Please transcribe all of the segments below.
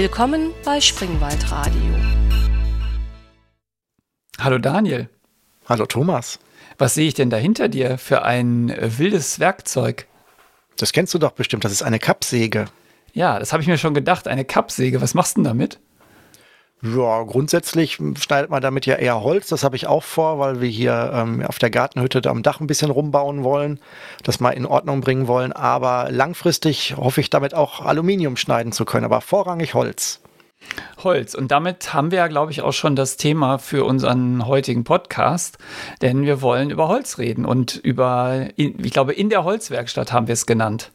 Willkommen bei Springwald Radio. Hallo Daniel. Hallo Thomas. Was sehe ich denn da hinter dir für ein äh, wildes Werkzeug? Das kennst du doch bestimmt, das ist eine Kappsäge. Ja, das habe ich mir schon gedacht, eine Kappsäge. Was machst du denn damit? Ja, grundsätzlich schneidet man damit ja eher Holz. Das habe ich auch vor, weil wir hier ähm, auf der Gartenhütte am Dach ein bisschen rumbauen wollen, das mal in Ordnung bringen wollen. Aber langfristig hoffe ich damit auch Aluminium schneiden zu können, aber vorrangig Holz. Holz. Und damit haben wir ja, glaube ich, auch schon das Thema für unseren heutigen Podcast, denn wir wollen über Holz reden und über, ich glaube, in der Holzwerkstatt haben wir es genannt.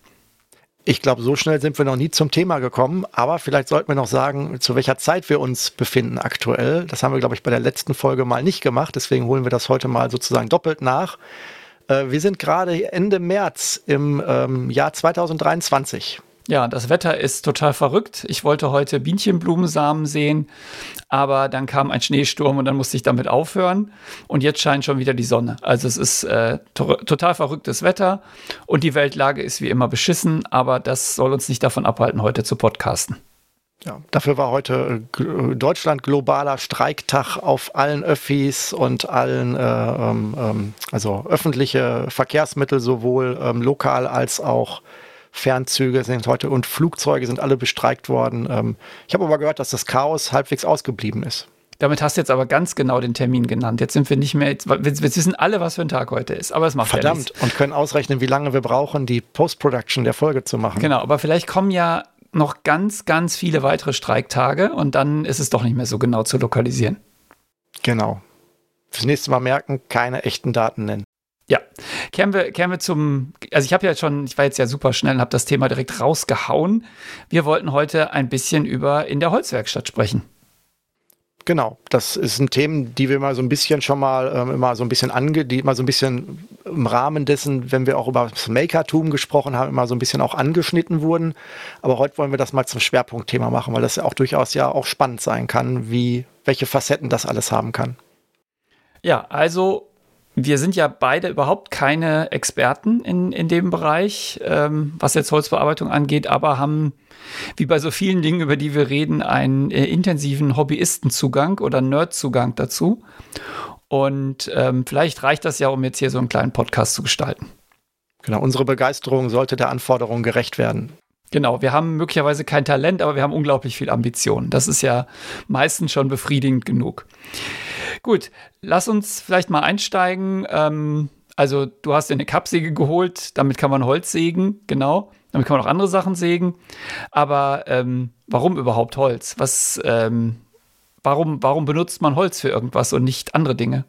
Ich glaube, so schnell sind wir noch nie zum Thema gekommen, aber vielleicht sollten wir noch sagen, zu welcher Zeit wir uns befinden aktuell. Das haben wir, glaube ich, bei der letzten Folge mal nicht gemacht, deswegen holen wir das heute mal sozusagen doppelt nach. Äh, wir sind gerade Ende März im ähm, Jahr 2023. Ja, das Wetter ist total verrückt. Ich wollte heute Bienchenblumensamen sehen, aber dann kam ein Schneesturm und dann musste ich damit aufhören. Und jetzt scheint schon wieder die Sonne. Also es ist äh, to total verrücktes Wetter und die Weltlage ist wie immer beschissen, aber das soll uns nicht davon abhalten, heute zu podcasten. Ja, dafür war heute äh, Deutschland globaler Streiktag auf allen Öffis und allen, äh, ähm, ähm, also öffentliche Verkehrsmittel sowohl ähm, lokal als auch Fernzüge sind heute und Flugzeuge sind alle bestreikt worden. Ähm, ich habe aber gehört, dass das Chaos halbwegs ausgeblieben ist. Damit hast du jetzt aber ganz genau den Termin genannt. Jetzt sind wir nicht mehr, jetzt, wir, wissen alle, was für ein Tag heute ist. Aber es macht Verdammt, ja und können ausrechnen, wie lange wir brauchen, die Post-Production der Folge zu machen. Genau, aber vielleicht kommen ja noch ganz, ganz viele weitere Streiktage und dann ist es doch nicht mehr so genau zu lokalisieren. Genau. Fürs nächste Mal merken, keine echten Daten nennen. Ja, kehren wir, kehren wir zum, also ich habe ja schon, ich war jetzt ja super schnell und habe das Thema direkt rausgehauen. Wir wollten heute ein bisschen über in der Holzwerkstatt sprechen. Genau, das sind Themen, die wir mal so ein bisschen schon mal ähm, immer so ein bisschen ange, die immer so ein bisschen im Rahmen dessen, wenn wir auch über das Makertum gesprochen haben, immer so ein bisschen auch angeschnitten wurden. Aber heute wollen wir das mal zum Schwerpunktthema machen, weil das ja auch durchaus ja auch spannend sein kann, wie welche Facetten das alles haben kann. Ja, also wir sind ja beide überhaupt keine Experten in, in dem Bereich, ähm, was jetzt Holzbearbeitung angeht, aber haben, wie bei so vielen Dingen, über die wir reden, einen äh, intensiven Hobbyistenzugang oder Nerdzugang dazu. Und ähm, vielleicht reicht das ja, um jetzt hier so einen kleinen Podcast zu gestalten. Genau, unsere Begeisterung sollte der Anforderung gerecht werden. Genau, wir haben möglicherweise kein Talent, aber wir haben unglaublich viel Ambition. Das ist ja meistens schon befriedigend genug. Gut, lass uns vielleicht mal einsteigen. Ähm, also, du hast dir eine Kappsäge geholt, damit kann man Holz sägen, genau. Damit kann man auch andere Sachen sägen. Aber ähm, warum überhaupt Holz? Was, ähm, warum, warum benutzt man Holz für irgendwas und nicht andere Dinge?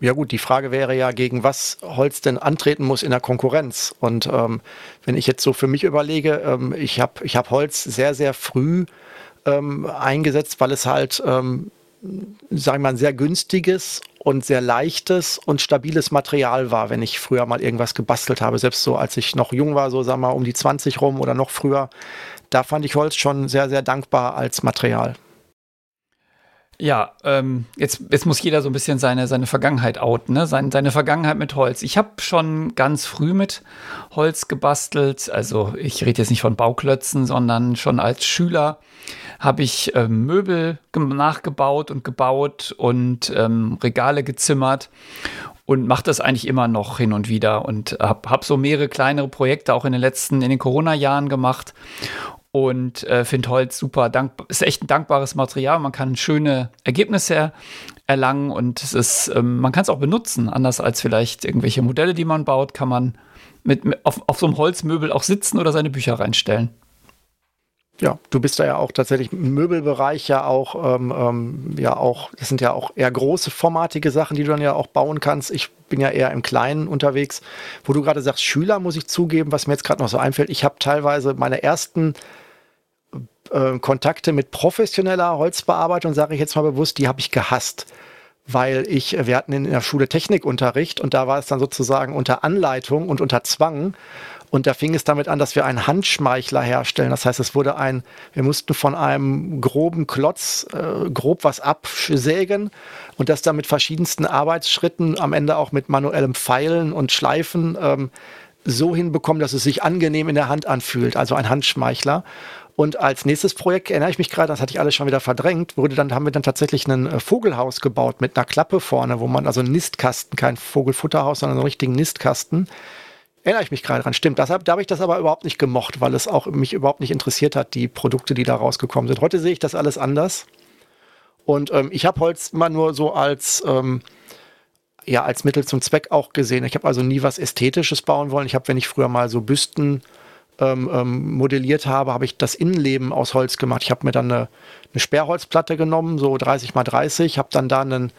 Ja gut, die Frage wäre ja, gegen was Holz denn antreten muss in der Konkurrenz. Und ähm, wenn ich jetzt so für mich überlege, ähm, ich habe ich hab Holz sehr, sehr früh ähm, eingesetzt, weil es halt, ähm, sagen wir mal, sehr günstiges und sehr leichtes und stabiles Material war, wenn ich früher mal irgendwas gebastelt habe. Selbst so, als ich noch jung war, so sagen wir mal um die 20 rum oder noch früher, da fand ich Holz schon sehr, sehr dankbar als Material. Ja, ähm, jetzt, jetzt muss jeder so ein bisschen seine, seine Vergangenheit outen, ne? seine, seine Vergangenheit mit Holz. Ich habe schon ganz früh mit Holz gebastelt. Also ich rede jetzt nicht von Bauklötzen, sondern schon als Schüler habe ich ähm, Möbel nachgebaut und gebaut und ähm, Regale gezimmert und mache das eigentlich immer noch hin und wieder und habe hab so mehrere kleinere Projekte auch in den letzten, in den Corona-Jahren gemacht und äh, finde Holz super dankbar. Ist echt ein dankbares Material. Man kann schöne Ergebnisse erlangen und es ist, ähm, man kann es auch benutzen. Anders als vielleicht irgendwelche Modelle, die man baut, kann man mit, auf, auf so einem Holzmöbel auch sitzen oder seine Bücher reinstellen. Ja, du bist da ja auch tatsächlich im Möbelbereich ja auch, ähm, ähm, ja auch, das sind ja auch eher große formatige Sachen, die du dann ja auch bauen kannst. Ich bin ja eher im Kleinen unterwegs. Wo du gerade sagst, Schüler, muss ich zugeben, was mir jetzt gerade noch so einfällt, ich habe teilweise meine ersten äh, Kontakte mit professioneller Holzbearbeitung, sage ich jetzt mal bewusst, die habe ich gehasst. Weil ich, wir hatten in der Schule Technikunterricht und da war es dann sozusagen unter Anleitung und unter Zwang. Und da fing es damit an, dass wir einen Handschmeichler herstellen. Das heißt, es wurde ein, wir mussten von einem groben Klotz äh, grob was absägen und das dann mit verschiedensten Arbeitsschritten, am Ende auch mit manuellem Pfeilen und Schleifen ähm, so hinbekommen, dass es sich angenehm in der Hand anfühlt. Also ein Handschmeichler. Und als nächstes Projekt erinnere ich mich gerade, das hatte ich alles schon wieder verdrängt, wurde dann, haben wir dann tatsächlich ein äh, Vogelhaus gebaut mit einer Klappe vorne, wo man, also einen Nistkasten, kein Vogelfutterhaus, sondern einen richtigen Nistkasten. Erinnere ich mich gerade dran. Stimmt, deshalb, da habe ich das aber überhaupt nicht gemocht, weil es auch mich überhaupt nicht interessiert hat, die Produkte, die da rausgekommen sind. Heute sehe ich das alles anders. Und ähm, ich habe Holz immer nur so als, ähm, ja, als Mittel zum Zweck auch gesehen. Ich habe also nie was Ästhetisches bauen wollen. Ich habe, wenn ich früher mal so Büsten ähm, ähm, modelliert habe, habe ich das Innenleben aus Holz gemacht. Ich habe mir dann eine, eine Sperrholzplatte genommen, so 30 mal 30, habe dann da ein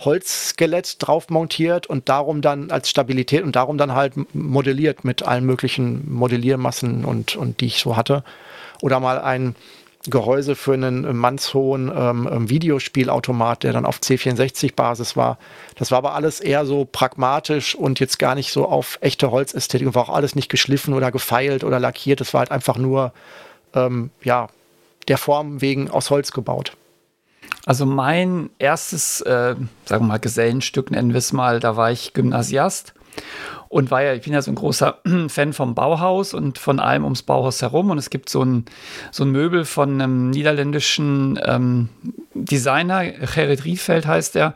Holzskelett drauf montiert und darum dann als Stabilität und darum dann halt modelliert mit allen möglichen Modelliermassen und, und die ich so hatte. Oder mal ein Gehäuse für einen mannshohen ähm, ähm Videospielautomat, der dann auf C64-Basis war. Das war aber alles eher so pragmatisch und jetzt gar nicht so auf echte Holzästhetik. War auch alles nicht geschliffen oder gefeilt oder lackiert. Das war halt einfach nur, ähm, ja, der Form wegen aus Holz gebaut. Also mein erstes, äh, sagen wir mal, Gesellenstück nennen wir es mal, da war ich Gymnasiast und war ja, ich bin ja so ein großer Fan vom Bauhaus und von allem ums Bauhaus herum. Und es gibt so ein, so ein Möbel von einem niederländischen ähm, Designer, Gerrit Riefeld heißt er.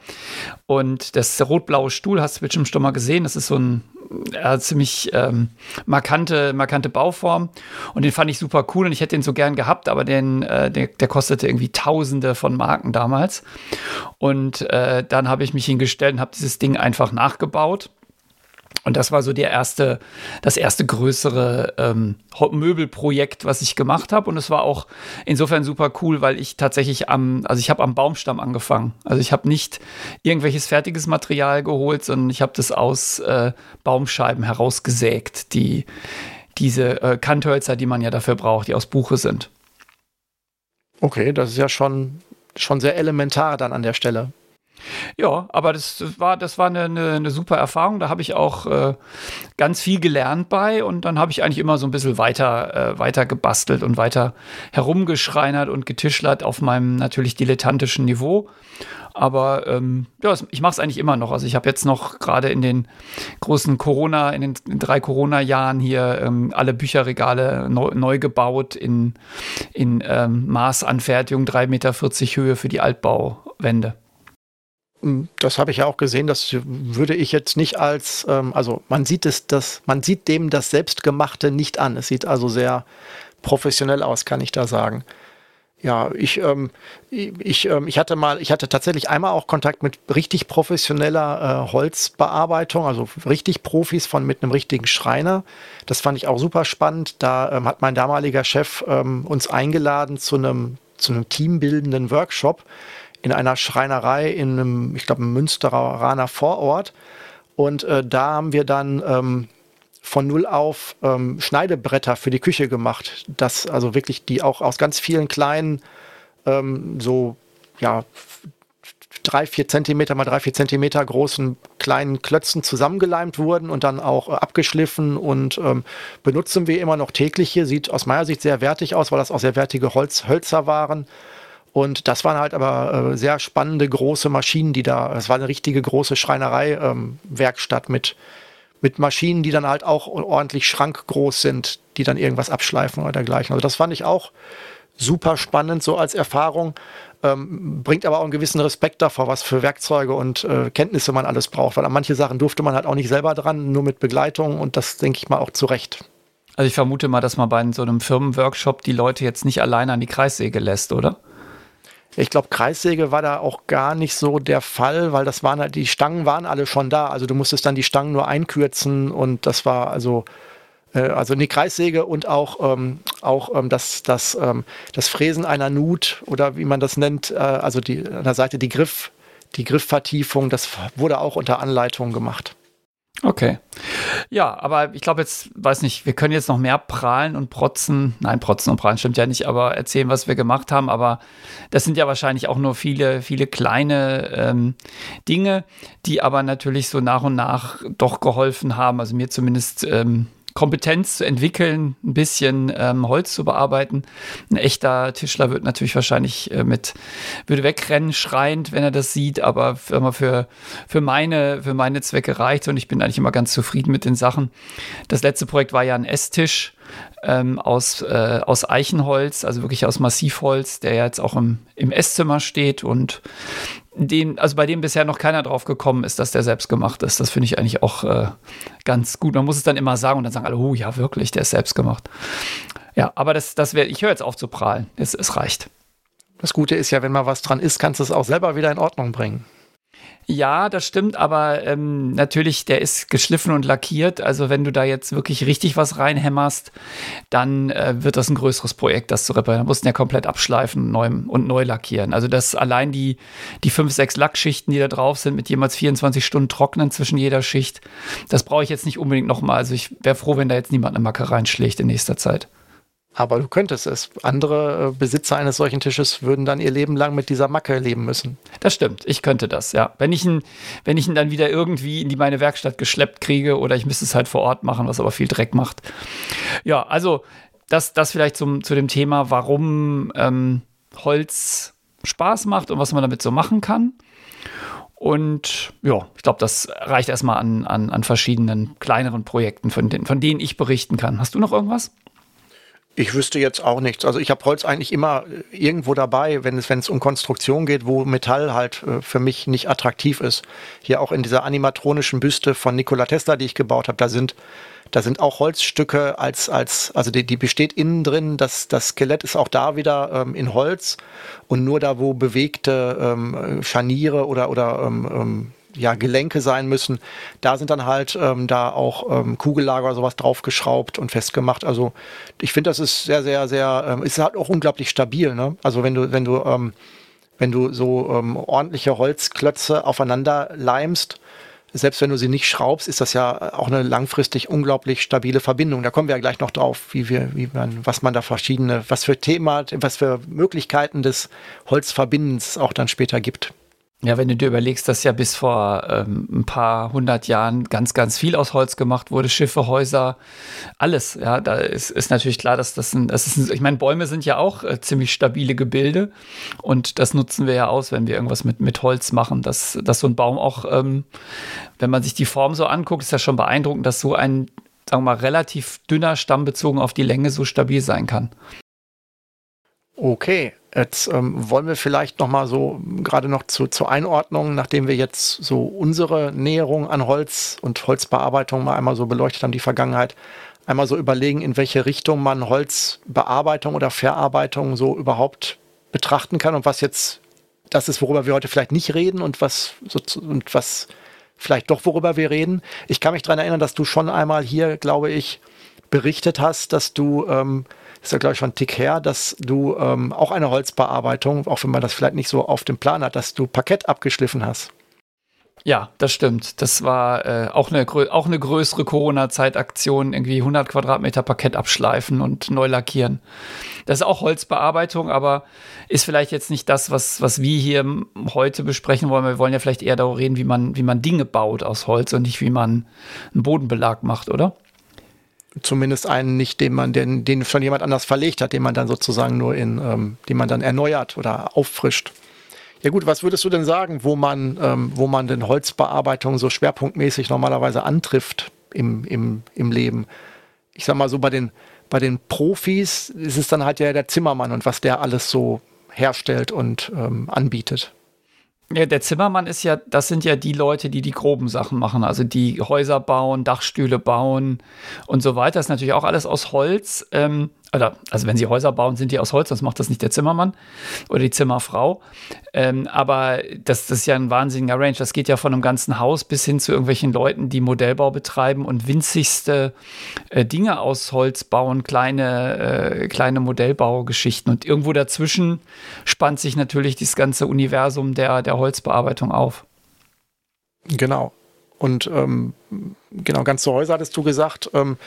Und das rot-blaue Stuhl hast du bestimmt schon mal gesehen. Das ist so ein ja, ziemlich ähm, markante, markante Bauform. Und den fand ich super cool und ich hätte den so gern gehabt, aber den, äh, der, der, kostete irgendwie Tausende von Marken damals. Und äh, dann habe ich mich hingestellt und habe dieses Ding einfach nachgebaut. Und das war so der erste, das erste größere ähm, Möbelprojekt, was ich gemacht habe. Und es war auch insofern super cool, weil ich tatsächlich am, also ich habe am Baumstamm angefangen. Also ich habe nicht irgendwelches fertiges Material geholt, sondern ich habe das aus äh, Baumscheiben herausgesägt, die diese äh, Kanthölzer, die man ja dafür braucht, die aus Buche sind. Okay, das ist ja schon, schon sehr elementar dann an der Stelle. Ja, aber das war, das war eine, eine, eine super Erfahrung. Da habe ich auch äh, ganz viel gelernt bei und dann habe ich eigentlich immer so ein bisschen weiter, äh, weiter gebastelt und weiter herumgeschreinert und getischlert auf meinem natürlich dilettantischen Niveau. Aber ähm, ja, ich mache es eigentlich immer noch. Also ich habe jetzt noch gerade in den großen Corona, in den drei Corona-Jahren hier ähm, alle Bücherregale neu, neu, gebaut in, in ähm, Maßanfertigung, 3,40 Meter Höhe für die Altbauwände. Hm, das habe ich ja auch gesehen, das würde ich jetzt nicht als, ähm, also man sieht es, das, man sieht dem das Selbstgemachte nicht an. Es sieht also sehr professionell aus, kann ich da sagen. Ja, ich, ähm, ich, ähm, ich hatte mal, ich hatte tatsächlich einmal auch Kontakt mit richtig professioneller äh, Holzbearbeitung, also richtig Profis von mit einem richtigen Schreiner. Das fand ich auch super spannend. Da ähm, hat mein damaliger Chef ähm, uns eingeladen zu einem, zu einem teambildenden Workshop in einer Schreinerei in einem, ich glaube, Münsteraner Vorort. Und äh, da haben wir dann ähm, von null auf ähm, Schneidebretter für die Küche gemacht. Das also wirklich, die auch aus ganz vielen kleinen, ähm, so, ja, drei, vier Zentimeter mal drei, vier Zentimeter großen kleinen Klötzen zusammengeleimt wurden und dann auch äh, abgeschliffen und ähm, benutzen wir immer noch täglich hier. Sieht aus meiner Sicht sehr wertig aus, weil das auch sehr wertige Holz, Hölzer waren. Und das waren halt aber äh, sehr spannende große Maschinen, die da, es war eine richtige große Schreinerei-Werkstatt ähm, mit, mit Maschinen, die dann halt auch ordentlich schrankgroß sind, die dann irgendwas abschleifen oder dergleichen. Also das fand ich auch super spannend, so als Erfahrung. Ähm, bringt aber auch einen gewissen Respekt davor, was für Werkzeuge und äh, Kenntnisse man alles braucht, weil an manche Sachen durfte man halt auch nicht selber dran, nur mit Begleitung und das denke ich mal auch zu Recht. Also ich vermute mal, dass man bei so einem Firmenworkshop die Leute jetzt nicht alleine an die Kreissäge lässt, oder? Ich glaube, Kreissäge war da auch gar nicht so der Fall, weil das waren halt, die Stangen waren alle schon da. Also du musstest dann die Stangen nur einkürzen und das war also, äh, also eine Kreissäge und auch, ähm, auch ähm, das, das, ähm, das Fräsen einer Nut oder wie man das nennt, äh, also die, an der Seite die Griff, die Griffvertiefung, das wurde auch unter Anleitung gemacht. Okay. Ja, aber ich glaube jetzt, weiß nicht, wir können jetzt noch mehr prahlen und protzen. Nein, protzen und prahlen stimmt ja nicht, aber erzählen, was wir gemacht haben. Aber das sind ja wahrscheinlich auch nur viele, viele kleine ähm, Dinge, die aber natürlich so nach und nach doch geholfen haben. Also mir zumindest ähm, Kompetenz zu entwickeln, ein bisschen ähm, Holz zu bearbeiten. Ein echter Tischler wird natürlich wahrscheinlich äh, mit, würde wegrennen, schreiend, wenn er das sieht, aber für, für, meine, für meine Zwecke reicht und ich bin eigentlich immer ganz zufrieden mit den Sachen. Das letzte Projekt war ja ein Esstisch ähm, aus, äh, aus Eichenholz, also wirklich aus Massivholz, der jetzt auch im, im Esszimmer steht und den, also bei dem bisher noch keiner drauf gekommen ist, dass der selbst gemacht ist. Das finde ich eigentlich auch äh, ganz gut. Man muss es dann immer sagen und dann sagen alle, oh ja, wirklich, der ist selbst gemacht. Ja, aber das, das wäre, ich höre jetzt auf zu prahlen. Es, es reicht. Das Gute ist ja, wenn mal was dran ist, kannst du es auch selber wieder in Ordnung bringen. Ja, das stimmt, aber ähm, natürlich, der ist geschliffen und lackiert. Also wenn du da jetzt wirklich richtig was reinhämmerst, dann äh, wird das ein größeres Projekt, das zu reparieren. Da musst du ja komplett abschleifen neu, und neu lackieren. Also das allein die, die fünf, sechs Lackschichten, die da drauf sind, mit jemals 24 Stunden trocknen zwischen jeder Schicht, das brauche ich jetzt nicht unbedingt nochmal. Also ich wäre froh, wenn da jetzt niemand eine Macke reinschlägt in nächster Zeit. Aber du könntest es. Andere äh, Besitzer eines solchen Tisches würden dann ihr Leben lang mit dieser Macke leben müssen. Das stimmt. Ich könnte das, ja. Wenn ich ihn, wenn ich ihn dann wieder irgendwie in die meine Werkstatt geschleppt kriege oder ich müsste es halt vor Ort machen, was aber viel Dreck macht. Ja, also das, das vielleicht zum, zu dem Thema, warum ähm, Holz Spaß macht und was man damit so machen kann. Und ja, ich glaube, das reicht erstmal an, an, an verschiedenen kleineren Projekten, von, den, von denen ich berichten kann. Hast du noch irgendwas? Ich wüsste jetzt auch nichts. Also ich habe Holz eigentlich immer äh, irgendwo dabei, wenn es, wenn es um Konstruktion geht, wo Metall halt äh, für mich nicht attraktiv ist. Hier auch in dieser animatronischen Büste von Nikola Tesla, die ich gebaut habe, da sind, da sind auch Holzstücke als, als, also die, die besteht innen drin, das, das Skelett ist auch da wieder ähm, in Holz und nur da, wo bewegte ähm, Scharniere oder, oder ähm, ähm ja, Gelenke sein müssen. Da sind dann halt ähm, da auch ähm, Kugellager oder sowas draufgeschraubt und festgemacht. Also ich finde, das ist sehr, sehr, sehr, ähm, ist halt auch unglaublich stabil. Ne? Also wenn du, wenn du, ähm, wenn du so ähm, ordentliche Holzklötze aufeinander leimst, selbst wenn du sie nicht schraubst, ist das ja auch eine langfristig unglaublich stabile Verbindung. Da kommen wir ja gleich noch drauf, wie wir, wie man, was man da verschiedene, was für Thema, was für Möglichkeiten des Holzverbindens auch dann später gibt. Ja, wenn du dir überlegst, dass ja bis vor ähm, ein paar hundert Jahren ganz, ganz viel aus Holz gemacht wurde, Schiffe, Häuser, alles. Ja, da ist, ist natürlich klar, dass das ein, das ist ein, ich meine, Bäume sind ja auch äh, ziemlich stabile Gebilde und das nutzen wir ja aus, wenn wir irgendwas mit, mit Holz machen, dass, dass so ein Baum auch, ähm, wenn man sich die Form so anguckt, ist ja schon beeindruckend, dass so ein, sagen wir mal, relativ dünner Stamm bezogen auf die Länge so stabil sein kann. Okay, Jetzt ähm, wollen wir vielleicht noch mal so gerade noch zu, zur Einordnung, nachdem wir jetzt so unsere Näherung an Holz und Holzbearbeitung mal einmal so beleuchtet haben, die Vergangenheit, einmal so überlegen, in welche Richtung man Holzbearbeitung oder Verarbeitung so überhaupt betrachten kann und was jetzt das ist, worüber wir heute vielleicht nicht reden und was so, und was vielleicht doch worüber wir reden. Ich kann mich daran erinnern, dass du schon einmal hier, glaube ich, berichtet hast, dass du ähm, ist ja, glaube ich, schon ein Tick her, dass du ähm, auch eine Holzbearbeitung, auch wenn man das vielleicht nicht so auf dem Plan hat, dass du Parkett abgeschliffen hast. Ja, das stimmt. Das war äh, auch, eine, auch eine größere Corona-Zeitaktion, irgendwie 100 Quadratmeter Parkett abschleifen und neu lackieren. Das ist auch Holzbearbeitung, aber ist vielleicht jetzt nicht das, was, was wir hier heute besprechen wollen. Wir wollen ja vielleicht eher darüber reden, wie man, wie man Dinge baut aus Holz und nicht, wie man einen Bodenbelag macht, oder? Zumindest einen nicht, den man, den, den schon jemand anders verlegt hat, den man dann sozusagen nur in, ähm, den man dann erneuert oder auffrischt. Ja gut, was würdest du denn sagen, wo man, ähm, wo man denn Holzbearbeitung so schwerpunktmäßig normalerweise antrifft im, im, im Leben? Ich sag mal so, bei den, bei den Profis ist es dann halt ja der Zimmermann und was der alles so herstellt und ähm, anbietet. Ja, der Zimmermann ist ja, das sind ja die Leute, die die groben Sachen machen, also die Häuser bauen, Dachstühle bauen und so weiter. Das ist natürlich auch alles aus Holz. Ähm, oder, also wenn sie Häuser bauen, sind die aus Holz, sonst macht das nicht der Zimmermann oder die Zimmerfrau. Ähm, aber das, das, ist ja ein wahnsinniger Range. Das geht ja von einem ganzen Haus bis hin zu irgendwelchen Leuten, die Modellbau betreiben und winzigste äh, Dinge aus Holz bauen, kleine, äh, kleine Modellbaugeschichten. Und irgendwo dazwischen spannt sich natürlich das ganze Universum der, der Holzbearbeitung auf. Genau. Und ähm, genau, ganz zu Häuser hattest du gesagt. Ähm,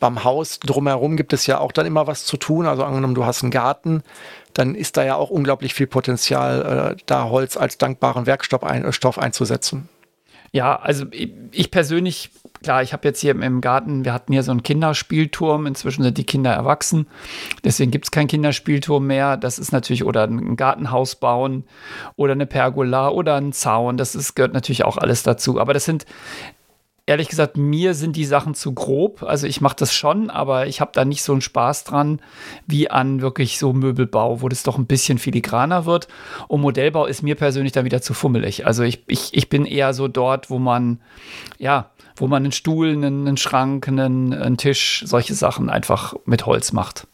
beim Haus drumherum gibt es ja auch dann immer was zu tun. Also angenommen, du hast einen Garten, dann ist da ja auch unglaublich viel Potenzial, äh, da Holz als dankbaren Werkstoff ein, äh, Stoff einzusetzen. Ja, also ich, ich persönlich, klar, ich habe jetzt hier im Garten, wir hatten hier so einen Kinderspielturm, inzwischen sind die Kinder erwachsen, deswegen gibt es keinen Kinderspielturm mehr. Das ist natürlich, oder ein Gartenhaus bauen oder eine Pergola oder ein Zaun, das ist, gehört natürlich auch alles dazu. Aber das sind ehrlich gesagt, mir sind die Sachen zu grob. Also ich mache das schon, aber ich habe da nicht so einen Spaß dran wie an wirklich so Möbelbau, wo das doch ein bisschen filigraner wird. Und Modellbau ist mir persönlich dann wieder zu fummelig. Also ich, ich, ich bin eher so dort, wo man, ja, wo man einen Stuhl, einen, einen Schrank, einen, einen Tisch, solche Sachen einfach mit Holz macht.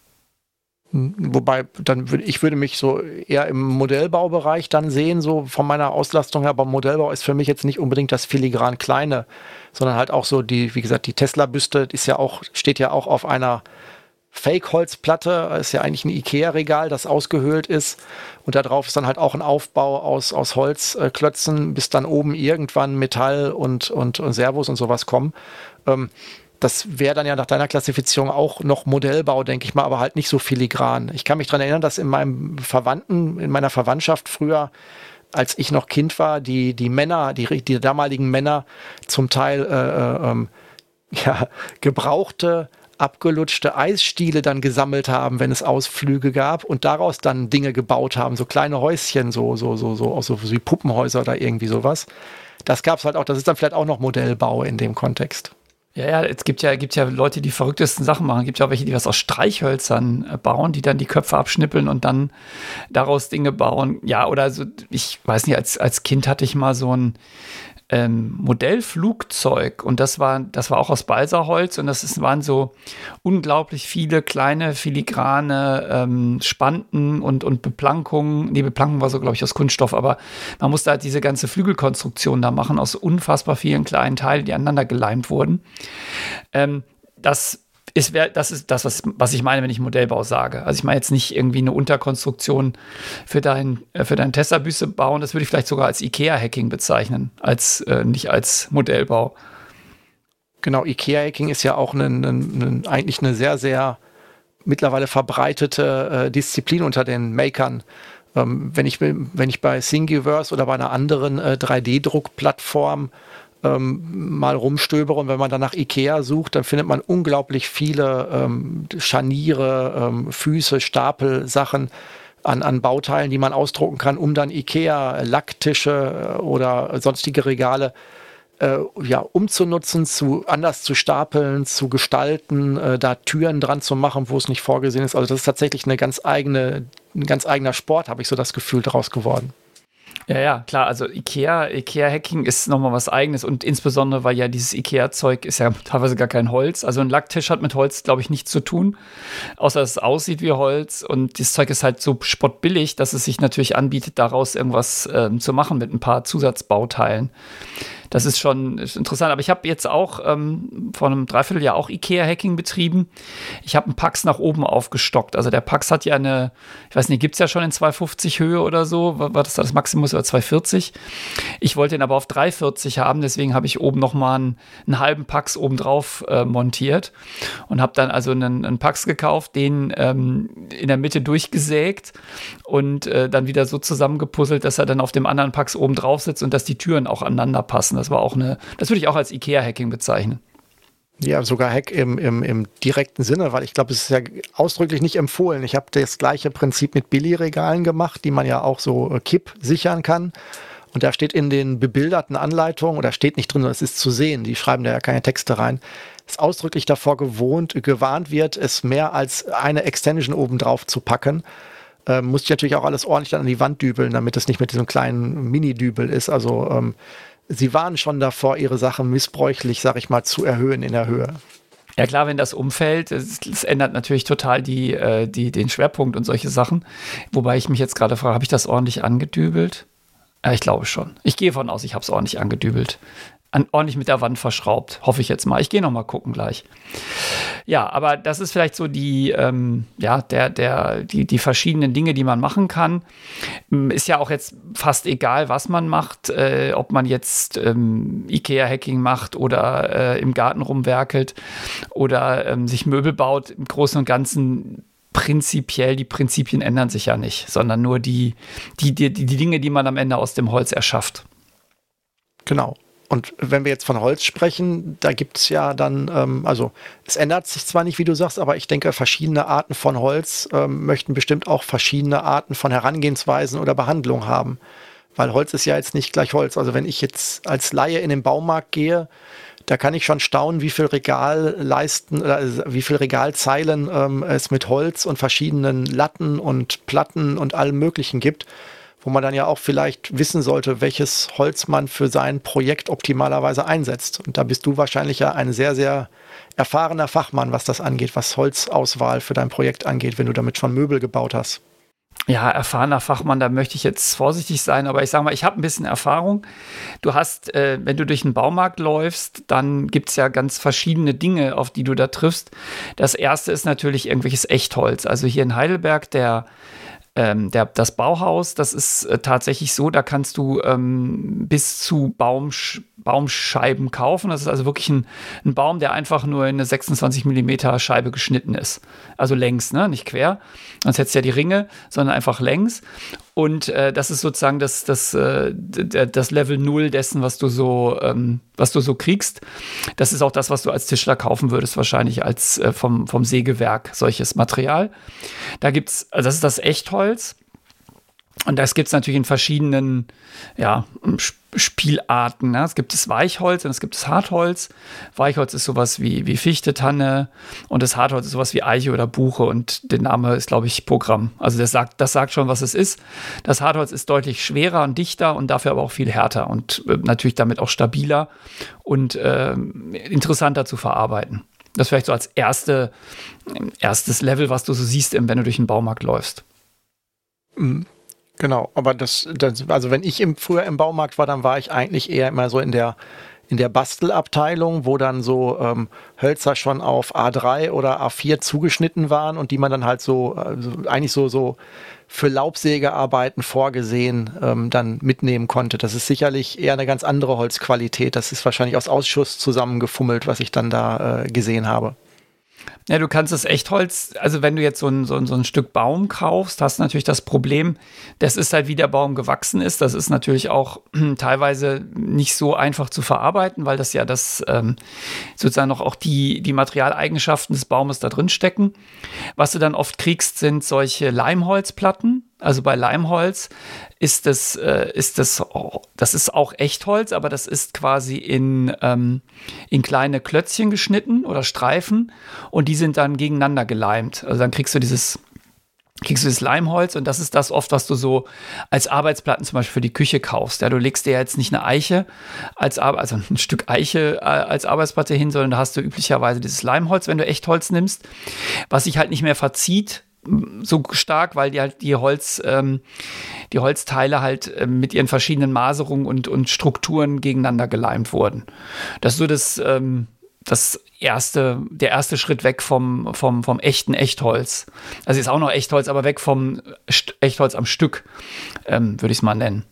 Wobei, dann würde ich würde mich so eher im Modellbaubereich dann sehen, so von meiner Auslastung her. Aber Modellbau ist für mich jetzt nicht unbedingt das filigran Kleine, sondern halt auch so die, wie gesagt, die Tesla-Büste ist ja auch, steht ja auch auf einer Fake-Holzplatte, ist ja eigentlich ein Ikea-Regal, das ausgehöhlt ist. Und da drauf ist dann halt auch ein Aufbau aus, aus Holzklötzen, bis dann oben irgendwann Metall und, und, und Servos und sowas kommen. Ähm, das wäre dann ja nach deiner Klassifizierung auch noch Modellbau, denke ich mal, aber halt nicht so filigran. Ich kann mich daran erinnern, dass in meinem Verwandten, in meiner Verwandtschaft früher, als ich noch Kind war, die, die Männer, die, die damaligen Männer zum Teil äh, äh, ähm, ja, gebrauchte abgelutschte Eisstiele dann gesammelt haben, wenn es Ausflüge gab und daraus dann Dinge gebaut haben, so kleine Häuschen, so, so, so, so, auch so wie Puppenhäuser oder irgendwie sowas. Das gab es halt auch, das ist dann vielleicht auch noch Modellbau in dem Kontext. Ja, ja, es gibt ja, gibt ja Leute, die verrücktesten Sachen machen. Es gibt ja auch welche, die was aus Streichhölzern äh, bauen, die dann die Köpfe abschnippeln und dann daraus Dinge bauen. Ja, oder so, ich weiß nicht, als, als Kind hatte ich mal so ein, ähm, Modellflugzeug und das war, das war auch aus Balsaholz und das ist, waren so unglaublich viele kleine filigrane ähm, Spanten und, und Beplankungen. Nee, Beplankung war so, glaube ich, aus Kunststoff, aber man musste halt diese ganze Flügelkonstruktion da machen aus unfassbar vielen kleinen Teilen, die aneinander geleimt wurden. Ähm, das ist, das ist das, was, was ich meine, wenn ich Modellbau sage. Also ich meine jetzt nicht irgendwie eine Unterkonstruktion für, dein, äh, für deinen Tesla-Büste bauen. Das würde ich vielleicht sogar als IKEA-Hacking bezeichnen, als äh, nicht als Modellbau. Genau, IKEA-Hacking ist ja auch eine, eine, eigentlich eine sehr, sehr mittlerweile verbreitete äh, Disziplin unter den Makern. Ähm, wenn, ich, wenn ich bei Thingiverse oder bei einer anderen äh, 3D-Druckplattform ähm, mal rumstöbere und wenn man dann nach Ikea sucht, dann findet man unglaublich viele ähm, Scharniere, ähm, Füße, Stapel, Sachen an, an Bauteilen, die man ausdrucken kann, um dann Ikea Lacktische äh, oder sonstige Regale äh, ja, umzunutzen, zu anders zu stapeln, zu gestalten, äh, da Türen dran zu machen, wo es nicht vorgesehen ist. Also das ist tatsächlich eine ganz eigene, ein ganz eigener Sport, habe ich so das Gefühl daraus geworden. Ja, ja, klar. Also Ikea, Ikea-Hacking ist nochmal was eigenes und insbesondere, weil ja dieses Ikea-Zeug ist ja teilweise gar kein Holz. Also ein Lacktisch hat mit Holz, glaube ich, nichts zu tun, außer dass es aussieht wie Holz und das Zeug ist halt so spottbillig, dass es sich natürlich anbietet, daraus irgendwas ähm, zu machen mit ein paar Zusatzbauteilen das ist schon ist interessant. Aber ich habe jetzt auch ähm, vor einem Dreivierteljahr auch IKEA-Hacking betrieben. Ich habe einen Pax nach oben aufgestockt. Also der Pax hat ja eine, ich weiß nicht, gibt es ja schon in 250 Höhe oder so. War das das Maximum oder 240? Ich wollte ihn aber auf 340 haben, deswegen habe ich oben nochmal einen, einen halben Pax oben drauf äh, montiert und habe dann also einen, einen Pax gekauft, den ähm, in der Mitte durchgesägt und äh, dann wieder so zusammengepuzzelt, dass er dann auf dem anderen Pax oben drauf sitzt und dass die Türen auch aneinander passen. Das war auch eine, das würde ich auch als IKEA-Hacking bezeichnen. Ja, sogar Hack im, im, im direkten Sinne, weil ich glaube, es ist ja ausdrücklich nicht empfohlen. Ich habe das gleiche Prinzip mit Billigregalen gemacht, die man ja auch so äh, Kipp sichern kann. Und da steht in den bebilderten Anleitungen, oder steht nicht drin, es ist zu sehen, die schreiben da ja keine Texte rein, ist ausdrücklich davor gewohnt, gewarnt wird, es mehr als eine Extension oben drauf zu packen. Ähm, muss ich natürlich auch alles ordentlich dann an die Wand dübeln, damit es nicht mit diesem kleinen Mini-Dübel ist. Also ähm, sie waren schon davor, ihre Sachen missbräuchlich, sag ich mal, zu erhöhen in der Höhe. Ja klar, wenn das umfällt, es, ändert natürlich total die, äh, die, den Schwerpunkt und solche Sachen. Wobei ich mich jetzt gerade frage, habe ich das ordentlich angedübelt? Ja, ich glaube schon. Ich gehe von aus, ich habe es ordentlich angedübelt an, ordentlich mit der Wand verschraubt. Hoffe ich jetzt mal. Ich gehe noch mal gucken gleich. Ja, aber das ist vielleicht so die, ähm, ja, der, der, die, die verschiedenen Dinge, die man machen kann. Ähm, ist ja auch jetzt fast egal, was man macht, äh, ob man jetzt ähm, IKEA-Hacking macht oder äh, im Garten rumwerkelt oder ähm, sich Möbel baut. Im Großen und Ganzen prinzipiell, die Prinzipien ändern sich ja nicht, sondern nur die, die, die, die Dinge, die man am Ende aus dem Holz erschafft. Genau. Und wenn wir jetzt von Holz sprechen, da gibt es ja dann, ähm, also es ändert sich zwar nicht, wie du sagst, aber ich denke, verschiedene Arten von Holz ähm, möchten bestimmt auch verschiedene Arten von Herangehensweisen oder Behandlung haben. Weil Holz ist ja jetzt nicht gleich Holz. Also wenn ich jetzt als Laie in den Baumarkt gehe, da kann ich schon staunen, wie viel Regalleisten oder wie viel Regalzeilen ähm, es mit Holz und verschiedenen Latten und Platten und allem Möglichen gibt, wo man dann ja auch vielleicht wissen sollte, welches Holz man für sein Projekt optimalerweise einsetzt. Und da bist du wahrscheinlich ja ein sehr, sehr erfahrener Fachmann, was das angeht, was Holzauswahl für dein Projekt angeht, wenn du damit schon Möbel gebaut hast ja, erfahrener Fachmann, da möchte ich jetzt vorsichtig sein, aber ich sage mal, ich habe ein bisschen Erfahrung. Du hast, äh, wenn du durch einen Baumarkt läufst, dann gibt es ja ganz verschiedene Dinge, auf die du da triffst. Das erste ist natürlich irgendwelches Echtholz. Also hier in Heidelberg, der ähm, der, das Bauhaus, das ist äh, tatsächlich so, da kannst du ähm, bis zu Baumsch Baumscheiben kaufen. Das ist also wirklich ein, ein, Baum, der einfach nur in eine 26 mm Scheibe geschnitten ist. Also längs, ne? nicht quer. Sonst hättest du ja die Ringe, sondern einfach längs. Und äh, das ist sozusagen das, das, äh, das Level 0 dessen, was du so, ähm, was du so kriegst. Das ist auch das, was du als Tischler kaufen würdest, wahrscheinlich als äh, vom, vom Sägewerk, solches Material. Da gibt's, also das ist das Echtholz. Und das gibt es natürlich in verschiedenen ja, Spielarten. Ne? Es gibt das Weichholz und es gibt das Hartholz. Weichholz ist sowas wie, wie Fichte, Tanne und das Hartholz ist sowas wie Eiche oder Buche und der Name ist, glaube ich, Programm. Also das sagt, das sagt schon, was es ist. Das Hartholz ist deutlich schwerer und dichter und dafür aber auch viel härter und äh, natürlich damit auch stabiler und äh, interessanter zu verarbeiten. Das vielleicht so als erste, erstes Level, was du so siehst, wenn du durch den Baumarkt läufst. Mhm. Genau, aber das, das, also wenn ich im, früher im Baumarkt war, dann war ich eigentlich eher immer so in der in der Bastelabteilung, wo dann so ähm, Hölzer schon auf A3 oder A4 zugeschnitten waren und die man dann halt so, also eigentlich so, so für Laubsägearbeiten vorgesehen ähm, dann mitnehmen konnte. Das ist sicherlich eher eine ganz andere Holzqualität. Das ist wahrscheinlich aus Ausschuss zusammengefummelt, was ich dann da äh, gesehen habe. Ja, du kannst das Echtholz, also wenn du jetzt so ein, so, ein, so ein Stück Baum kaufst, hast du natürlich das Problem, das ist halt wie der Baum gewachsen ist. Das ist natürlich auch teilweise nicht so einfach zu verarbeiten, weil das ja das ähm, sozusagen noch auch die, die Materialeigenschaften des Baumes da drin stecken. Was du dann oft kriegst, sind solche Leimholzplatten. Also bei Leimholz ist das, äh, ist das, oh, das ist auch Echtholz, aber das ist quasi in, ähm, in kleine Klötzchen geschnitten oder Streifen und die sind dann gegeneinander geleimt. Also dann kriegst du dieses, kriegst du das Leimholz und das ist das oft, was du so als Arbeitsplatten zum Beispiel für die Küche kaufst. Ja, du legst dir jetzt nicht eine Eiche als also ein Stück Eiche äh, als Arbeitsplatte hin, sondern da hast du üblicherweise dieses Leimholz, wenn du Echtholz nimmst, was sich halt nicht mehr verzieht so stark, weil die halt die Holz, ähm, die Holzteile halt äh, mit ihren verschiedenen Maserungen und, und Strukturen gegeneinander geleimt wurden. Das ist so das, ähm, das erste, der erste Schritt weg vom, vom, vom echten Echtholz. Also ist auch noch Echtholz, aber weg vom Echtholz am Stück, ähm, würde ich es mal nennen.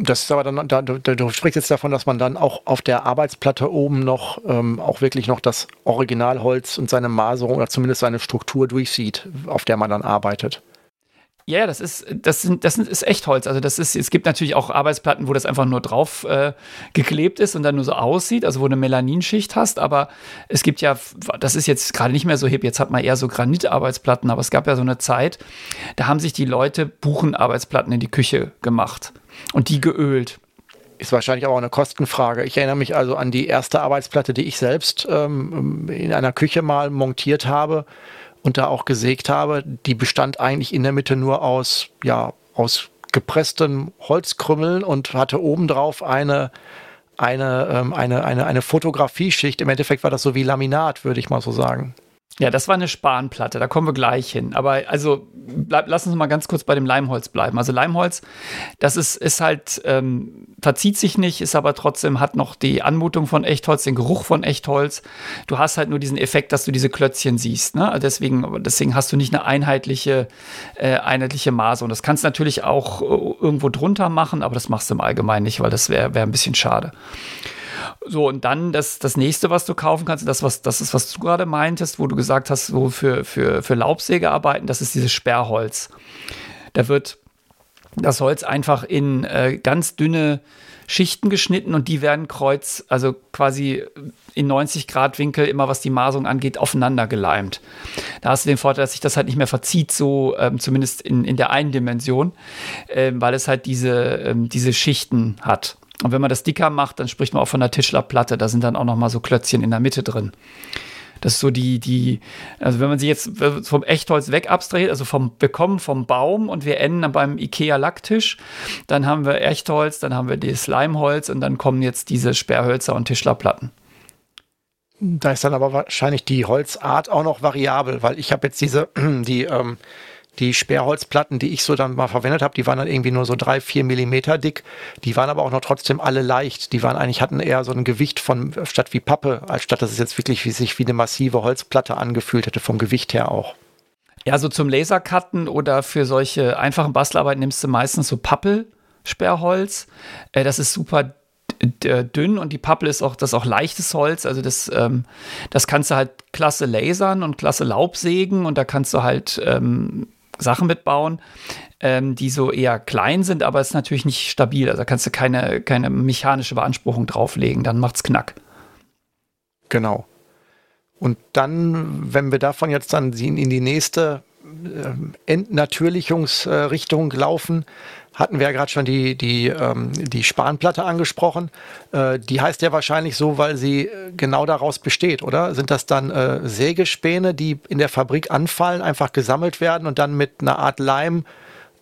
Das ist aber dann, da, du, du, sprichst jetzt davon, dass man dann auch auf der Arbeitsplatte oben noch ähm, auch wirklich noch das Originalholz und seine Maserung oder zumindest seine Struktur durchsieht, auf der man dann arbeitet. Ja, das ist, das sind, das ist Echtholz. Also das ist, es gibt natürlich auch Arbeitsplatten, wo das einfach nur drauf äh, geklebt ist und dann nur so aussieht, also wo du eine Melaninschicht hast. Aber es gibt ja, das ist jetzt gerade nicht mehr so hip, jetzt hat man eher so Granitarbeitsplatten, aber es gab ja so eine Zeit, da haben sich die Leute Buchenarbeitsplatten in die Küche gemacht und die geölt. Ist wahrscheinlich auch eine Kostenfrage. Ich erinnere mich also an die erste Arbeitsplatte, die ich selbst ähm, in einer Küche mal montiert habe und da auch gesägt habe. Die bestand eigentlich in der Mitte nur aus, ja, aus gepresstem Holzkrümmeln und hatte obendrauf eine, eine, ähm, eine, eine, eine Fotografieschicht. Im Endeffekt war das so wie Laminat, würde ich mal so sagen. Ja, das war eine Spanplatte, da kommen wir gleich hin. Aber also bleib, lass uns mal ganz kurz bei dem Leimholz bleiben. Also Leimholz, das ist, ist halt, ähm, verzieht sich nicht, ist aber trotzdem, hat noch die Anmutung von Echtholz, den Geruch von Echtholz. Du hast halt nur diesen Effekt, dass du diese Klötzchen siehst. Ne? Also deswegen, deswegen hast du nicht eine einheitliche, äh, einheitliche Maße. Und das kannst du natürlich auch äh, irgendwo drunter machen, aber das machst du im Allgemeinen nicht, weil das wäre wär ein bisschen schade. So, und dann das, das nächste, was du kaufen kannst, das, was, das ist, was du gerade meintest, wo du gesagt hast, so für, für, für Laubsägearbeiten, das ist dieses Sperrholz. Da wird das Holz einfach in äh, ganz dünne Schichten geschnitten und die werden kreuz, also quasi in 90 Grad Winkel, immer was die Maßung angeht, aufeinander geleimt. Da hast du den Vorteil, dass sich das halt nicht mehr verzieht, so ähm, zumindest in, in der einen Dimension, ähm, weil es halt diese, ähm, diese Schichten hat. Und wenn man das dicker macht, dann spricht man auch von der Tischlerplatte. Da sind dann auch noch mal so Klötzchen in der Mitte drin. Das ist so die, die, also wenn man sich jetzt vom Echtholz weg abstrahiert, also vom, wir kommen vom Baum und wir enden dann beim IKEA-Lacktisch, dann haben wir Echtholz, dann haben wir das Leimholz und dann kommen jetzt diese Sperrhölzer und Tischlerplatten. Da ist dann aber wahrscheinlich die Holzart auch noch variabel, weil ich habe jetzt diese, die, ähm, die Sperrholzplatten, die ich so dann mal verwendet habe, die waren dann irgendwie nur so drei, vier Millimeter dick. Die waren aber auch noch trotzdem alle leicht. Die waren eigentlich, hatten eher so ein Gewicht von, statt wie Pappe, als statt dass es jetzt wirklich wie, sich wie eine massive Holzplatte angefühlt hätte, vom Gewicht her auch. Ja, so zum Lasercutten oder für solche einfachen Bastelarbeiten nimmst du meistens so Pappelsperrholz. Äh, das ist super dünn und die Pappel ist auch das ist auch leichtes Holz. Also das, ähm, das kannst du halt klasse lasern und klasse Laubsägen und da kannst du halt ähm, Sachen mitbauen, ähm, die so eher klein sind, aber es ist natürlich nicht stabil. Also da kannst du keine, keine mechanische Beanspruchung drauflegen, dann macht's knack. Genau. Und dann, wenn wir davon jetzt dann in die nächste äh, Entnatürlichungsrichtung laufen, hatten wir ja gerade schon die, die, ähm, die Spanplatte angesprochen. Äh, die heißt ja wahrscheinlich so, weil sie äh, genau daraus besteht, oder? Sind das dann äh, Sägespäne, die in der Fabrik anfallen, einfach gesammelt werden und dann mit einer Art Leim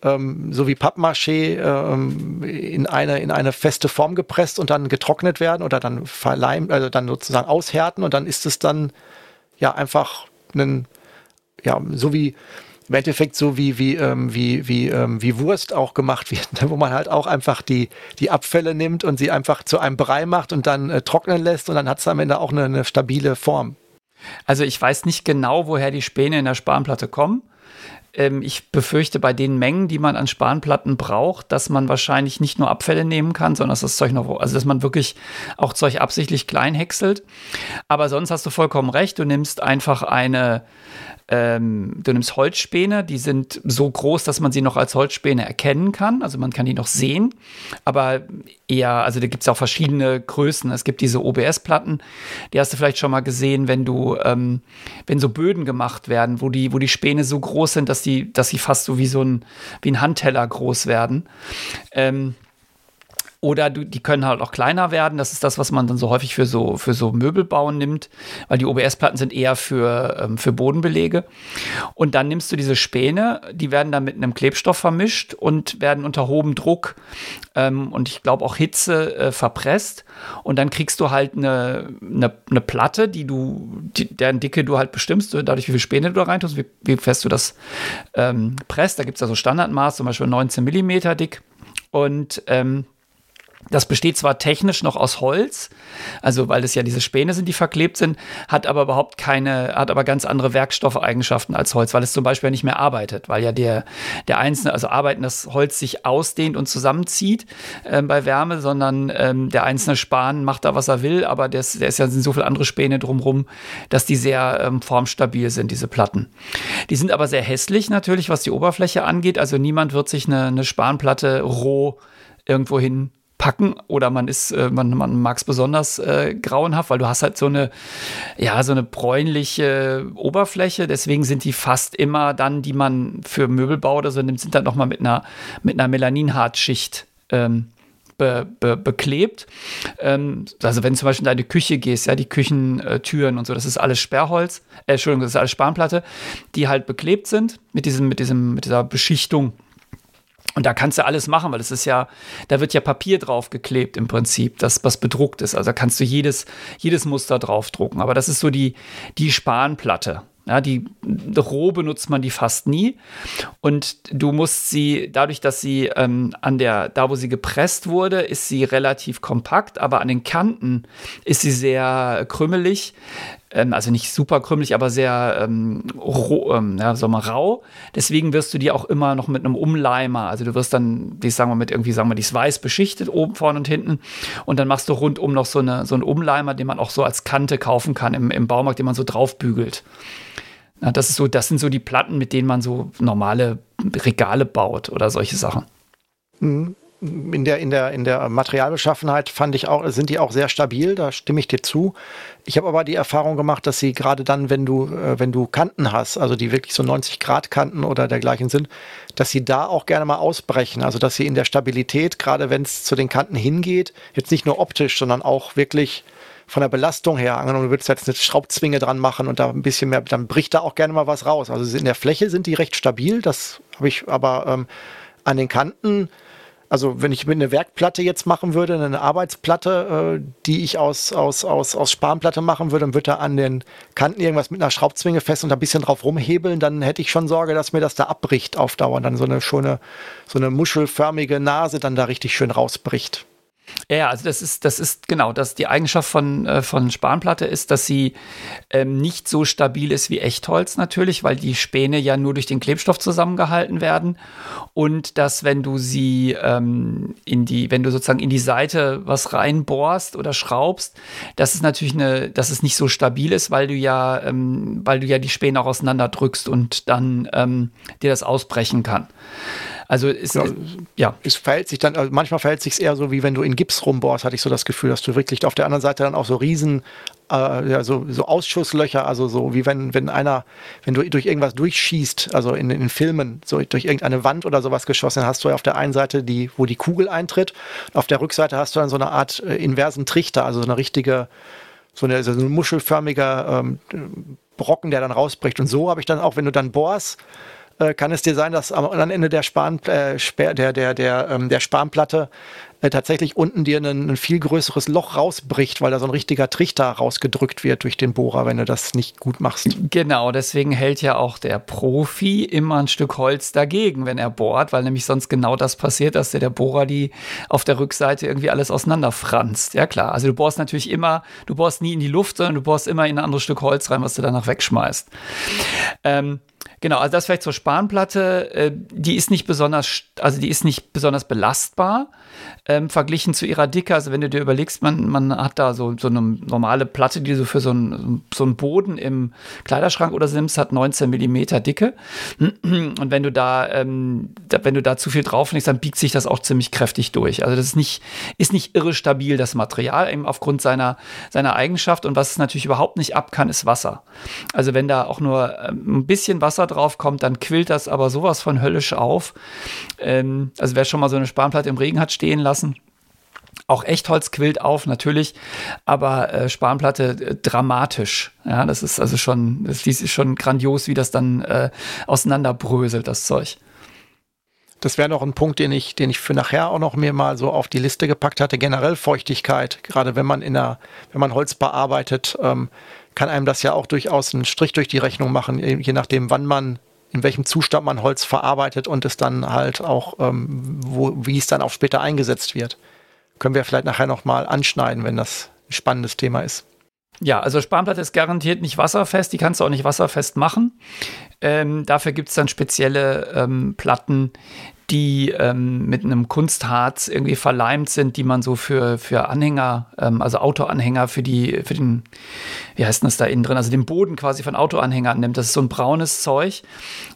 ähm, so wie Pappmaché ähm, in, eine, in eine feste Form gepresst und dann getrocknet werden oder dann verleimt, also dann sozusagen aushärten und dann ist es dann ja einfach ein, ja, so wie im Endeffekt so wie, wie, ähm, wie, wie, ähm, wie Wurst auch gemacht wird, ne? wo man halt auch einfach die, die Abfälle nimmt und sie einfach zu einem Brei macht und dann äh, trocknen lässt und dann hat es am Ende auch eine, eine stabile Form. Also ich weiß nicht genau, woher die Späne in der Spanplatte kommen. Ähm, ich befürchte bei den Mengen, die man an Spanplatten braucht, dass man wahrscheinlich nicht nur Abfälle nehmen kann, sondern dass das Zeug noch, also dass man wirklich auch Zeug absichtlich klein häckselt. Aber sonst hast du vollkommen recht. Du nimmst einfach eine, ähm, du nimmst Holzspäne, die sind so groß, dass man sie noch als Holzspäne erkennen kann. Also man kann die noch sehen. Aber eher, also da gibt es auch verschiedene Größen. Es gibt diese OBS-Platten, die hast du vielleicht schon mal gesehen, wenn du, ähm, wenn so Böden gemacht werden, wo die, wo die Späne so groß sind, dass die, dass sie fast so wie so ein, wie ein Handteller groß werden. Ähm, oder du, die können halt auch kleiner werden. Das ist das, was man dann so häufig für so, für so Möbelbauen nimmt, weil die OBS-Platten sind eher für, ähm, für Bodenbelege. Und dann nimmst du diese Späne, die werden dann mit einem Klebstoff vermischt und werden unter hohem Druck ähm, und ich glaube auch Hitze äh, verpresst. Und dann kriegst du halt eine, eine, eine Platte, die du, die, deren Dicke du halt bestimmst, dadurch wie viel Späne du da reintust, wie, wie fest du das ähm, presst. Da gibt es also Standardmaß, zum Beispiel 19 Millimeter dick. Und ähm, das besteht zwar technisch noch aus Holz, also weil es ja diese Späne sind, die verklebt sind, hat aber überhaupt keine, hat aber ganz andere Werkstoffeigenschaften als Holz, weil es zum Beispiel nicht mehr arbeitet, weil ja der, der einzelne, also arbeiten, das Holz sich ausdehnt und zusammenzieht äh, bei Wärme, sondern ähm, der einzelne Span macht da, was er will, aber der ist, der ist ja sind so viele andere Späne drumrum, dass die sehr ähm, formstabil sind, diese Platten. Die sind aber sehr hässlich natürlich, was die Oberfläche angeht, also niemand wird sich eine, eine Spanplatte roh irgendwo hin packen oder man ist, äh, man, man mag es besonders äh, grauenhaft, weil du hast halt so eine, ja, so eine bräunliche Oberfläche. Deswegen sind die fast immer dann, die man für Möbelbau oder so nimmt, sind dann nochmal mit einer, mit einer Melaninhartschicht ähm, Be, be, beklebt. Ähm, also wenn du zum Beispiel in deine Küche gehst, ja, die Küchentüren und so, das ist alles Sperrholz, äh, Entschuldigung, das ist alles Spanplatte, die halt beklebt sind mit diesem, mit diesem, mit dieser Beschichtung und da kannst du alles machen, weil es ist ja, da wird ja Papier draufgeklebt im Prinzip, das was bedruckt ist. Also da kannst du jedes, jedes Muster draufdrucken. Aber das ist so die, die Spanplatte. Ja, die roh benutzt man die fast nie. Und du musst sie, dadurch, dass sie ähm, an der, da wo sie gepresst wurde, ist sie relativ kompakt, aber an den Kanten ist sie sehr krümelig ähm, also nicht super krümelig, aber sehr ähm, roh, ähm, ja, sagen wir rau. Deswegen wirst du die auch immer noch mit einem Umleimer, also du wirst dann, die sagen wir mit irgendwie, sagen wir, dies weiß beschichtet, oben, vorne und hinten. Und dann machst du rundum noch so, eine, so einen Umleimer, den man auch so als Kante kaufen kann im, im Baumarkt, den man so draufbügelt. Ja, das, ist so, das sind so die Platten, mit denen man so normale Regale baut oder solche Sachen. Mhm. In der, in der, in der Materialbeschaffenheit fand ich auch, sind die auch sehr stabil, da stimme ich dir zu. Ich habe aber die Erfahrung gemacht, dass sie gerade dann, wenn du, äh, wenn du Kanten hast, also die wirklich so 90 Grad Kanten oder dergleichen sind, dass sie da auch gerne mal ausbrechen. Also dass sie in der Stabilität, gerade wenn es zu den Kanten hingeht, jetzt nicht nur optisch, sondern auch wirklich von der Belastung her, angenommen, du würdest jetzt eine Schraubzwinge dran machen und da ein bisschen mehr, dann bricht da auch gerne mal was raus. Also in der Fläche sind die recht stabil, das habe ich aber ähm, an den Kanten also wenn ich mir eine Werkplatte jetzt machen würde, eine Arbeitsplatte, äh, die ich aus, aus, aus, aus Spanplatte machen würde, dann würde da an den Kanten irgendwas mit einer Schraubzwinge fest und ein bisschen drauf rumhebeln, dann hätte ich schon Sorge, dass mir das da abbricht auf Dauer. Dann so eine schöne, so eine muschelförmige Nase dann da richtig schön rausbricht. Ja, also das ist, das ist genau, dass die Eigenschaft von, äh, von Spanplatte ist, dass sie ähm, nicht so stabil ist wie Echtholz natürlich, weil die Späne ja nur durch den Klebstoff zusammengehalten werden. Und dass, wenn du sie ähm, in die, wenn du sozusagen in die Seite was reinbohrst oder schraubst, dass es natürlich eine, dass es nicht so stabil ist, weil du ja, ähm, weil du ja die Späne auch auseinanderdrückst und dann ähm, dir das ausbrechen kann. Also es, ja, ja. Es verhält sich dann, also manchmal verhält sich eher so, wie wenn du in Gips rumbohrst, hatte ich so das Gefühl, dass du wirklich auf der anderen Seite dann auch so riesen, äh, ja, so, so Ausschusslöcher, also so wie wenn, wenn einer, wenn du durch irgendwas durchschießt, also in, in Filmen, so durch irgendeine Wand oder sowas geschossen, hast du auf der einen Seite die, wo die Kugel eintritt, auf der Rückseite hast du dann so eine Art äh, inversen Trichter, also so eine richtige, so eine, so ein muschelförmiger ähm, Brocken, der dann rausbricht. Und so habe ich dann auch, wenn du dann bohrst, äh, kann es dir sein, dass am, am Ende der, Span, äh, der, der, der, ähm, der Spanplatte äh, tatsächlich unten dir ein, ein, viel größeres Loch rausbricht, weil da so ein richtiger Trichter rausgedrückt wird durch den Bohrer, wenn du das nicht gut machst. Genau, deswegen hält ja auch der Profi immer ein Stück Holz dagegen, wenn er bohrt, weil nämlich sonst genau das passiert, dass der, der Bohrer die auf der Rückseite irgendwie alles auseinanderfranst. Ja klar, also du bohrst natürlich immer, du bohrst nie in die Luft, sondern du bohrst immer in ein anderes Stück Holz rein, was du danach wegschmeißt. Ähm, Genau, also das vielleicht zur Spanplatte, äh, die ist nicht besonders, also die ist nicht besonders belastbar ähm, verglichen zu ihrer Dicke. Also wenn du dir überlegst, man, man hat da so, so eine normale Platte, die du für so einen so einen Boden im Kleiderschrank oder so nimmst, hat 19 Millimeter Dicke. Und wenn du da, ähm, da, wenn du da zu viel drauf legst, dann biegt sich das auch ziemlich kräftig durch. Also das ist nicht, ist nicht irre stabil, das Material, eben aufgrund seiner, seiner Eigenschaft. Und was es natürlich überhaupt nicht ab kann, ist Wasser. Also wenn da auch nur ähm, ein bisschen Wasser drauf kommt, dann quillt das aber sowas von höllisch auf. Ähm, also wer schon mal so eine Spanplatte im Regen hat stehen lassen, auch Echtholz quillt auf, natürlich, aber äh, Spanplatte äh, dramatisch. Ja, das ist also schon, das ist schon grandios, wie das dann äh, auseinanderbröselt, das Zeug. Das wäre noch ein Punkt, den ich, den ich für nachher auch noch mir mal so auf die Liste gepackt hatte. Generell Feuchtigkeit, gerade wenn man in der, wenn man Holz bearbeitet, ähm, kann einem das ja auch durchaus einen Strich durch die Rechnung machen, je nachdem, wann man in welchem Zustand man Holz verarbeitet und es dann halt auch, ähm, wo, wie es dann auch später eingesetzt wird. Können wir vielleicht nachher nochmal anschneiden, wenn das ein spannendes Thema ist. Ja, also Spanplatte ist garantiert nicht wasserfest, die kannst du auch nicht wasserfest machen. Ähm, dafür gibt es dann spezielle ähm, Platten, die ähm, mit einem Kunstharz irgendwie verleimt sind, die man so für, für Anhänger, ähm, also Autoanhänger für die, für den, wie heißt das da innen drin, also den Boden quasi von Autoanhängern nimmt. Das ist so ein braunes Zeug.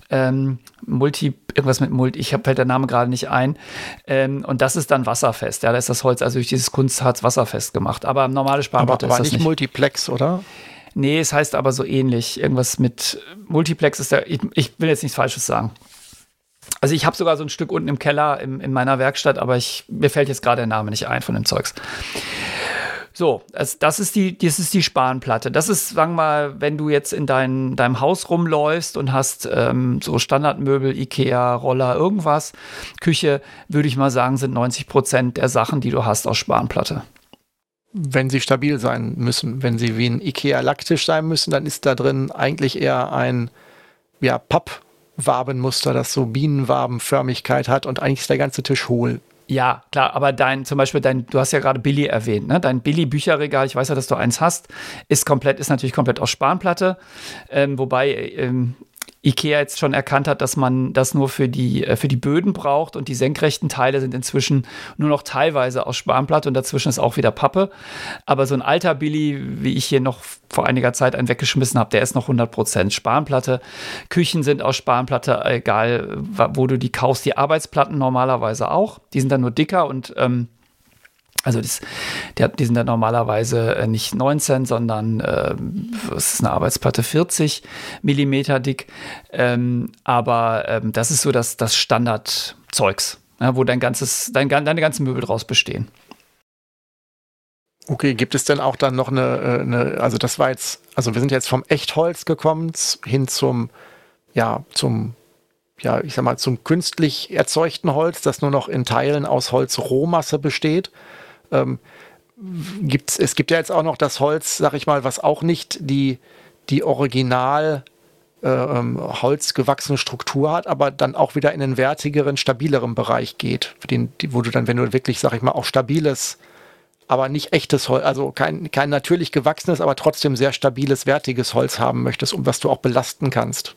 Ähm, Multi, irgendwas mit Multi, ich habe fällt der Name gerade nicht ein. Ähm, und das ist dann wasserfest. Ja, da ist das Holz also durch dieses Kunstharz wasserfest gemacht. Aber normale Sparplatte ist das nicht. Multiplex, oder? Nee, es heißt aber so ähnlich. Irgendwas mit Multiplex ist der, ich, ich will jetzt nichts Falsches sagen. Also ich habe sogar so ein Stück unten im Keller im, in meiner Werkstatt, aber ich, mir fällt jetzt gerade der Name nicht ein von dem Zeugs. So, das, das, ist die, das ist die Spanplatte. Das ist, sagen wir mal, wenn du jetzt in dein, deinem Haus rumläufst und hast ähm, so Standardmöbel, Ikea, Roller, irgendwas, Küche, würde ich mal sagen, sind 90 Prozent der Sachen, die du hast, aus Spanplatte. Wenn sie stabil sein müssen, wenn sie wie ein Ikea-Lacktisch sein müssen, dann ist da drin eigentlich eher ein ja, Papp Wabenmuster, das so Bienenwabenförmigkeit hat und eigentlich ist der ganze Tisch hohl. Ja, klar, aber dein, zum Beispiel dein, du hast ja gerade Billy erwähnt, ne? Dein Billy-Bücherregal, ich weiß ja, dass du eins hast, ist komplett, ist natürlich komplett aus Spanplatte. Ähm, wobei, ähm, IKEA jetzt schon erkannt hat, dass man das nur für die, äh, für die Böden braucht und die senkrechten Teile sind inzwischen nur noch teilweise aus Spanplatte und dazwischen ist auch wieder Pappe. Aber so ein alter Billy, wie ich hier noch vor einiger Zeit einen weggeschmissen habe, der ist noch 100% Spanplatte. Küchen sind aus Spanplatte, egal wo du die kaufst. Die Arbeitsplatten normalerweise auch. Die sind dann nur dicker und ähm, also das, die, die, sind dann normalerweise äh, nicht 19, sondern äh, es ist eine Arbeitsplatte 40 Millimeter dick. Ähm, aber ähm, das ist so das, das Standardzeugs, ja, wo dein ganzes, dein, deine ganzen Möbel draus bestehen. Okay, gibt es denn auch dann noch eine, äh, eine, also das war jetzt, also wir sind jetzt vom Echtholz gekommen hin zum, ja, zum, ja, ich sag mal, zum künstlich erzeugten Holz, das nur noch in Teilen aus Holzrohmasse besteht. Ähm, gibt's, es gibt ja jetzt auch noch das Holz, sag ich mal, was auch nicht die, die Original äh, ähm, holzgewachsene Struktur hat, aber dann auch wieder in den wertigeren, stabileren Bereich geht, den, wo du dann, wenn du wirklich, sag ich mal, auch stabiles, aber nicht echtes Holz, also kein, kein natürlich gewachsenes, aber trotzdem sehr stabiles, wertiges Holz haben möchtest, um was du auch belasten kannst.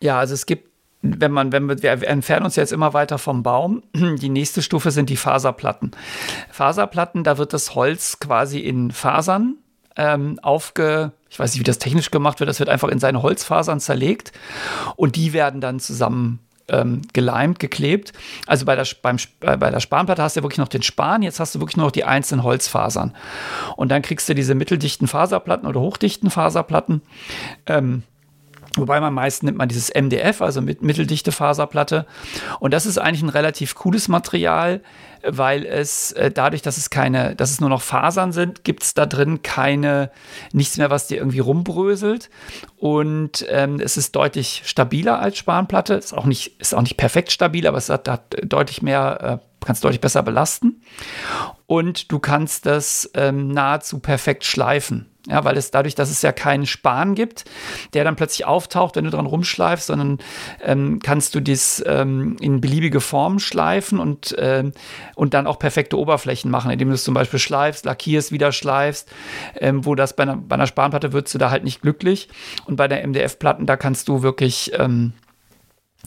Ja, also es gibt wenn man, wenn wir, wir entfernen uns jetzt immer weiter vom Baum. Die nächste Stufe sind die Faserplatten. Faserplatten, da wird das Holz quasi in Fasern ähm, aufge, ich weiß nicht, wie das technisch gemacht wird, das wird einfach in seine Holzfasern zerlegt und die werden dann zusammen ähm, geleimt, geklebt. Also bei der, beim, äh, bei der Spanplatte hast du wirklich noch den Span, jetzt hast du wirklich nur noch die einzelnen Holzfasern. Und dann kriegst du diese mitteldichten Faserplatten oder hochdichten Faserplatten. Ähm, Wobei man meist nimmt man dieses MDF, also mit mitteldichte Faserplatte. Und das ist eigentlich ein relativ cooles Material, weil es äh, dadurch, dass es keine, dass es nur noch Fasern sind, gibt es da drin keine, nichts mehr, was dir irgendwie rumbröselt. Und ähm, es ist deutlich stabiler als Spanplatte. Ist auch nicht, ist auch nicht perfekt stabil, aber es hat, hat deutlich mehr, äh, kannst deutlich besser belasten. Und du kannst das ähm, nahezu perfekt schleifen. Ja, weil es dadurch, dass es ja keinen Span gibt, der dann plötzlich auftaucht, wenn du dran rumschleifst, sondern ähm, kannst du dies ähm, in beliebige Formen schleifen und, ähm, und dann auch perfekte Oberflächen machen, indem du es zum Beispiel schleifst, lackierst, wieder schleifst, ähm, wo das bei einer, bei einer Spanplatte würdest du da halt nicht glücklich. Und bei der MDF-Platten, da kannst du wirklich ähm,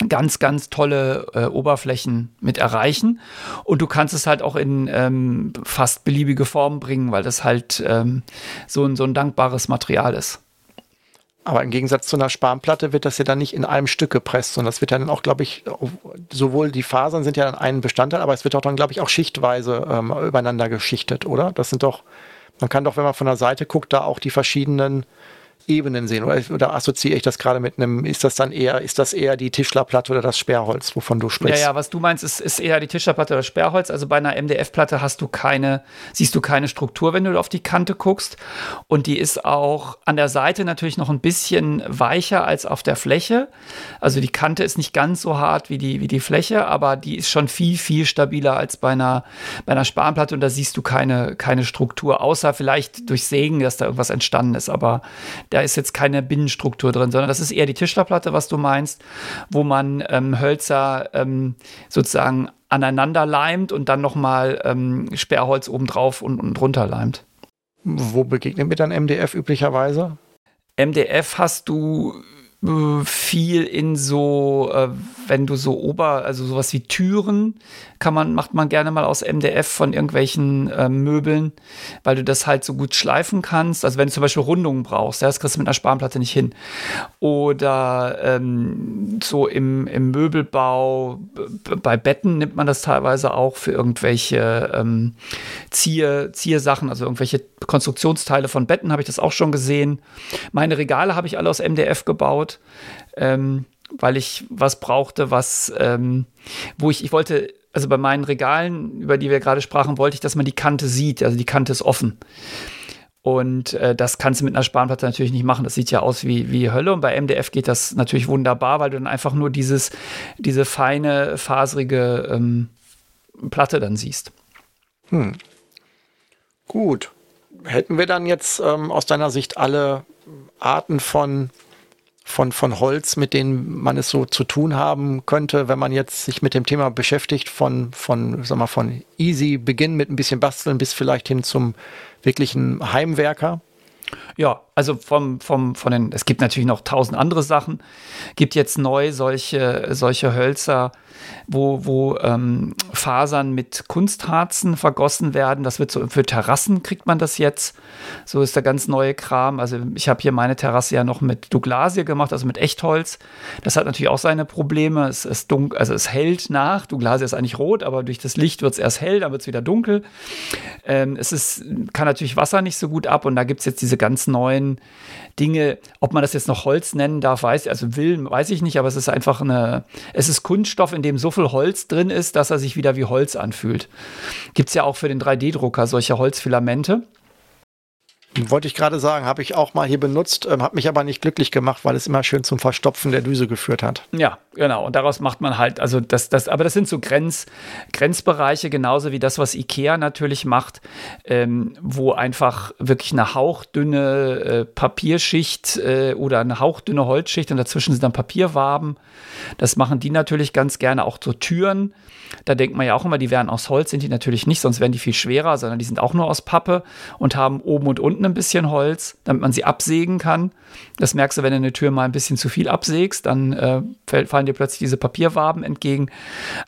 ganz, ganz tolle äh, Oberflächen mit erreichen. Und du kannst es halt auch in ähm, fast beliebige Formen bringen, weil das halt ähm, so, ein, so ein dankbares Material ist. Aber im Gegensatz zu einer Spanplatte wird das ja dann nicht in einem Stück gepresst, sondern das wird dann auch, glaube ich, sowohl die Fasern sind ja dann ein Bestandteil, aber es wird auch dann, glaube ich, auch schichtweise ähm, übereinander geschichtet, oder? Das sind doch, man kann doch, wenn man von der Seite guckt, da auch die verschiedenen Ebenen sehen. Oder, oder assoziiere ich das gerade mit einem, ist das dann eher, ist das eher die Tischlerplatte oder das Sperrholz, wovon du sprichst? Ja, ja, was du meinst, ist, ist eher die Tischlerplatte oder Sperrholz. Also bei einer MDF-Platte hast du keine, siehst du keine Struktur, wenn du auf die Kante guckst. Und die ist auch an der Seite natürlich noch ein bisschen weicher als auf der Fläche. Also die Kante ist nicht ganz so hart wie die, wie die Fläche, aber die ist schon viel, viel stabiler als bei einer, bei einer Spanplatte und da siehst du keine, keine Struktur, außer vielleicht durch Sägen, dass da irgendwas entstanden ist. Aber da ist jetzt keine Binnenstruktur drin, sondern das ist eher die Tischlerplatte, was du meinst, wo man ähm, Hölzer ähm, sozusagen aneinander leimt und dann nochmal ähm, Sperrholz obendrauf und, und drunter leimt. Wo begegnet mir dann MDF üblicherweise? MDF hast du äh, viel in so, äh, wenn du so Ober, also sowas wie Türen, kann man, macht man gerne mal aus MDF von irgendwelchen äh, Möbeln, weil du das halt so gut schleifen kannst. Also wenn du zum Beispiel Rundungen brauchst, ja, das kriegst du mit einer Spanplatte nicht hin. Oder ähm, so im, im Möbelbau, bei Betten nimmt man das teilweise auch für irgendwelche ähm, Zier, Ziersachen, also irgendwelche Konstruktionsteile von Betten habe ich das auch schon gesehen. Meine Regale habe ich alle aus MDF gebaut. Ähm, weil ich was brauchte, was, ähm, wo ich, ich wollte, also bei meinen Regalen, über die wir gerade sprachen, wollte ich, dass man die Kante sieht. Also die Kante ist offen. Und äh, das kannst du mit einer Spanplatte natürlich nicht machen. Das sieht ja aus wie, wie Hölle. Und bei MDF geht das natürlich wunderbar, weil du dann einfach nur dieses, diese feine, faserige ähm, Platte dann siehst. Hm. Gut. Hätten wir dann jetzt ähm, aus deiner Sicht alle Arten von von, von Holz, mit denen man es so zu tun haben könnte, wenn man jetzt sich mit dem Thema beschäftigt, von, von, sag mal, von easy Beginn mit ein bisschen Basteln bis vielleicht hin zum wirklichen Heimwerker? Ja, Also vom, vom, von den, es gibt natürlich noch tausend andere Sachen. Gibt jetzt neu solche, solche Hölzer, wo, wo ähm, Fasern mit Kunstharzen vergossen werden. Das wird so für Terrassen kriegt man das jetzt. So ist der ganz neue Kram. Also ich habe hier meine Terrasse ja noch mit Douglasie gemacht, also mit Echtholz. Das hat natürlich auch seine Probleme. Es ist dunkel, also es hält nach. Douglasie ist eigentlich rot, aber durch das Licht wird es erst hell, dann wird es wieder dunkel. Ähm, es ist, kann natürlich Wasser nicht so gut ab und da gibt es jetzt diese ganz neuen Dinge, ob man das jetzt noch Holz nennen darf, weiß, also will, weiß ich nicht, aber es ist einfach eine, es ist Kunststoff, in dem so viel Holz drin ist, dass er sich wieder wie Holz anfühlt. Gibt es ja auch für den 3D-Drucker solche Holzfilamente. Wollte ich gerade sagen, habe ich auch mal hier benutzt, ähm, habe mich aber nicht glücklich gemacht, weil es immer schön zum Verstopfen der Düse geführt hat. Ja, genau. Und daraus macht man halt, also das, das, aber das sind so Grenz, Grenzbereiche, genauso wie das, was IKEA natürlich macht, ähm, wo einfach wirklich eine hauchdünne äh, Papierschicht äh, oder eine hauchdünne Holzschicht und dazwischen sind dann Papierwaben. Das machen die natürlich ganz gerne, auch so Türen. Da denkt man ja auch immer, die wären aus Holz, sind die natürlich nicht, sonst wären die viel schwerer, sondern die sind auch nur aus Pappe und haben oben und unten ein bisschen Holz, damit man sie absägen kann. Das merkst du, wenn du eine Tür mal ein bisschen zu viel absägst, dann äh, fallen dir plötzlich diese Papierwaben entgegen.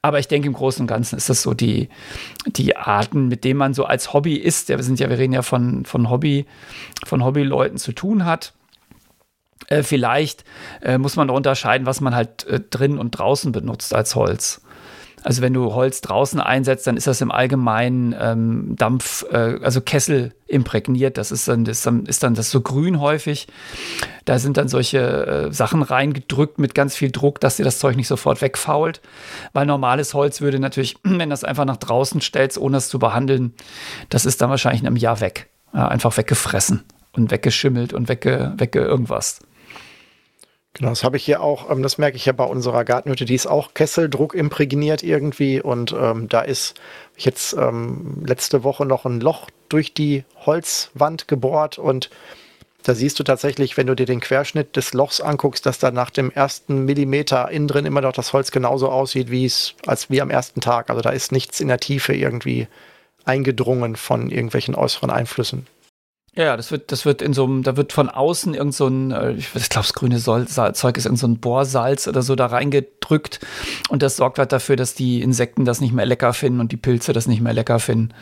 Aber ich denke, im Großen und Ganzen ist das so die, die Arten, mit denen man so als Hobby ist. Ja, wir sind ja, wir reden ja von, von Hobby, von Hobbyleuten zu tun hat. Äh, vielleicht äh, muss man unterscheiden, was man halt äh, drin und draußen benutzt als Holz. Also wenn du Holz draußen einsetzt, dann ist das im Allgemeinen ähm, Dampf, äh, also Kessel imprägniert. Das ist dann, das ist dann das so grün häufig. Da sind dann solche äh, Sachen reingedrückt mit ganz viel Druck, dass dir das Zeug nicht sofort wegfault. Weil normales Holz würde natürlich, wenn das einfach nach draußen stellst, ohne es zu behandeln, das ist dann wahrscheinlich in einem Jahr weg. Ja, einfach weggefressen und weggeschimmelt und wegge, wegge irgendwas. Genau, das habe ich hier auch, ähm, das merke ich ja bei unserer Gartenhütte, die ist auch Kesseldruck imprägniert irgendwie und ähm, da ist jetzt ähm, letzte Woche noch ein Loch durch die Holzwand gebohrt und da siehst du tatsächlich, wenn du dir den Querschnitt des Lochs anguckst, dass da nach dem ersten Millimeter innen drin immer noch das Holz genauso aussieht, wie es als wie am ersten Tag. Also da ist nichts in der Tiefe irgendwie eingedrungen von irgendwelchen äußeren Einflüssen. Ja, das wird, das wird in so einem, da wird von außen irgend so ein, äh, ich glaube, das grüne Zeug ist irgend so ein Bohrsalz oder so da reingedrückt und das sorgt halt dafür, dass die Insekten das nicht mehr lecker finden und die Pilze das nicht mehr lecker finden.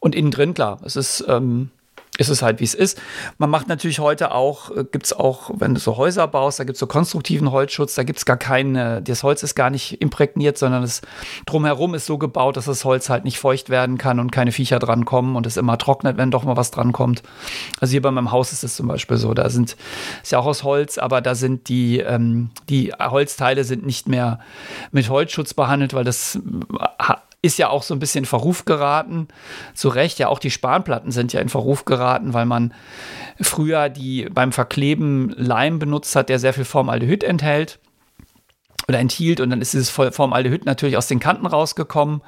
Und innen drin, klar, es ist, ähm, ist es halt, wie es ist. Man macht natürlich heute auch, äh, gibt es auch, wenn du so Häuser baust, da gibt es so konstruktiven Holzschutz, da gibt es gar keine, das Holz ist gar nicht imprägniert, sondern es drumherum ist so gebaut, dass das Holz halt nicht feucht werden kann und keine Viecher dran kommen und es immer trocknet, wenn doch mal was dran kommt. Also hier bei meinem Haus ist es zum Beispiel so, da sind, ist ja auch aus Holz, aber da sind die, ähm, die Holzteile sind nicht mehr mit Holzschutz behandelt, weil das äh, ist ja auch so ein bisschen in Verruf geraten. Zu Recht, ja, auch die Spanplatten sind ja in Verruf geraten, weil man früher die beim Verkleben Leim benutzt hat, der sehr viel Formaldehyd enthält oder enthielt und dann ist dieses Formaldehyd natürlich aus den Kanten rausgekommen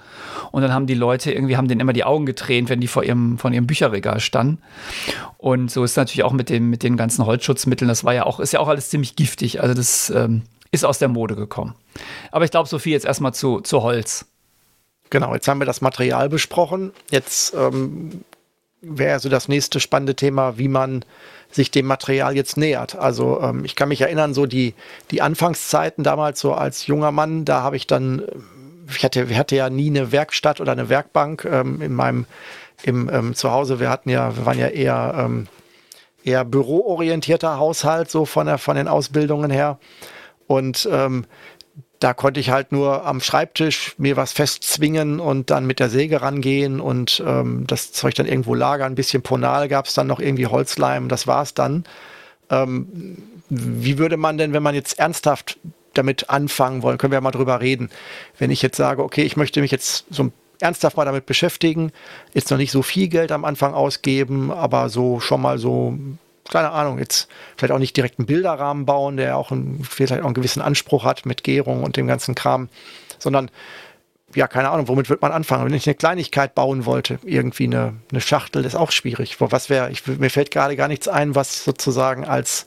und dann haben die Leute irgendwie haben denen immer die Augen getränt, wenn die vor ihrem von ihrem Bücherregal standen und so ist natürlich auch mit dem mit den ganzen Holzschutzmitteln, das war ja auch ist ja auch alles ziemlich giftig, also das ähm, ist aus der Mode gekommen. Aber ich glaube, so viel jetzt erstmal zu, zu Holz. Genau, jetzt haben wir das Material besprochen. Jetzt ähm, wäre so das nächste spannende Thema, wie man sich dem Material jetzt nähert. Also ähm, ich kann mich erinnern, so die, die Anfangszeiten damals so als junger Mann, da habe ich dann, ich hatte, wir hatten ja nie eine Werkstatt oder eine Werkbank ähm, in meinem im ähm, Zuhause. Wir hatten ja, wir waren ja eher ähm, eher büroorientierter Haushalt so von der von den Ausbildungen her und ähm, da konnte ich halt nur am Schreibtisch mir was festzwingen und dann mit der Säge rangehen und ähm, das Zeug dann irgendwo lagern. Ein bisschen Ponal gab es dann noch irgendwie Holzleim, das war es dann. Ähm, wie würde man denn, wenn man jetzt ernsthaft damit anfangen wollen, können wir ja mal drüber reden. Wenn ich jetzt sage, okay, ich möchte mich jetzt so ernsthaft mal damit beschäftigen, jetzt noch nicht so viel Geld am Anfang ausgeben, aber so schon mal so keine Ahnung, jetzt vielleicht auch nicht direkt einen Bilderrahmen bauen, der auch einen, vielleicht auch einen gewissen Anspruch hat mit Gärung und dem ganzen Kram, sondern ja, keine Ahnung, womit wird man anfangen? Wenn ich eine Kleinigkeit bauen wollte, irgendwie eine, eine Schachtel, ist auch schwierig. Was wäre, mir fällt gerade gar nichts ein, was sozusagen als,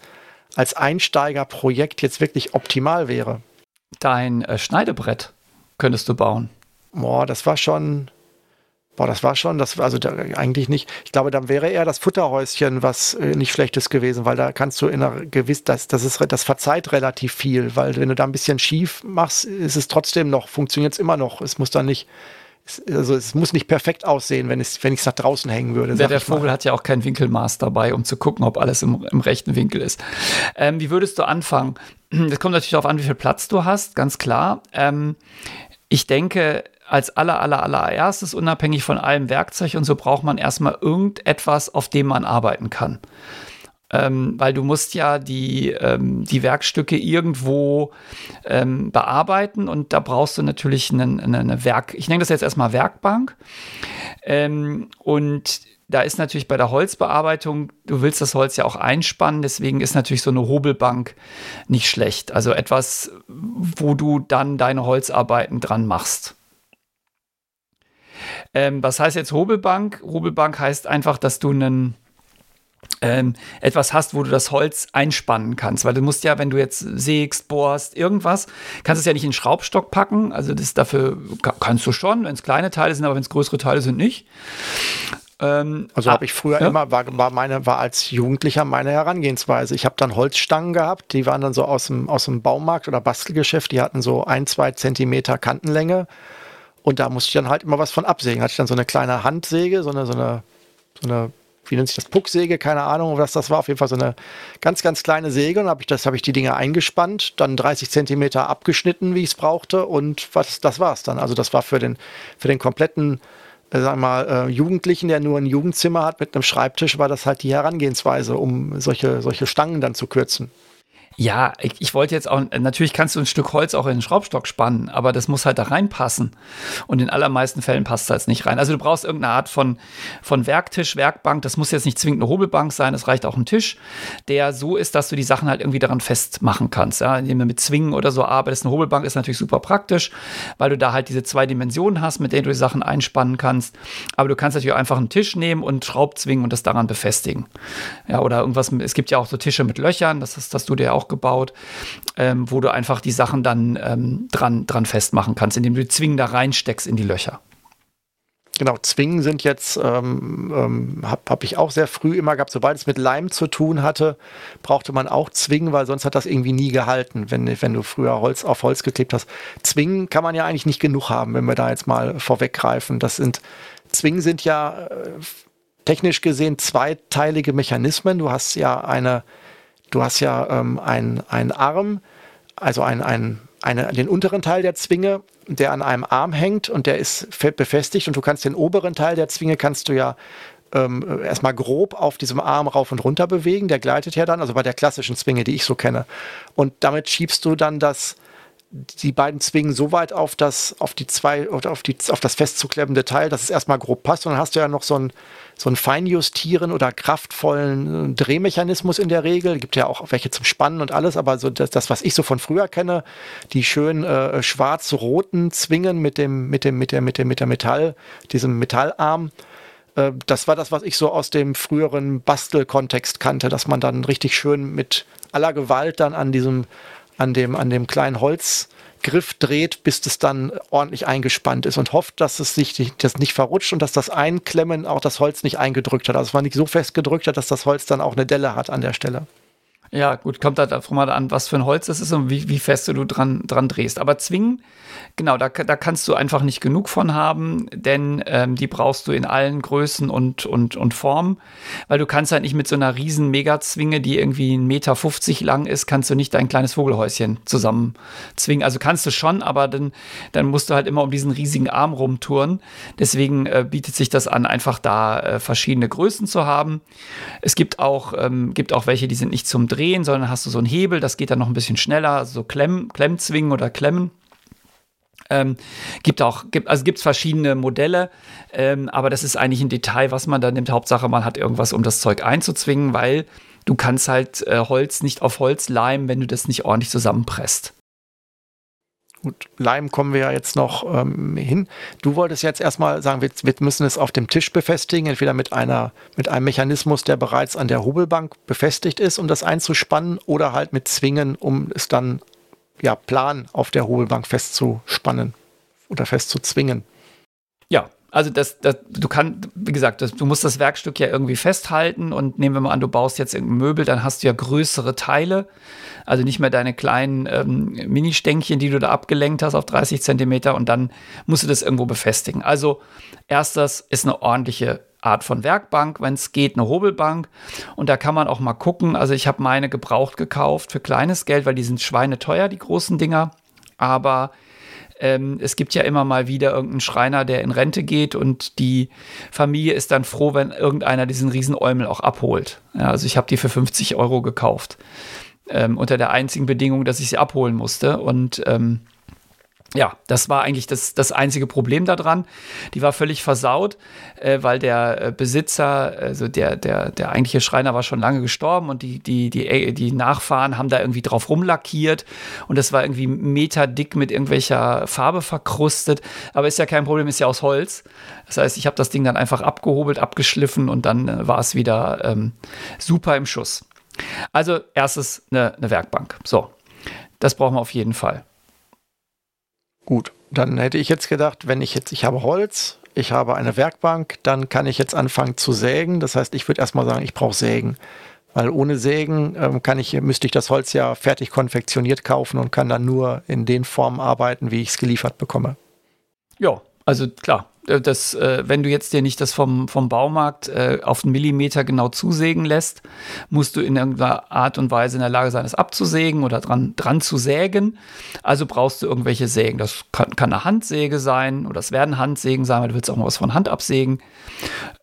als Einsteigerprojekt jetzt wirklich optimal wäre. Dein äh, Schneidebrett könntest du bauen. Boah, das war schon, Boah, das war schon, das also da, eigentlich nicht. Ich glaube, dann wäre eher das Futterhäuschen was äh, nicht schlechtes gewesen, weil da kannst du in einer gewiss, das, das ist, das verzeiht relativ viel, weil wenn du da ein bisschen schief machst, ist es trotzdem noch, funktioniert es immer noch. Es muss dann nicht, also es muss nicht perfekt aussehen, wenn, es, wenn ich es nach draußen hängen würde. Der, der Vogel hat ja auch kein Winkelmaß dabei, um zu gucken, ob alles im, im rechten Winkel ist. Ähm, wie würdest du anfangen? Das kommt natürlich darauf an, wie viel Platz du hast, ganz klar. Ähm, ich denke, als aller, aller, allererstes, unabhängig von allem Werkzeug und so, braucht man erstmal irgendetwas, auf dem man arbeiten kann. Ähm, weil du musst ja die, ähm, die Werkstücke irgendwo ähm, bearbeiten und da brauchst du natürlich eine, eine, eine Werk, ich nenne das jetzt erstmal Werkbank. Ähm, und da ist natürlich bei der Holzbearbeitung, du willst das Holz ja auch einspannen, deswegen ist natürlich so eine Hobelbank nicht schlecht. Also etwas, wo du dann deine Holzarbeiten dran machst. Ähm, was heißt jetzt Hobelbank? Hobelbank heißt einfach, dass du einen ähm, etwas hast, wo du das Holz einspannen kannst. Weil du musst ja, wenn du jetzt sägst, bohrst, irgendwas, kannst du es ja nicht in den Schraubstock packen. Also das dafür kannst du schon, wenn es kleine Teile sind, aber wenn es größere Teile sind, nicht. Ähm, also habe ich früher ja? immer, war, war, meine, war als Jugendlicher meine Herangehensweise. Ich habe dann Holzstangen gehabt, die waren dann so aus dem, aus dem Baumarkt oder Bastelgeschäft, die hatten so ein, zwei Zentimeter Kantenlänge. Und da musste ich dann halt immer was von absägen. Hatte ich dann so eine kleine Handsäge, so eine, so eine, so eine wie nennt sich das, Pucksäge, keine Ahnung, was das war. Auf jeden Fall so eine ganz, ganz kleine Säge. Und hab ich, das habe ich die Dinge eingespannt, dann 30 Zentimeter abgeschnitten, wie ich es brauchte. Und was, das war's dann. Also das war für den, für den kompletten, äh, sagen wir mal, äh, Jugendlichen, der nur ein Jugendzimmer hat mit einem Schreibtisch, war das halt die Herangehensweise, um solche, solche Stangen dann zu kürzen. Ja, ich, ich, wollte jetzt auch, natürlich kannst du ein Stück Holz auch in den Schraubstock spannen, aber das muss halt da reinpassen. Und in allermeisten Fällen passt das nicht rein. Also du brauchst irgendeine Art von, von Werktisch, Werkbank. Das muss jetzt nicht zwingend eine Hobelbank sein, es reicht auch ein Tisch, der so ist, dass du die Sachen halt irgendwie daran festmachen kannst. Ja, indem du mit Zwingen oder so arbeitest. Eine Hobelbank ist natürlich super praktisch, weil du da halt diese zwei Dimensionen hast, mit denen du die Sachen einspannen kannst. Aber du kannst natürlich auch einfach einen Tisch nehmen und Schraubzwingen und das daran befestigen. Ja, oder irgendwas, es gibt ja auch so Tische mit Löchern, das ist, dass du dir auch gebaut, ähm, wo du einfach die Sachen dann ähm, dran, dran festmachen kannst, indem du Zwingen da reinsteckst in die Löcher. Genau, Zwingen sind jetzt, ähm, ähm, habe hab ich auch sehr früh immer gehabt, sobald es mit Leim zu tun hatte, brauchte man auch Zwingen, weil sonst hat das irgendwie nie gehalten, wenn, wenn du früher Holz auf Holz geklebt hast. Zwingen kann man ja eigentlich nicht genug haben, wenn wir da jetzt mal vorweggreifen. Das sind, Zwingen sind ja äh, technisch gesehen zweiteilige Mechanismen. Du hast ja eine Du hast ja ähm, einen Arm, also ein, ein, eine, den unteren Teil der Zwinge, der an einem Arm hängt und der ist befestigt und du kannst den oberen Teil der Zwinge kannst du ja ähm, erstmal grob auf diesem Arm rauf und runter bewegen. Der gleitet ja dann, also bei der klassischen Zwinge, die ich so kenne. Und damit schiebst du dann das, die beiden Zwingen so weit auf das, auf die zwei, auf, die, auf das festzuklemmende Teil, dass es erstmal grob passt. Und dann hast du ja noch so ein, so einen feinjustieren oder kraftvollen Drehmechanismus in der Regel. Es gibt ja auch welche zum Spannen und alles, aber so das, das was ich so von früher kenne, die schön äh, schwarz-roten Zwingen mit dem, mit dem, mit der, mit dem, mit der Metall, diesem Metallarm äh, das war das, was ich so aus dem früheren Bastelkontext kannte, dass man dann richtig schön mit aller Gewalt dann an diesem an dem, an dem kleinen Holzgriff dreht, bis es dann ordentlich eingespannt ist und hofft, dass es sich das nicht verrutscht und dass das Einklemmen auch das Holz nicht eingedrückt hat. Also es war nicht so fest gedrückt hat, dass das Holz dann auch eine Delle hat an der Stelle. Ja, gut, kommt halt davon mal an, was für ein Holz das ist und wie, wie fest du dran, dran drehst. Aber zwingen, genau, da, da kannst du einfach nicht genug von haben, denn ähm, die brauchst du in allen Größen und, und, und Formen, weil du kannst halt nicht mit so einer riesen Megazwinge, die irgendwie 1,50 Meter lang ist, kannst du nicht dein kleines Vogelhäuschen zusammen zwingen. Also kannst du schon, aber dann, dann musst du halt immer um diesen riesigen Arm rumtouren. Deswegen äh, bietet sich das an, einfach da äh, verschiedene Größen zu haben. Es gibt auch, ähm, gibt auch welche, die sind nicht zum Drehen drehen, sondern hast du so einen Hebel, das geht dann noch ein bisschen schneller, also so Klemm, Klemmzwingen oder Klemmen. Ähm, gibt auch, gibt, also gibt es verschiedene Modelle, ähm, aber das ist eigentlich ein Detail, was man dann nimmt. Hauptsache, man hat irgendwas, um das Zeug einzuzwingen, weil du kannst halt äh, Holz nicht auf Holz leimen, wenn du das nicht ordentlich zusammenpresst. Gut, Leim kommen wir ja jetzt noch ähm, hin. Du wolltest jetzt erstmal sagen, wir, wir, müssen es auf dem Tisch befestigen, entweder mit, einer, mit einem Mechanismus, der bereits an der Hobelbank befestigt ist, um das einzuspannen, oder halt mit Zwingen, um es dann ja, plan auf der Hobelbank festzuspannen oder festzuzwingen. Also das, das, du kannst, wie gesagt, das, du musst das Werkstück ja irgendwie festhalten und nehmen wir mal an, du baust jetzt irgendein Möbel, dann hast du ja größere Teile, also nicht mehr deine kleinen ähm, Mini-Stänkchen, die du da abgelenkt hast auf 30 Zentimeter und dann musst du das irgendwo befestigen. Also erstes ist eine ordentliche Art von Werkbank, wenn es geht, eine Hobelbank. Und da kann man auch mal gucken. Also ich habe meine gebraucht gekauft für kleines Geld, weil die sind schweineteuer, die großen Dinger. Aber ähm, es gibt ja immer mal wieder irgendeinen Schreiner, der in Rente geht und die Familie ist dann froh, wenn irgendeiner diesen Riesenäumel auch abholt. Ja, also ich habe die für 50 Euro gekauft. Ähm, unter der einzigen Bedingung, dass ich sie abholen musste. Und ähm, ja, das war eigentlich das, das einzige Problem daran. Die war völlig versaut, äh, weil der äh, Besitzer, also der, der, der eigentliche Schreiner war schon lange gestorben und die, die, die, äh, die Nachfahren haben da irgendwie drauf rumlackiert und das war irgendwie meterdick mit irgendwelcher Farbe verkrustet. Aber ist ja kein Problem, ist ja aus Holz. Das heißt, ich habe das Ding dann einfach abgehobelt, abgeschliffen und dann äh, war es wieder ähm, super im Schuss. Also erstes eine, eine Werkbank. So, das brauchen wir auf jeden Fall. Gut, dann hätte ich jetzt gedacht, wenn ich jetzt, ich habe Holz, ich habe eine Werkbank, dann kann ich jetzt anfangen zu sägen. Das heißt, ich würde erstmal sagen, ich brauche Sägen. Weil ohne Sägen ähm, kann ich, müsste ich das Holz ja fertig konfektioniert kaufen und kann dann nur in den Formen arbeiten, wie ich es geliefert bekomme. Ja, also klar, das, äh, wenn du jetzt dir nicht das vom, vom Baumarkt äh, auf einen Millimeter genau zusägen lässt, musst du in irgendeiner Art und Weise in der Lage sein, es abzusägen oder dran, dran zu sägen. Also brauchst du irgendwelche Sägen. Das kann, kann eine Handsäge sein oder es werden Handsägen sein, weil du willst auch mal was von Hand absägen.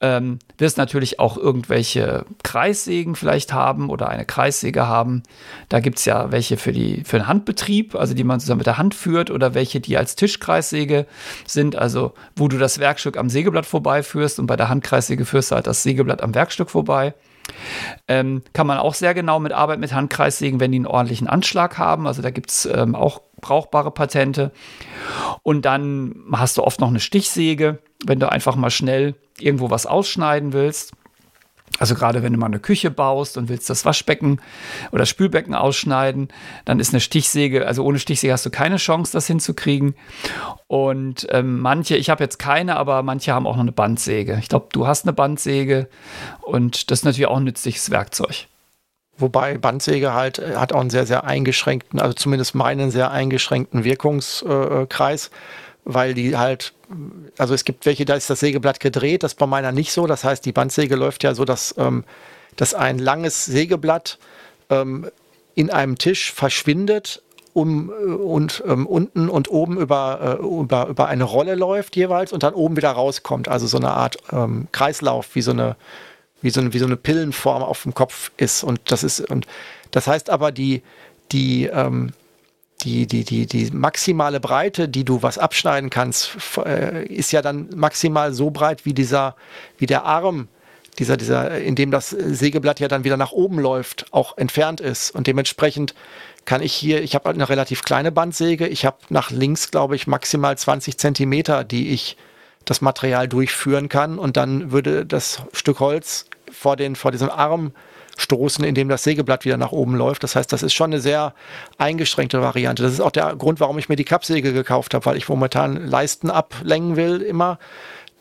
Ähm, wirst natürlich auch irgendwelche Kreissägen vielleicht haben oder eine Kreissäge haben. Da gibt es ja welche für, die, für den Handbetrieb, also die man zusammen mit der Hand führt oder welche, die als Tischkreissäge sind, also wo du das das Werkstück am Sägeblatt vorbeiführst und bei der Handkreissäge führst du halt das Sägeblatt am Werkstück vorbei. Ähm, kann man auch sehr genau mit Arbeit mit Handkreissägen, wenn die einen ordentlichen Anschlag haben. Also da gibt es ähm, auch brauchbare Patente. Und dann hast du oft noch eine Stichsäge, wenn du einfach mal schnell irgendwo was ausschneiden willst. Also gerade wenn du mal eine Küche baust und willst das Waschbecken oder Spülbecken ausschneiden, dann ist eine Stichsäge, also ohne Stichsäge hast du keine Chance, das hinzukriegen. Und ähm, manche, ich habe jetzt keine, aber manche haben auch noch eine Bandsäge. Ich glaube, du hast eine Bandsäge und das ist natürlich auch ein nützliches Werkzeug. Wobei Bandsäge halt äh, hat auch einen sehr, sehr eingeschränkten, also zumindest meinen sehr eingeschränkten Wirkungskreis. Äh, weil die halt, also es gibt welche, da ist das Sägeblatt gedreht, das ist bei meiner nicht so. Das heißt, die Bandsäge läuft ja so, dass, ähm, dass ein langes Sägeblatt ähm, in einem Tisch verschwindet um, äh, und ähm, unten und oben über, äh, über, über eine Rolle läuft jeweils und dann oben wieder rauskommt. Also so eine Art ähm, Kreislauf, wie so eine, wie so eine, wie so eine Pillenform auf dem Kopf ist. Und das ist, und das heißt aber, die, die, ähm, die, die, die, die maximale Breite, die du was abschneiden kannst, äh, ist ja dann maximal so breit wie dieser, wie der Arm, dieser, dieser, in dem das Sägeblatt ja dann wieder nach oben läuft, auch entfernt ist. Und dementsprechend kann ich hier, ich habe eine relativ kleine Bandsäge, ich habe nach links, glaube ich, maximal 20 Zentimeter, die ich das Material durchführen kann. Und dann würde das Stück Holz vor, den, vor diesem Arm stoßen, indem das Sägeblatt wieder nach oben läuft. Das heißt, das ist schon eine sehr eingeschränkte Variante. Das ist auch der Grund, warum ich mir die Kappsäge gekauft habe, weil ich momentan Leisten ablängen will immer.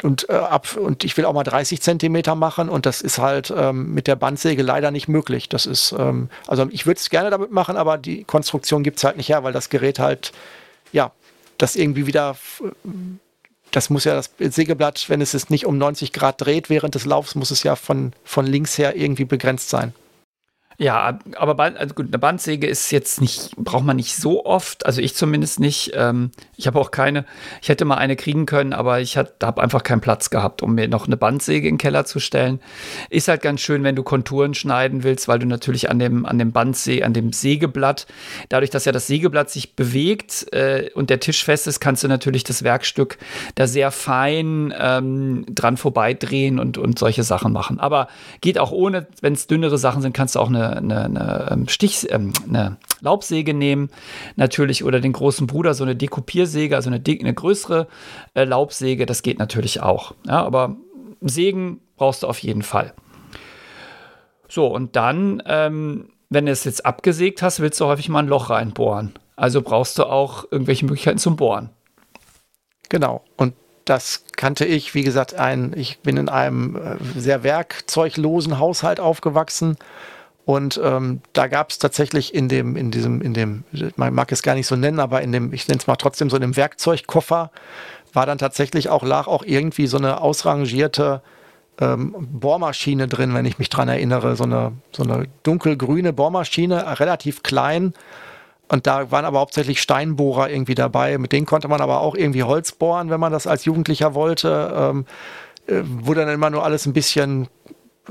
Und, äh, ab, und ich will auch mal 30 Zentimeter machen und das ist halt ähm, mit der Bandsäge leider nicht möglich. Das ist, ähm, also ich würde es gerne damit machen, aber die Konstruktion gibt es halt nicht her, weil das Gerät halt, ja, das irgendwie wieder das muss ja das Sägeblatt, wenn es es nicht um 90 Grad dreht während des Laufs, muss es ja von, von links her irgendwie begrenzt sein. Ja, aber also gut, eine Bandsäge ist jetzt nicht, braucht man nicht so oft. Also ich zumindest nicht. Ähm, ich habe auch keine. Ich hätte mal eine kriegen können, aber ich habe einfach keinen Platz gehabt, um mir noch eine Bandsäge in den Keller zu stellen. Ist halt ganz schön, wenn du Konturen schneiden willst, weil du natürlich an dem, an dem Bandsäge, an dem Sägeblatt, dadurch, dass ja das Sägeblatt sich bewegt äh, und der Tisch fest ist, kannst du natürlich das Werkstück da sehr fein ähm, dran vorbeidrehen und, und solche Sachen machen. Aber geht auch ohne, wenn es dünnere Sachen sind, kannst du auch eine eine, eine ähm, Stich, ähm, eine Laubsäge nehmen, natürlich, oder den großen Bruder, so eine Dekupiersäge, also eine, eine größere äh, Laubsäge, das geht natürlich auch. Ja, aber Sägen brauchst du auf jeden Fall. So, und dann, ähm, wenn du es jetzt abgesägt hast, willst du häufig mal ein Loch reinbohren. Also brauchst du auch irgendwelche Möglichkeiten zum Bohren. Genau. Und das kannte ich, wie gesagt, ein, ich bin in einem äh, sehr werkzeuglosen Haushalt aufgewachsen. Und ähm, da gab es tatsächlich in dem, in diesem, in dem, man mag es gar nicht so nennen, aber in dem, ich nenne es mal trotzdem so in dem Werkzeugkoffer, war dann tatsächlich auch, lag auch irgendwie so eine ausrangierte ähm, Bohrmaschine drin, wenn ich mich dran erinnere. So eine, so eine dunkelgrüne Bohrmaschine, relativ klein und da waren aber hauptsächlich Steinbohrer irgendwie dabei. Mit denen konnte man aber auch irgendwie Holz bohren, wenn man das als Jugendlicher wollte. Ähm, äh, wurde dann immer nur alles ein bisschen,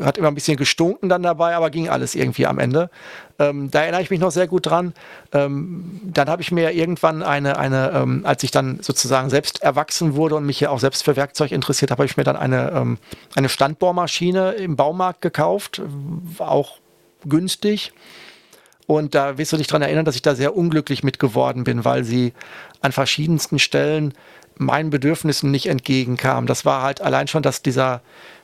hat immer ein bisschen gestunken dann dabei, aber ging alles irgendwie am Ende. Ähm, da erinnere ich mich noch sehr gut dran. Ähm, dann habe ich mir irgendwann eine, eine ähm, als ich dann sozusagen selbst erwachsen wurde und mich ja auch selbst für Werkzeug interessiert habe, habe ich mir dann eine, ähm, eine Standbohrmaschine im Baumarkt gekauft, auch günstig und da wirst du dich daran erinnern, dass ich da sehr unglücklich mit geworden bin, weil sie an verschiedensten Stellen meinen Bedürfnissen nicht entgegenkam. Das war halt allein schon, dass dieser,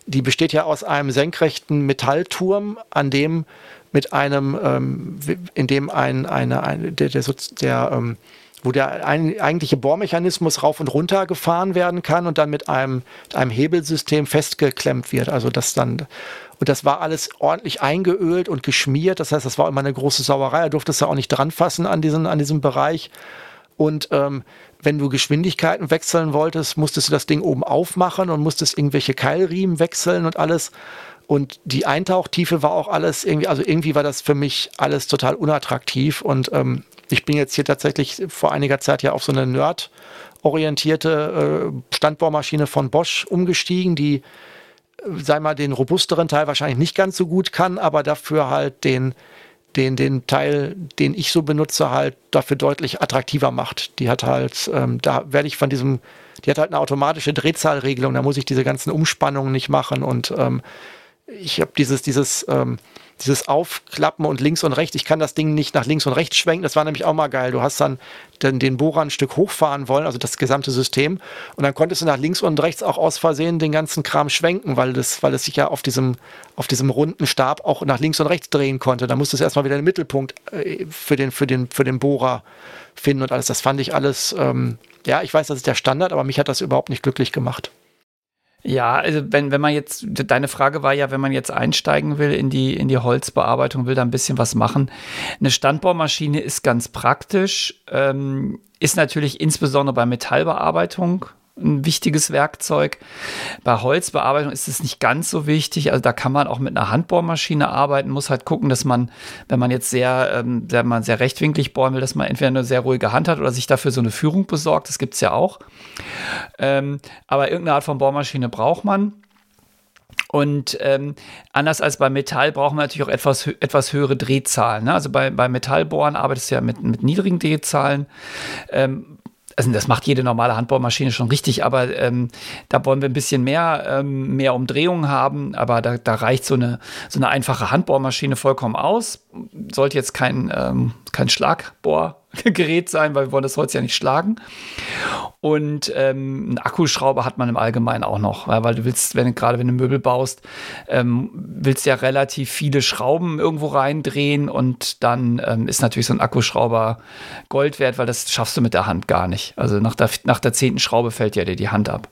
die besteht ja aus einem senkrechten Metallturm, an dem mit einem, ähm, in dem ein, eine, eine der, der, der ähm, wo der ein, eigentliche Bohrmechanismus rauf und runter gefahren werden kann und dann mit einem, einem Hebelsystem festgeklemmt wird. Also das dann und das war alles ordentlich eingeölt und geschmiert. Das heißt, das war immer eine große Sauerei. Da durftest du auch nicht dran fassen an, diesen, an diesem Bereich. Und ähm, wenn du Geschwindigkeiten wechseln wolltest, musstest du das Ding oben aufmachen und musstest irgendwelche Keilriemen wechseln und alles. Und die Eintauchtiefe war auch alles irgendwie, also irgendwie war das für mich alles total unattraktiv. Und ähm, ich bin jetzt hier tatsächlich vor einiger Zeit ja auf so eine Nerd-orientierte äh, Standbohrmaschine von Bosch umgestiegen, die sei mal, den robusteren Teil wahrscheinlich nicht ganz so gut kann, aber dafür halt den, den, den Teil, den ich so benutze, halt dafür deutlich attraktiver macht. Die hat halt, ähm, da werde ich von diesem, die hat halt eine automatische Drehzahlregelung, da muss ich diese ganzen Umspannungen nicht machen und ähm, ich habe dieses, dieses, ähm, dieses Aufklappen und links und rechts. Ich kann das Ding nicht nach links und rechts schwenken. Das war nämlich auch mal geil. Du hast dann den, den Bohrer ein Stück hochfahren wollen, also das gesamte System. Und dann konntest du nach links und rechts auch aus Versehen den ganzen Kram schwenken, weil das, weil es sich ja auf diesem, auf diesem runden Stab auch nach links und rechts drehen konnte. Da musstest du erstmal wieder den Mittelpunkt äh, für den, für den, für den Bohrer finden und alles. Das fand ich alles, ähm, ja, ich weiß, das ist der Standard, aber mich hat das überhaupt nicht glücklich gemacht. Ja, also wenn, wenn man jetzt, deine Frage war ja, wenn man jetzt einsteigen will in die, in die Holzbearbeitung, will da ein bisschen was machen. Eine Standbohrmaschine ist ganz praktisch, ähm, ist natürlich insbesondere bei Metallbearbeitung ein wichtiges Werkzeug. Bei Holzbearbeitung ist es nicht ganz so wichtig. Also da kann man auch mit einer Handbohrmaschine arbeiten, muss halt gucken, dass man, wenn man jetzt sehr, ähm, wenn man sehr rechtwinklig bohren will, dass man entweder eine sehr ruhige Hand hat oder sich dafür so eine Führung besorgt. Das gibt es ja auch. Ähm, aber irgendeine Art von Bohrmaschine braucht man. Und ähm, anders als bei Metall brauchen wir natürlich auch etwas, etwas höhere Drehzahlen. Ne? Also bei, bei Metallbohren arbeitest du ja mit, mit niedrigen Drehzahlen. Ähm, also das macht jede normale Handbohrmaschine schon richtig, aber ähm, da wollen wir ein bisschen mehr, ähm, mehr Umdrehungen haben, aber da, da, reicht so eine, so eine einfache Handbohrmaschine vollkommen aus. Sollte jetzt kein, ähm, kein Schlagbohrgerät sein, weil wir wollen das Holz ja nicht schlagen. Und ähm, einen Akkuschrauber hat man im Allgemeinen auch noch, weil, weil du willst, wenn gerade wenn du Möbel baust, ähm, willst ja relativ viele Schrauben irgendwo reindrehen und dann ähm, ist natürlich so ein Akkuschrauber Gold wert, weil das schaffst du mit der Hand gar nicht. Also nach der, nach der zehnten Schraube fällt ja dir die Hand ab.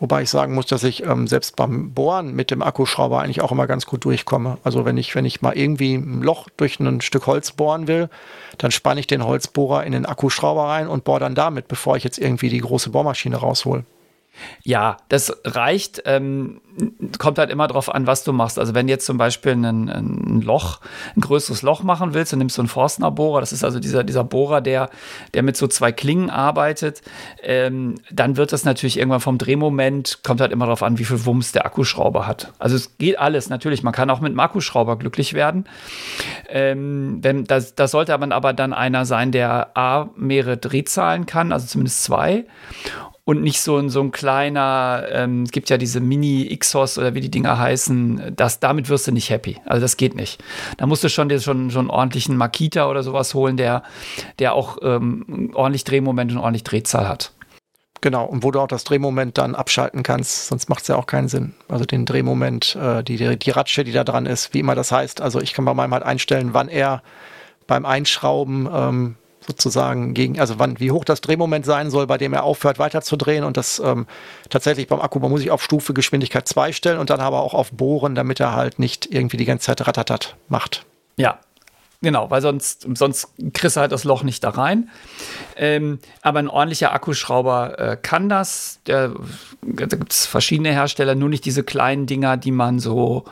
Wobei ich sagen muss, dass ich ähm, selbst beim Bohren mit dem Akkuschrauber eigentlich auch immer ganz gut durchkomme. Also wenn ich, wenn ich mal irgendwie ein Loch durch ein Stück Holz bohren will, dann spanne ich den Holzbohrer in den Akkuschrauber rein und bohre dann damit, bevor ich jetzt irgendwie die große Bohrmaschine raushol. Ja, das reicht. Ähm, kommt halt immer drauf an, was du machst. Also wenn du jetzt zum Beispiel ein, ein Loch, ein größeres Loch machen willst, dann nimmst du einen Forstner-Bohrer. Das ist also dieser, dieser Bohrer, der, der mit so zwei Klingen arbeitet. Ähm, dann wird das natürlich irgendwann vom Drehmoment, kommt halt immer darauf an, wie viel Wumms der Akkuschrauber hat. Also es geht alles, natürlich. Man kann auch mit einem Akkuschrauber glücklich werden. Ähm, wenn, das, das sollte aber, aber dann einer sein, der A, mehrere Drehzahlen kann, also zumindest zwei und nicht so ein, so ein kleiner, ähm, es gibt ja diese Mini-Xos oder wie die Dinger heißen, das, damit wirst du nicht happy. Also das geht nicht. Da musst du schon dir schon, schon einen ordentlichen Makita oder sowas holen, der, der auch ähm, ordentlich Drehmoment und ordentlich Drehzahl hat. Genau, und wo du auch das Drehmoment dann abschalten kannst, sonst macht es ja auch keinen Sinn. Also den Drehmoment, äh, die, die, die Ratsche, die da dran ist, wie immer das heißt. Also ich kann bei meinem halt einstellen, wann er beim Einschrauben ähm, sozusagen gegen, also wann, wie hoch das Drehmoment sein soll, bei dem er aufhört weiterzudrehen und das ähm, tatsächlich beim Akku, man muss ich auf Stufe Geschwindigkeit 2 stellen und dann aber auch auf Bohren, damit er halt nicht irgendwie die ganze Zeit ratatat macht. Ja, Genau, weil sonst, sonst kriegst du halt das Loch nicht da rein. Ähm, aber ein ordentlicher Akkuschrauber äh, kann das. Der, da gibt es verschiedene Hersteller, nur nicht diese kleinen Dinger, die man so.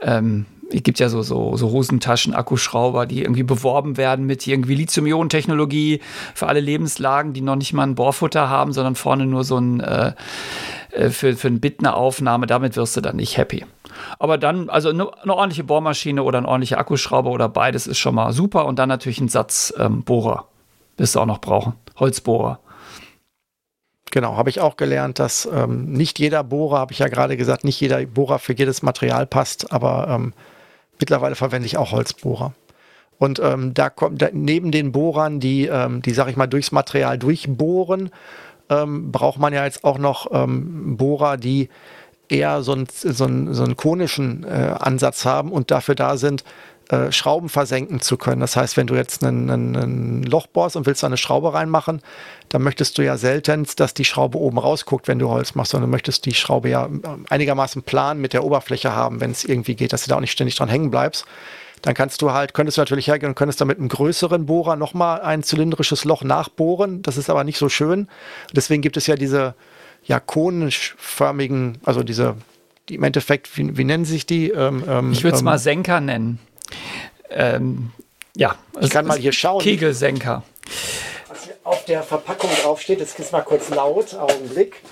Ähm, gibt ja so, so, so Hosentaschen-Akkuschrauber, die irgendwie beworben werden mit irgendwie Lithium-Ionen-Technologie für alle Lebenslagen, die noch nicht mal ein Bohrfutter haben, sondern vorne nur so ein äh, äh für, für ein Bit eine Aufnahme. Damit wirst du dann nicht happy. Aber dann, also eine, eine, ordentliche Bohrmaschine oder ein ordentlicher Akkuschrauber oder beides ist schon mal super. Und dann natürlich ein Satz ähm, Bohrer. Wirst du auch noch brauchen. Holzbohrer. Genau, habe ich auch gelernt, dass ähm, nicht jeder Bohrer, habe ich ja gerade gesagt, nicht jeder Bohrer für jedes Material passt, aber ähm, mittlerweile verwende ich auch Holzbohrer. Und ähm, da kommt da, neben den Bohrern, die, ähm, die sag ich mal, durchs Material durchbohren, ähm, braucht man ja jetzt auch noch ähm, Bohrer, die eher so einen, so so einen konischen äh, Ansatz haben und dafür da sind, äh, Schrauben versenken zu können. Das heißt, wenn du jetzt ein, Loch bohrst und willst da eine Schraube reinmachen, dann möchtest du ja selten, dass die Schraube oben rausguckt, wenn du Holz machst, sondern du möchtest die Schraube ja ähm, einigermaßen plan mit der Oberfläche haben, wenn es irgendwie geht, dass du da auch nicht ständig dran hängen bleibst. Dann kannst du halt, könntest du natürlich hergehen und könntest da mit einem größeren Bohrer nochmal ein zylindrisches Loch nachbohren. Das ist aber nicht so schön. Deswegen gibt es ja diese, ja konischförmigen, also diese, die im Endeffekt, wie, wie nennen sich die? Ähm, ähm, ich würde es ähm, mal Senker nennen. Ähm, ja, ich kann mal hier schauen. Kegelsenker. Was auf der Verpackung draufsteht, jetzt ist mal kurz laut, Augenblick.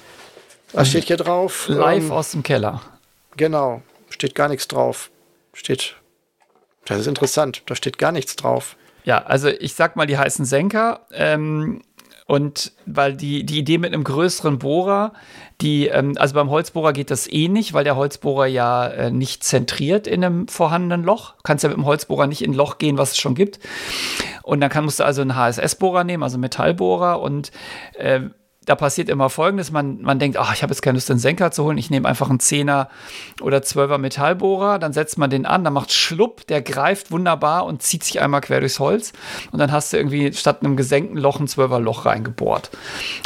Was steht hier drauf? Live ähm, aus dem Keller. Genau, steht gar nichts drauf. Steht, das ist interessant, da steht gar nichts drauf. Ja, also ich sag mal, die heißen Senker. Ähm, und weil die, die Idee mit einem größeren Bohrer, die, ähm, also beim Holzbohrer geht das eh nicht, weil der Holzbohrer ja äh, nicht zentriert in einem vorhandenen Loch. Du kannst ja mit dem Holzbohrer nicht in ein Loch gehen, was es schon gibt. Und dann kann, musst du also einen HSS-Bohrer nehmen, also Metallbohrer. Und äh, da passiert immer Folgendes: Man, man denkt, ach, ich habe jetzt keine Lust, einen Senker zu holen. Ich nehme einfach einen 10er oder 12er Metallbohrer. Dann setzt man den an, dann macht Schlupp, der greift wunderbar und zieht sich einmal quer durchs Holz. Und dann hast du irgendwie statt einem gesenkten Loch ein 12er Loch reingebohrt.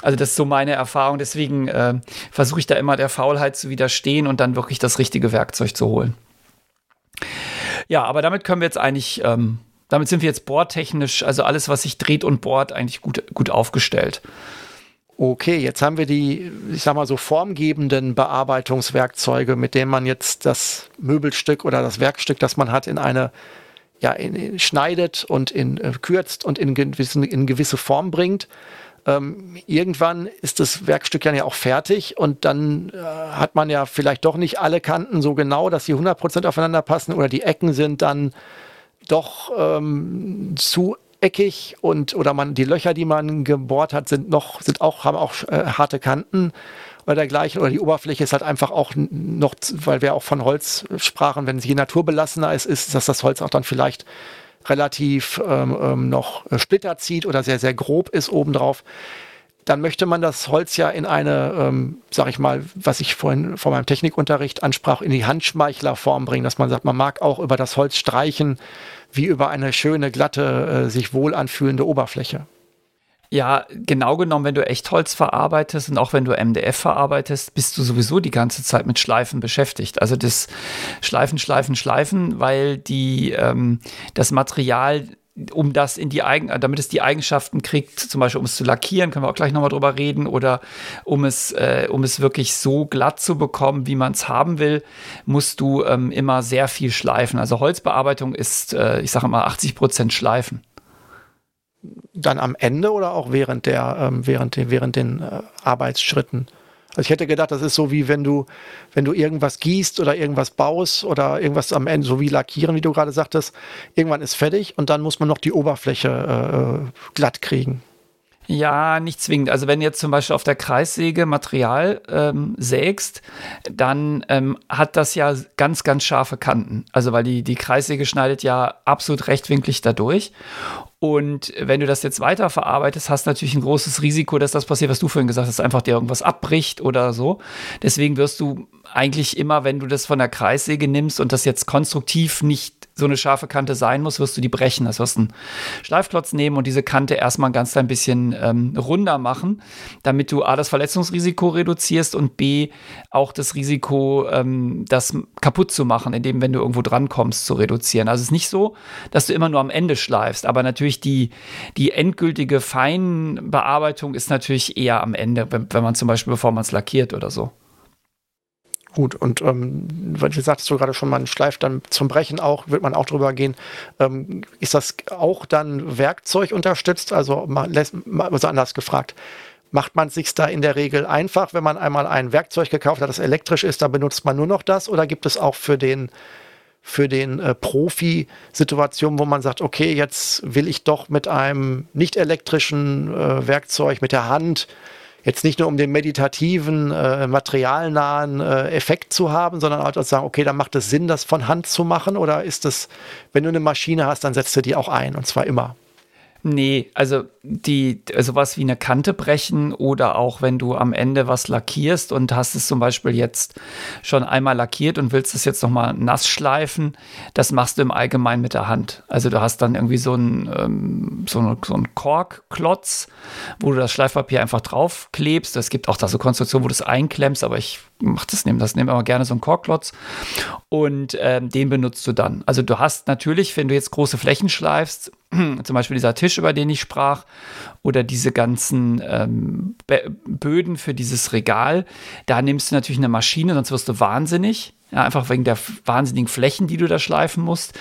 Also, das ist so meine Erfahrung. Deswegen äh, versuche ich da immer der Faulheit zu widerstehen und dann wirklich das richtige Werkzeug zu holen. Ja, aber damit können wir jetzt eigentlich. Ähm, damit sind wir jetzt bohrtechnisch, also alles, was sich dreht und bohrt, eigentlich gut, gut aufgestellt okay, jetzt haben wir die, ich sag mal so formgebenden Bearbeitungswerkzeuge, mit denen man jetzt das Möbelstück oder das Werkstück, das man hat, in eine ja, in, in, schneidet und in, äh, kürzt und in, gewissen, in gewisse Form bringt. Ähm, irgendwann ist das Werkstück ja auch fertig und dann äh, hat man ja vielleicht doch nicht alle Kanten so genau, dass sie 100% aufeinander passen oder die Ecken sind dann doch ähm, zu eckig und oder man die Löcher, die man gebohrt hat, sind noch sind auch haben auch äh, harte Kanten oder dergleichen. Oder die Oberfläche ist halt einfach auch noch, weil wir auch von Holz sprachen, wenn sie naturbelassener ist, ist, dass das Holz auch dann vielleicht relativ ähm, ähm, noch Splitter zieht oder sehr sehr grob ist obendrauf. Dann möchte man das Holz ja in eine, ähm, sag ich mal, was ich vorhin von meinem Technikunterricht ansprach, in die Handschmeichlerform bringen, dass man sagt, man mag auch über das Holz streichen, wie über eine schöne, glatte, äh, sich wohl anfühlende Oberfläche. Ja, genau genommen, wenn du Echtholz verarbeitest und auch wenn du MDF verarbeitest, bist du sowieso die ganze Zeit mit Schleifen beschäftigt. Also das Schleifen, Schleifen, Schleifen, weil die, ähm, das Material um das in die Eigen, damit es die Eigenschaften kriegt, zum Beispiel um es zu lackieren, können wir auch gleich nochmal drüber reden, oder um es, äh, um es wirklich so glatt zu bekommen, wie man es haben will, musst du ähm, immer sehr viel schleifen. Also Holzbearbeitung ist, äh, ich sage immer, 80 Prozent Schleifen. Dann am Ende oder auch während der, ähm, während, während den äh, Arbeitsschritten? Also ich hätte gedacht, das ist so wie wenn du, wenn du irgendwas gießt oder irgendwas baust oder irgendwas am Ende, so wie lackieren, wie du gerade sagtest, irgendwann ist fertig und dann muss man noch die Oberfläche äh, glatt kriegen. Ja, nicht zwingend. Also wenn jetzt zum Beispiel auf der Kreissäge Material ähm, sägst, dann ähm, hat das ja ganz, ganz scharfe Kanten. Also weil die, die Kreissäge schneidet ja absolut rechtwinklig dadurch. Und wenn du das jetzt weiterverarbeitest, hast du natürlich ein großes Risiko, dass das passiert, was du vorhin gesagt hast, einfach dir irgendwas abbricht oder so. Deswegen wirst du eigentlich immer, wenn du das von der Kreissäge nimmst und das jetzt konstruktiv nicht so eine scharfe Kante sein muss, wirst du die brechen. Das wirst du einen Schleifklotz nehmen und diese Kante erstmal ganz klein bisschen ähm, runder machen, damit du A, das Verletzungsrisiko reduzierst und B, auch das Risiko, ähm, das kaputt zu machen, indem, wenn du irgendwo drankommst, zu reduzieren. Also es ist nicht so, dass du immer nur am Ende schleifst, aber natürlich die, die endgültige Feinbearbeitung ist natürlich eher am Ende, wenn, wenn man zum Beispiel, bevor man es lackiert oder so. Gut, und ähm, weil du sagtest du gerade schon, man schleift dann zum Brechen auch, wird man auch drüber gehen. Ähm, ist das auch dann Werkzeug unterstützt? Also mal, lässt, also anders gefragt, macht man sich da in der Regel einfach, wenn man einmal ein Werkzeug gekauft hat, das elektrisch ist, dann benutzt man nur noch das? Oder gibt es auch für den für den äh, Profi Situationen, wo man sagt, okay, jetzt will ich doch mit einem nicht elektrischen äh, Werkzeug, mit der Hand jetzt nicht nur um den meditativen, äh, materialnahen äh, Effekt zu haben, sondern auch zu sagen, okay, dann macht es Sinn, das von Hand zu machen oder ist es, wenn du eine Maschine hast, dann setzt du die auch ein und zwar immer? Nee, also die sowas wie eine Kante brechen oder auch wenn du am Ende was lackierst und hast es zum Beispiel jetzt schon einmal lackiert und willst es jetzt nochmal nass schleifen, das machst du im Allgemeinen mit der Hand. Also du hast dann irgendwie so einen ähm, so so ein Korkklotz, wo du das Schleifpapier einfach draufklebst. Es gibt auch da so Konstruktionen, wo du es einklemmst, aber ich mach das nehmen, das nehmen aber gerne so einen Korkklotz und ähm, den benutzt du dann. Also du hast natürlich, wenn du jetzt große Flächen schleifst, zum Beispiel dieser Tisch, über den ich sprach, oder diese ganzen ähm, Böden für dieses Regal, da nimmst du natürlich eine Maschine, sonst wirst du wahnsinnig. Ja, einfach wegen der wahnsinnigen Flächen, die du da schleifen musst.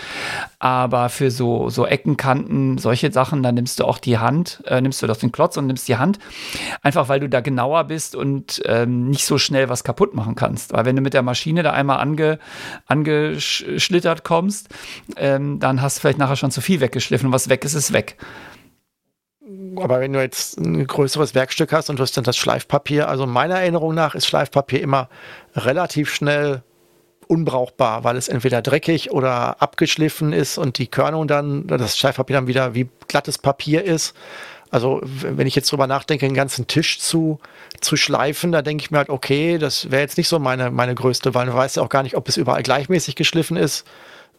Aber für so, so Ecken, Kanten, solche Sachen, da nimmst du auch die Hand, äh, nimmst du doch den Klotz und nimmst die Hand. Einfach weil du da genauer bist und ähm, nicht so schnell was kaputt machen kannst. Weil wenn du mit der Maschine da einmal ange, angeschlittert kommst, ähm, dann hast du vielleicht nachher schon zu viel weggeschliffen und was weg ist, ist weg. Aber wenn du jetzt ein größeres Werkstück hast und du hast dann das Schleifpapier, also meiner Erinnerung nach ist Schleifpapier immer relativ schnell unbrauchbar, weil es entweder dreckig oder abgeschliffen ist und die Körnung dann, das Schleifpapier dann wieder wie glattes Papier ist. Also wenn ich jetzt drüber nachdenke, einen ganzen Tisch zu, zu schleifen, da denke ich mir halt, okay, das wäre jetzt nicht so meine, meine größte, weil man weiß ja auch gar nicht, ob es überall gleichmäßig geschliffen ist.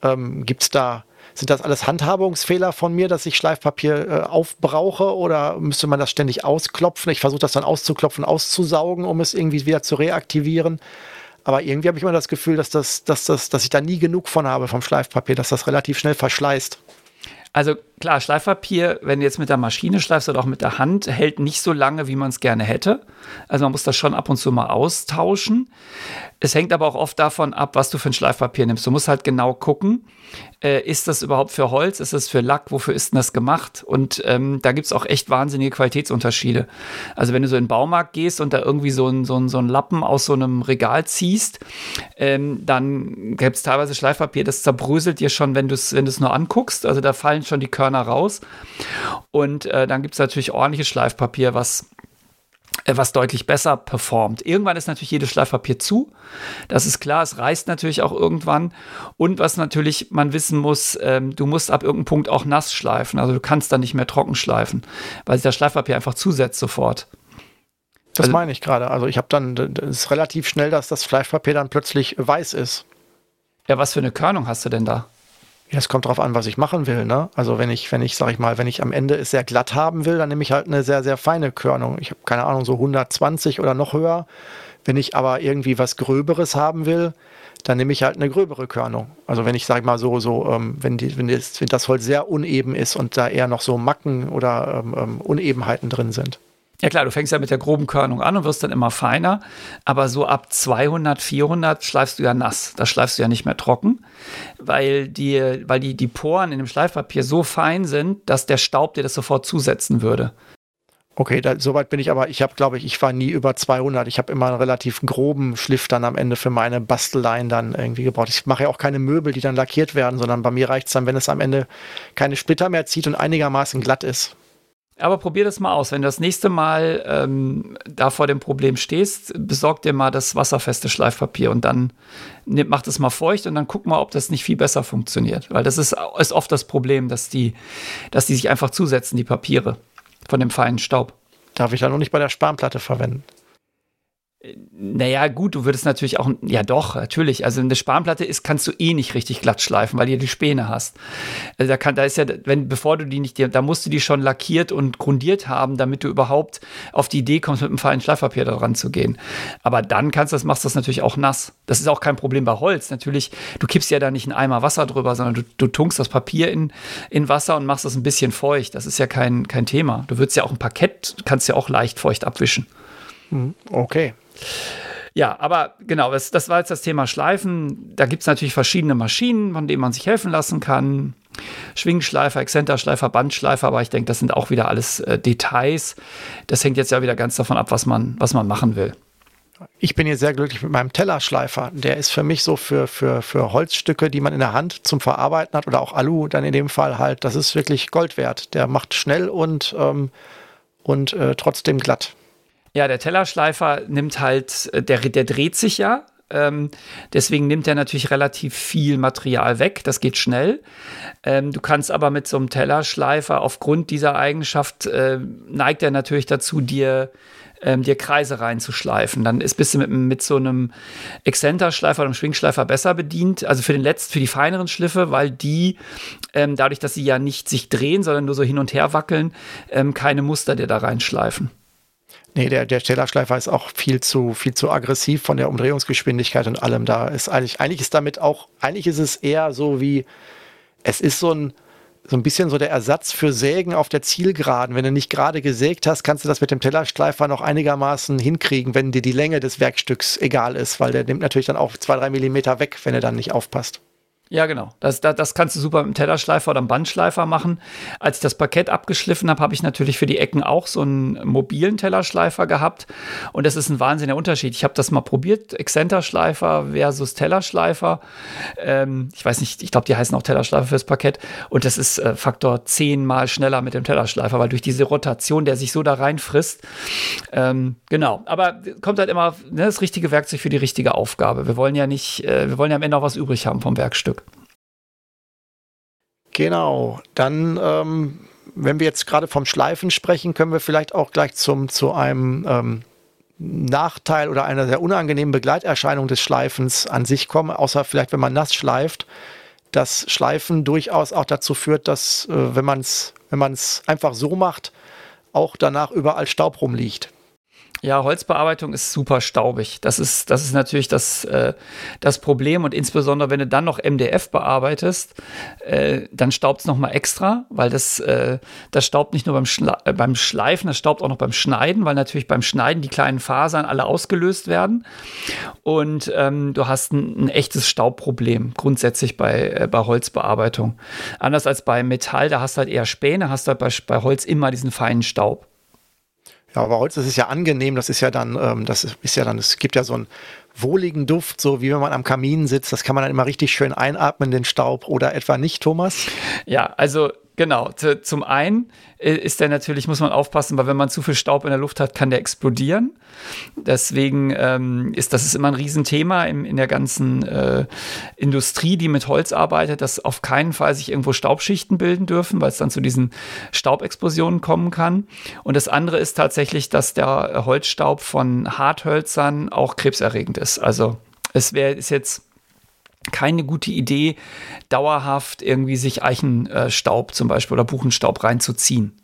Ähm, Gibt es da, sind das alles Handhabungsfehler von mir, dass ich Schleifpapier äh, aufbrauche oder müsste man das ständig ausklopfen? Ich versuche das dann auszuklopfen, auszusaugen, um es irgendwie wieder zu reaktivieren. Aber irgendwie habe ich immer das Gefühl, dass, das, dass, das, dass ich da nie genug von habe vom Schleifpapier, dass das relativ schnell verschleißt. Also klar, Schleifpapier, wenn du jetzt mit der Maschine schleifst oder auch mit der Hand, hält nicht so lange, wie man es gerne hätte. Also man muss das schon ab und zu mal austauschen. Es hängt aber auch oft davon ab, was du für ein Schleifpapier nimmst. Du musst halt genau gucken, äh, ist das überhaupt für Holz, ist das für Lack, wofür ist denn das gemacht? Und ähm, da gibt es auch echt wahnsinnige Qualitätsunterschiede. Also wenn du so in den Baumarkt gehst und da irgendwie so ein, so so ein Lappen aus so einem Regal ziehst, ähm, dann gibt es teilweise Schleifpapier, das zerbröselt dir schon, wenn du es wenn nur anguckst. Also da fallen schon die Körner raus. Und äh, dann gibt es natürlich ordentliches Schleifpapier, was äh, was deutlich besser performt. Irgendwann ist natürlich jedes Schleifpapier zu. Das ist klar, es reißt natürlich auch irgendwann. Und was natürlich man wissen muss, ähm, du musst ab irgendeinem Punkt auch nass schleifen. Also du kannst dann nicht mehr trocken schleifen, weil sich das Schleifpapier einfach zusetzt sofort. Das also, meine ich gerade. Also ich habe dann, es ist relativ schnell, dass das Schleifpapier dann plötzlich weiß ist. Ja, was für eine Körnung hast du denn da? Ja, es kommt darauf an, was ich machen will. Ne? Also wenn ich, wenn ich, sag ich mal, wenn ich am Ende es sehr glatt haben will, dann nehme ich halt eine sehr, sehr feine Körnung. Ich habe keine Ahnung, so 120 oder noch höher. Wenn ich aber irgendwie was Gröberes haben will, dann nehme ich halt eine gröbere Körnung. Also wenn ich, sag mal so, so, ähm, wenn, die, wenn, das, wenn das Holz sehr uneben ist und da eher noch so Macken oder ähm, ähm Unebenheiten drin sind. Ja klar, du fängst ja mit der groben Körnung an und wirst dann immer feiner, aber so ab 200, 400 schleifst du ja nass. Da schleifst du ja nicht mehr trocken, weil die, weil die, die Poren in dem Schleifpapier so fein sind, dass der Staub dir das sofort zusetzen würde. Okay, da, soweit bin ich aber, ich habe, glaube ich, ich war nie über 200. Ich habe immer einen relativ groben Schliff dann am Ende für meine Basteleien dann irgendwie gebraucht. Ich mache ja auch keine Möbel, die dann lackiert werden, sondern bei mir reicht es dann, wenn es am Ende keine Splitter mehr zieht und einigermaßen glatt ist. Aber probier das mal aus. Wenn du das nächste Mal ähm, da vor dem Problem stehst, besorg dir mal das wasserfeste Schleifpapier und dann mach das mal feucht und dann guck mal, ob das nicht viel besser funktioniert. Weil das ist, ist oft das Problem, dass die, dass die sich einfach zusetzen, die Papiere von dem feinen Staub. Darf ich da noch nicht bei der Spanplatte verwenden? Naja, gut, du würdest natürlich auch, ja doch, natürlich. Also eine Spanplatte ist, kannst du eh nicht richtig glatt schleifen, weil du die Späne hast. Also da kann, da ist ja, wenn, bevor du die nicht, da musst du die schon lackiert und grundiert haben, damit du überhaupt auf die Idee kommst, mit einem feinen Schleifpapier da ranzugehen. Aber dann kannst du das, machst das natürlich auch nass. Das ist auch kein Problem bei Holz. Natürlich, du kippst ja da nicht einen Eimer Wasser drüber, sondern du, du tunkst das Papier in, in Wasser und machst das ein bisschen feucht. Das ist ja kein, kein Thema. Du würdest ja auch ein Parkett, kannst ja auch leicht feucht abwischen. Hm, okay. Ja, aber genau, das, das war jetzt das Thema Schleifen. Da gibt es natürlich verschiedene Maschinen, von denen man sich helfen lassen kann. Schwingschleifer, Exzenterschleifer, Bandschleifer, aber ich denke, das sind auch wieder alles äh, Details. Das hängt jetzt ja wieder ganz davon ab, was man, was man machen will. Ich bin hier sehr glücklich mit meinem Tellerschleifer. Der ist für mich so für, für, für Holzstücke, die man in der Hand zum Verarbeiten hat oder auch Alu dann in dem Fall halt. Das ist wirklich Gold wert. Der macht schnell und, ähm, und äh, trotzdem glatt. Ja, der Tellerschleifer nimmt halt, äh, der, der dreht sich ja. Ähm, deswegen nimmt er natürlich relativ viel Material weg. Das geht schnell. Ähm, du kannst aber mit so einem Tellerschleifer aufgrund dieser Eigenschaft äh, neigt er natürlich dazu, dir ähm, dir Kreise reinzuschleifen. Dann ist bist du mit, mit so einem Exzenterschleifer oder einem Schwingschleifer besser bedient. Also für den letzten, für die feineren Schliffe, weil die ähm, dadurch, dass sie ja nicht sich drehen, sondern nur so hin und her wackeln, ähm, keine Muster dir da reinschleifen. Nee, der, der Stellerschleifer ist auch viel zu, viel zu aggressiv von der Umdrehungsgeschwindigkeit und allem. Da ist eigentlich, eigentlich ist damit auch, eigentlich ist es eher so wie, es ist so ein, so ein bisschen so der Ersatz für Sägen auf der Zielgeraden. Wenn du nicht gerade gesägt hast, kannst du das mit dem Tellerschleifer noch einigermaßen hinkriegen, wenn dir die Länge des Werkstücks egal ist, weil der nimmt natürlich dann auch zwei, drei Millimeter weg, wenn er dann nicht aufpasst. Ja, genau. Das, das, das kannst du super mit einem Tellerschleifer oder einem Bandschleifer machen. Als ich das Parkett abgeschliffen habe, habe ich natürlich für die Ecken auch so einen mobilen Tellerschleifer gehabt. Und das ist ein wahnsinniger Unterschied. Ich habe das mal probiert, Exzenterschleifer versus Tellerschleifer. Ähm, ich weiß nicht, ich glaube, die heißen auch Tellerschleifer fürs Parkett. Und das ist äh, Faktor zehnmal schneller mit dem Tellerschleifer, weil durch diese Rotation, der sich so da reinfrisst. Ähm, genau. Aber kommt halt immer ne, das richtige Werkzeug für die richtige Aufgabe. Wir wollen ja nicht, äh, wir wollen ja am Ende auch was übrig haben vom Werkstück. Genau, dann, ähm, wenn wir jetzt gerade vom Schleifen sprechen, können wir vielleicht auch gleich zum, zu einem ähm, Nachteil oder einer sehr unangenehmen Begleiterscheinung des Schleifens an sich kommen, außer vielleicht, wenn man nass schleift, dass Schleifen durchaus auch dazu führt, dass, äh, wenn man es wenn einfach so macht, auch danach überall Staub rumliegt. Ja, Holzbearbeitung ist super staubig. Das ist, das ist natürlich das, äh, das Problem. Und insbesondere, wenn du dann noch MDF bearbeitest, äh, dann staubt es nochmal extra, weil das, äh, das staubt nicht nur beim, Schla äh, beim Schleifen, das staubt auch noch beim Schneiden, weil natürlich beim Schneiden die kleinen Fasern alle ausgelöst werden. Und ähm, du hast ein, ein, echtes Staubproblem grundsätzlich bei, äh, bei Holzbearbeitung. Anders als bei Metall, da hast du halt eher Späne, hast du halt bei, bei Holz immer diesen feinen Staub. Ja, aber Holz, ist ja angenehm, das ist ja dann, ähm, das ist ja dann, es gibt ja so einen wohligen Duft, so wie wenn man am Kamin sitzt, das kann man dann immer richtig schön einatmen, den Staub, oder etwa nicht, Thomas? Ja, also Genau. Zum einen äh, ist der natürlich, muss man aufpassen, weil wenn man zu viel Staub in der Luft hat, kann der explodieren. Deswegen ähm, ist das ist immer ein Riesenthema in, in der ganzen äh, Industrie, die mit Holz arbeitet, dass auf keinen Fall sich irgendwo Staubschichten bilden dürfen, weil es dann zu diesen Staubexplosionen kommen kann. Und das andere ist tatsächlich, dass der Holzstaub von Harthölzern auch krebserregend ist. Also es wäre ist jetzt keine gute Idee, dauerhaft irgendwie sich Eichenstaub zum Beispiel oder Buchenstaub reinzuziehen.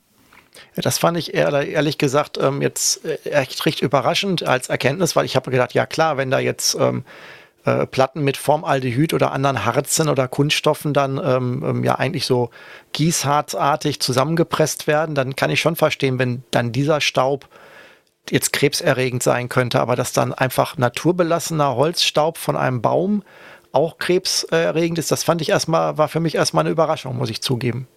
Das fand ich ehrlich gesagt ähm, jetzt äh, echt recht überraschend als Erkenntnis, weil ich habe gedacht, ja klar, wenn da jetzt ähm, äh, Platten mit Formaldehyd oder anderen Harzen oder Kunststoffen dann ähm, ähm, ja eigentlich so gießharzartig zusammengepresst werden, dann kann ich schon verstehen, wenn dann dieser Staub jetzt krebserregend sein könnte, aber dass dann einfach naturbelassener Holzstaub von einem Baum auch krebserregend ist, das fand ich erstmal, war für mich erstmal eine Überraschung, muss ich zugeben.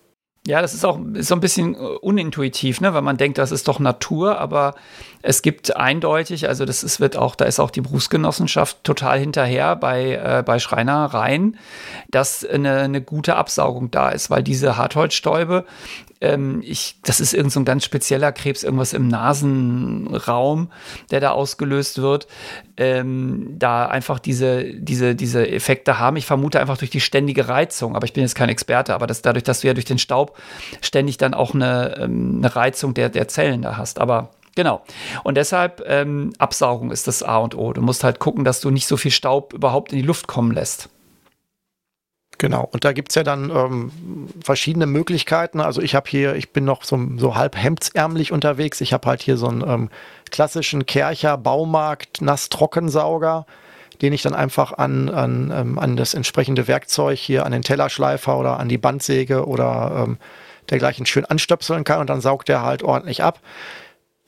Ja, das ist auch ist so ein bisschen äh, unintuitiv, ne? weil man denkt, das ist doch Natur, aber es gibt eindeutig, also das ist, wird auch, da ist auch die Berufsgenossenschaft total hinterher bei, äh, bei Schreinereien, dass eine, eine gute Absaugung da ist, weil diese Hartholzstäube, ähm, ich, das ist irgend so ein ganz spezieller Krebs, irgendwas im Nasenraum, der da ausgelöst wird, ähm, da einfach diese, diese, diese Effekte haben. Ich vermute einfach durch die ständige Reizung, aber ich bin jetzt kein Experte, aber das, dadurch, dass du ja durch den Staub ständig dann auch eine, ähm, eine Reizung der, der Zellen da hast. Aber Genau. Und deshalb ähm, Absaugung ist das A und O. Du musst halt gucken, dass du nicht so viel Staub überhaupt in die Luft kommen lässt. Genau, und da gibt es ja dann ähm, verschiedene Möglichkeiten. Also ich habe hier, ich bin noch so, so halb hemdsärmlich unterwegs. Ich habe halt hier so einen ähm, klassischen Kercher Baumarkt Nass-Trockensauger, den ich dann einfach an, an, ähm, an das entsprechende Werkzeug hier, an den Tellerschleifer oder an die Bandsäge oder ähm, dergleichen schön anstöpseln kann und dann saugt der halt ordentlich ab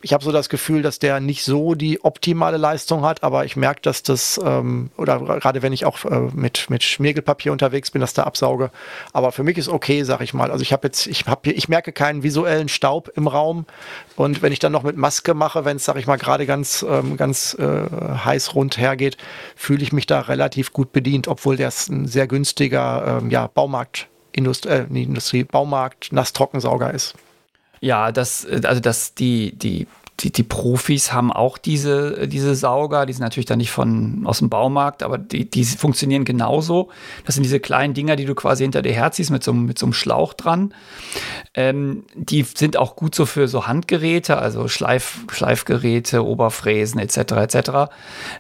ich habe so das Gefühl, dass der nicht so die optimale Leistung hat, aber ich merke, dass das, ähm, oder gerade wenn ich auch äh, mit, mit Schmirgelpapier unterwegs bin, dass der absauge. Aber für mich ist okay, sag ich mal. Also ich habe jetzt, ich habe ich merke keinen visuellen Staub im Raum. Und wenn ich dann noch mit Maske mache, wenn es, sag ich mal, gerade ganz, ähm, ganz äh, heiß rund hergeht, fühle ich mich da relativ gut bedient, obwohl der ein sehr günstiger ähm, ja, Baumarkt, Indust äh, Industrie, Baumarkt, Nass-Trockensauger ist. Ja, das, äh, also das, die, die die, die Profis haben auch diese, diese Sauger, die sind natürlich dann nicht von aus dem Baumarkt, aber die, die funktionieren genauso. Das sind diese kleinen Dinger, die du quasi hinter dir herziehst mit so, mit so einem Schlauch dran. Ähm, die sind auch gut so für so Handgeräte, also Schleif, Schleifgeräte, Oberfräsen etc. etc.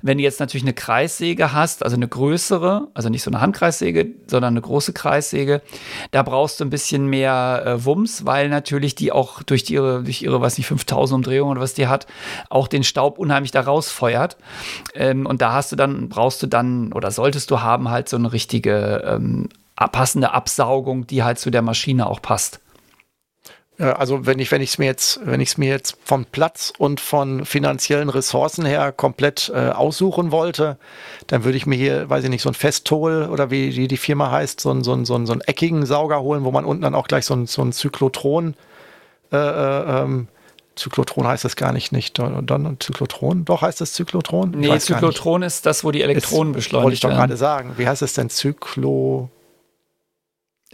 Wenn du jetzt natürlich eine Kreissäge hast, also eine größere, also nicht so eine Handkreissäge, sondern eine große Kreissäge, da brauchst du ein bisschen mehr äh, Wumms, weil natürlich die auch durch ihre, durch ihre, weiß nicht, 5000 Umdrehungen oder was was die hat, auch den Staub unheimlich da rausfeuert. Ähm, und da hast du dann, brauchst du dann oder solltest du haben halt so eine richtige ähm, passende Absaugung, die halt zu der Maschine auch passt. Also wenn ich wenn ich es mir jetzt wenn ich es mir jetzt vom Platz und von finanziellen Ressourcen her komplett äh, aussuchen wollte, dann würde ich mir hier, weiß ich nicht, so ein Festool oder wie die, die Firma heißt, so einen so einen, so einen, so einen eckigen Sauger holen, wo man unten dann auch gleich so ein so ein Zyklotron äh, äh ähm, Zyklotron heißt das gar nicht, nicht. Dann Zyklotron? Doch heißt es Zyklotron? Nee, Zyklotron ist das, wo die Elektronen ist, beschleunigt Wollte ich doch werden. gerade sagen. Wie heißt es denn? Zyklo.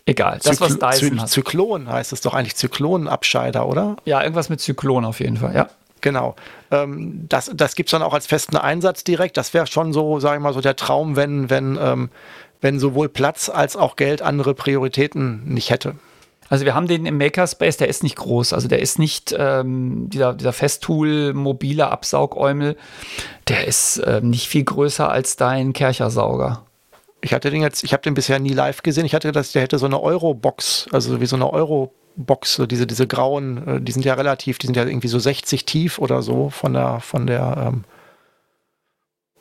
Egal, das, Zykl was Dyson Zy Zyklon heißt es doch eigentlich Zyklonenabscheider, oder? Ja, irgendwas mit Zyklon auf jeden Fall, ja. Genau. Ähm, das das gibt es dann auch als festen Einsatz direkt. Das wäre schon so, sage ich mal, so der Traum, wenn, wenn, ähm, wenn sowohl Platz als auch Geld andere Prioritäten nicht hätte. Also wir haben den im Makerspace, der ist nicht groß. Also der ist nicht ähm, dieser, dieser Festool mobile Absaugäumel. Der ist äh, nicht viel größer als dein Kerchersauger. Ich hatte den jetzt, ich habe den bisher nie live gesehen. Ich hatte das, der hätte so eine Euro-Box, also wie so eine Euro-Box, so diese, diese grauen, äh, die sind ja relativ, die sind ja irgendwie so 60 tief oder so von der, von der ähm,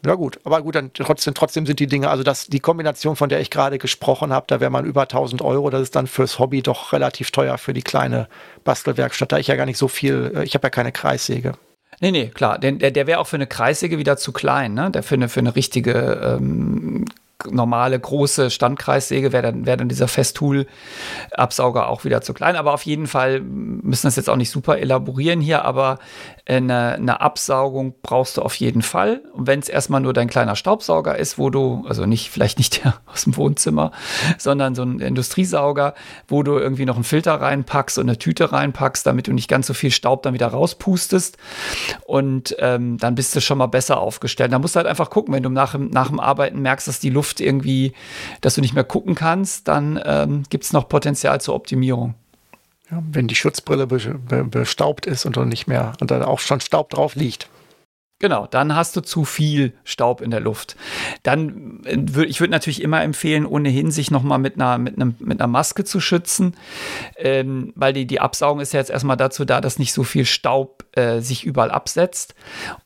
ja gut, aber gut, dann trotzdem, trotzdem sind die Dinge, also das, die Kombination, von der ich gerade gesprochen habe, da wäre man über 1000 Euro, das ist dann fürs Hobby doch relativ teuer für die kleine Bastelwerkstatt, da ich ja gar nicht so viel, äh, ich habe ja keine Kreissäge. Nee, nee, klar, der, der wäre auch für eine Kreissäge wieder zu klein, ne? Der für eine, für eine richtige ähm, normale große Standkreissäge wäre dann, wär dann dieser Festool-Absauger auch wieder zu klein. Aber auf jeden Fall müssen wir das jetzt auch nicht super elaborieren hier, aber eine, eine Absaugung brauchst du auf jeden Fall. Und wenn es erstmal nur dein kleiner Staubsauger ist, wo du, also nicht, vielleicht nicht der aus dem Wohnzimmer, sondern so ein Industriesauger, wo du irgendwie noch einen Filter reinpackst und eine Tüte reinpackst, damit du nicht ganz so viel Staub dann wieder rauspustest. Und ähm, dann bist du schon mal besser aufgestellt. Da musst du halt einfach gucken, wenn du nach, nach dem Arbeiten merkst, dass die Luft irgendwie, dass du nicht mehr gucken kannst, dann ähm, gibt es noch Potenzial zur Optimierung. Ja, wenn die Schutzbrille bestaubt ist und dann nicht mehr und dann auch schon Staub drauf liegt. Genau, dann hast du zu viel Staub in der Luft. Dann äh, würde ich würde natürlich immer empfehlen, ohnehin sich nochmal mit einer, mit, einem, mit einer Maske zu schützen, ähm, weil die, die Absaugung ist ja jetzt erstmal dazu da, dass nicht so viel Staub äh, sich überall absetzt.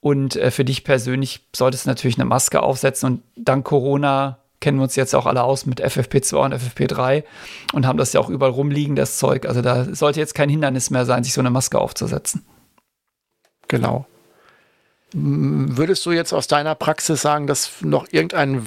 Und äh, für dich persönlich solltest du natürlich eine Maske aufsetzen und dank Corona kennen wir uns jetzt auch alle aus mit FFP2 und FFP3 und haben das ja auch überall rumliegen, das Zeug. Also da sollte jetzt kein Hindernis mehr sein, sich so eine Maske aufzusetzen. Genau. Würdest du jetzt aus deiner Praxis sagen, dass noch irgendein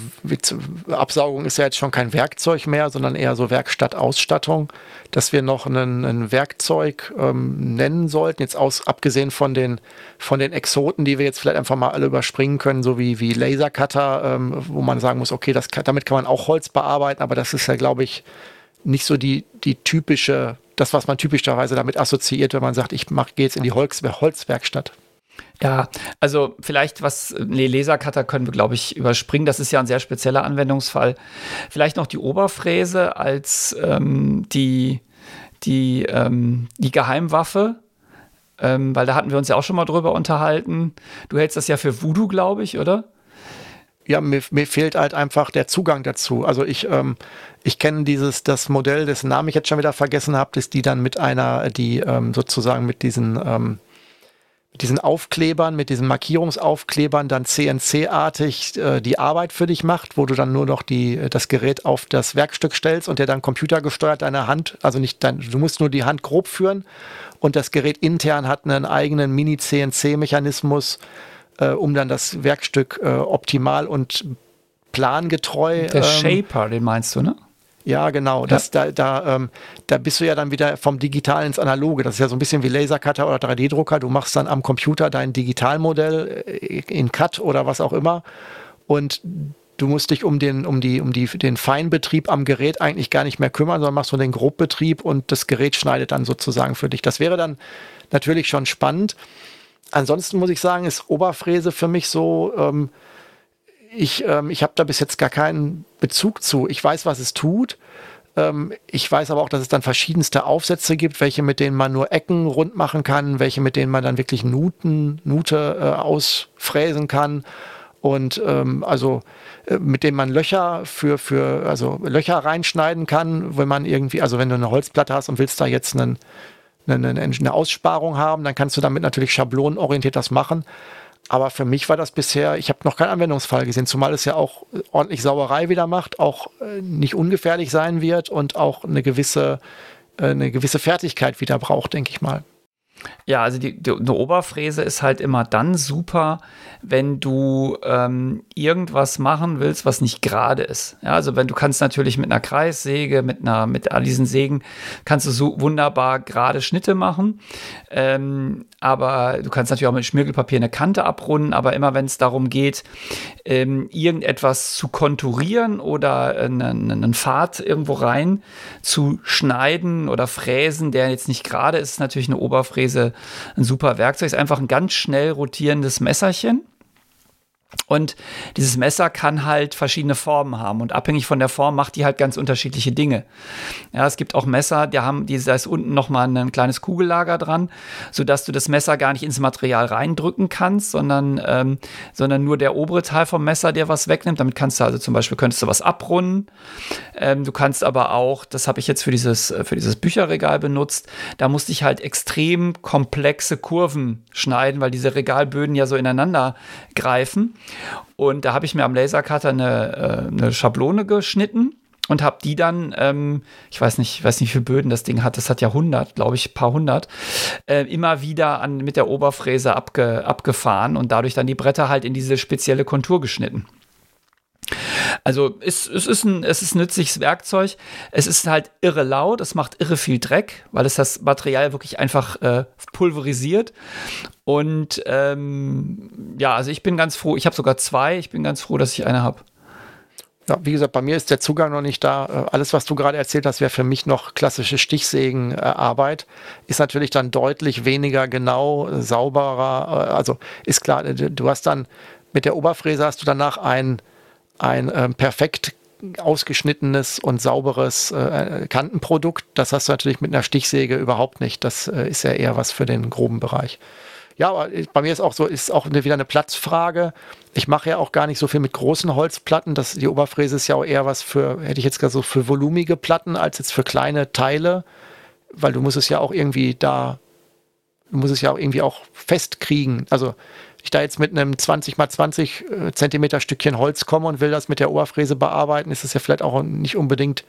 Absaugung ist ja jetzt schon kein Werkzeug mehr, sondern eher so Werkstattausstattung, dass wir noch ein, ein Werkzeug ähm, nennen sollten, jetzt aus, abgesehen von den, von den Exoten, die wir jetzt vielleicht einfach mal alle überspringen können, so wie, wie Lasercutter, ähm, wo man sagen muss, okay, das, damit kann man auch Holz bearbeiten, aber das ist ja, glaube ich, nicht so die, die typische, das, was man typischerweise damit assoziiert, wenn man sagt, ich gehe jetzt in die Holz, Holzwerkstatt. Ja, also vielleicht was, nee, Lasercutter können wir, glaube ich, überspringen. Das ist ja ein sehr spezieller Anwendungsfall. Vielleicht noch die Oberfräse als ähm, die, die, ähm, die Geheimwaffe. Ähm, weil da hatten wir uns ja auch schon mal drüber unterhalten. Du hältst das ja für Voodoo, glaube ich, oder? ja, mir, mir fehlt halt einfach der Zugang dazu. Also ich, ähm, ich kenne dieses, das Modell, dessen Namen ich jetzt schon wieder vergessen habe, ist die dann mit einer, die ähm, sozusagen mit diesen, ähm, mit diesen Aufklebern, mit diesen Markierungsaufklebern dann CNC-artig äh, die Arbeit für dich macht, wo du dann nur noch die, das Gerät auf das Werkstück stellst und der dann computergesteuert deine Hand, also nicht dein, du musst nur die Hand grob führen und das Gerät intern hat einen eigenen Mini-CNC-Mechanismus, äh, um dann das Werkstück äh, optimal und plangetreu. Der ähm, Shaper, den meinst du, ne? Ja, genau. Das, ja. Da, da, ähm, da bist du ja dann wieder vom Digitalen ins Analoge. Das ist ja so ein bisschen wie Lasercutter oder 3D-Drucker. Du machst dann am Computer dein Digitalmodell äh, in Cut oder was auch immer. Und du musst dich um den, um die, um die, den Feinbetrieb am Gerät eigentlich gar nicht mehr kümmern, sondern machst nur den Grobbetrieb und das Gerät schneidet dann sozusagen für dich. Das wäre dann natürlich schon spannend ansonsten muss ich sagen, ist Oberfräse für mich so, ähm, ich, ähm, ich habe da bis jetzt gar keinen Bezug zu. Ich weiß, was es tut. Ähm, ich weiß aber auch, dass es dann verschiedenste Aufsätze gibt, welche mit denen man nur Ecken rund machen kann, welche mit denen man dann wirklich Nuten, Nute äh, ausfräsen kann. Und ähm, also äh, mit denen man Löcher für, für, also Löcher reinschneiden kann, wenn man irgendwie, also wenn du eine Holzplatte hast und willst da jetzt einen eine, eine Aussparung haben, dann kannst du damit natürlich schablonenorientiert das machen. Aber für mich war das bisher, ich habe noch keinen Anwendungsfall gesehen, zumal es ja auch ordentlich Sauerei wieder macht, auch äh, nicht ungefährlich sein wird und auch eine gewisse, äh, eine gewisse Fertigkeit wieder braucht, denke ich mal. Ja, also die, die, eine Oberfräse ist halt immer dann super, wenn du ähm, irgendwas machen willst, was nicht gerade ist. Ja, also wenn du kannst natürlich mit einer Kreissäge, mit einer, mit all diesen Sägen, kannst du so wunderbar gerade Schnitte machen. Ähm, aber du kannst natürlich auch mit Schmirgelpapier eine Kante abrunden, aber immer wenn es darum geht, ähm, irgendetwas zu konturieren oder einen, einen Pfad irgendwo rein zu schneiden oder fräsen, der jetzt nicht gerade ist, ist natürlich eine Oberfräse ein super Werkzeug. Ist einfach ein ganz schnell rotierendes Messerchen. Und dieses Messer kann halt verschiedene Formen haben und abhängig von der Form macht die halt ganz unterschiedliche Dinge. Ja, es gibt auch Messer, die haben, die, da ist unten nochmal ein kleines Kugellager dran, sodass du das Messer gar nicht ins Material reindrücken kannst, sondern, ähm, sondern nur der obere Teil vom Messer, der was wegnimmt. Damit kannst du also zum Beispiel, könntest du was abrunden. Ähm, du kannst aber auch, das habe ich jetzt für dieses, für dieses Bücherregal benutzt, da musste ich halt extrem komplexe Kurven schneiden, weil diese Regalböden ja so ineinander greifen. Und da habe ich mir am Lasercutter eine, äh, eine Schablone geschnitten und habe die dann, ähm, ich weiß nicht, weiß nicht, wie viele Böden das Ding hat, das hat ja 100, glaube ich, paar hundert, äh, immer wieder an, mit der Oberfräse abge, abgefahren und dadurch dann die Bretter halt in diese spezielle Kontur geschnitten. Also es, es, ist ein, es ist ein nützliches Werkzeug. Es ist halt irre laut, es macht irre viel Dreck, weil es das Material wirklich einfach äh, pulverisiert. Und ähm, ja, also ich bin ganz froh, ich habe sogar zwei, ich bin ganz froh, dass ich eine habe. Ja, wie gesagt, bei mir ist der Zugang noch nicht da. Äh, alles, was du gerade erzählt hast, wäre für mich noch klassische Stichsägenarbeit. Ist natürlich dann deutlich weniger genau, sauberer. Äh, also ist klar, du hast dann mit der Oberfräse hast du danach ein ein äh, perfekt ausgeschnittenes und sauberes äh, Kantenprodukt. Das hast du natürlich mit einer Stichsäge überhaupt nicht. Das äh, ist ja eher was für den groben Bereich. Ja, aber bei mir ist auch so, ist auch wieder eine Platzfrage. Ich mache ja auch gar nicht so viel mit großen Holzplatten. Das, die Oberfräse ist ja auch eher was für, hätte ich jetzt gesagt, so für volumige Platten als jetzt für kleine Teile, weil du musst es ja auch irgendwie da, du musst es ja auch irgendwie auch festkriegen. Also ich da jetzt mit einem 20 mal 20 äh, Zentimeter Stückchen Holz komme und will das mit der Oberfräse bearbeiten, ist das ja vielleicht auch nicht unbedingt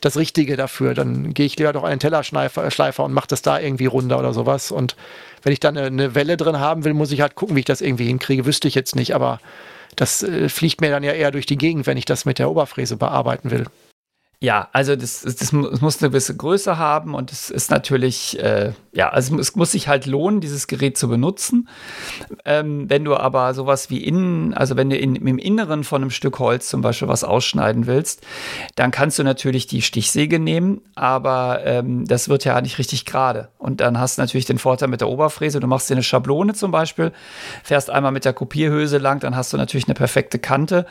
das Richtige dafür. Dann gehe ich lieber doch einen Tellerschleifer Schleifer und mache das da irgendwie runter oder sowas. Und wenn ich dann eine, eine, Welle drin haben will, muss ich halt gucken, wie ich das irgendwie hinkriege. Wüsste ich jetzt nicht, aber das äh, fliegt mir dann ja eher durch die Gegend, wenn ich das mit der Oberfräse bearbeiten will. Ja, also das, das, das, muss eine gewisse Größe haben und es ist natürlich, äh, ja, also es muss sich halt lohnen, dieses Gerät zu benutzen. Ähm, wenn du aber sowas wie innen, also wenn du in, im Inneren von einem Stück Holz zum Beispiel was ausschneiden willst, dann kannst du natürlich die Stichsäge nehmen, aber ähm, das wird ja nicht richtig gerade. Und dann hast du natürlich den Vorteil mit der Oberfräse, du machst dir eine Schablone zum Beispiel, fährst einmal mit der Kopierhülse lang, dann hast du natürlich eine perfekte Kante.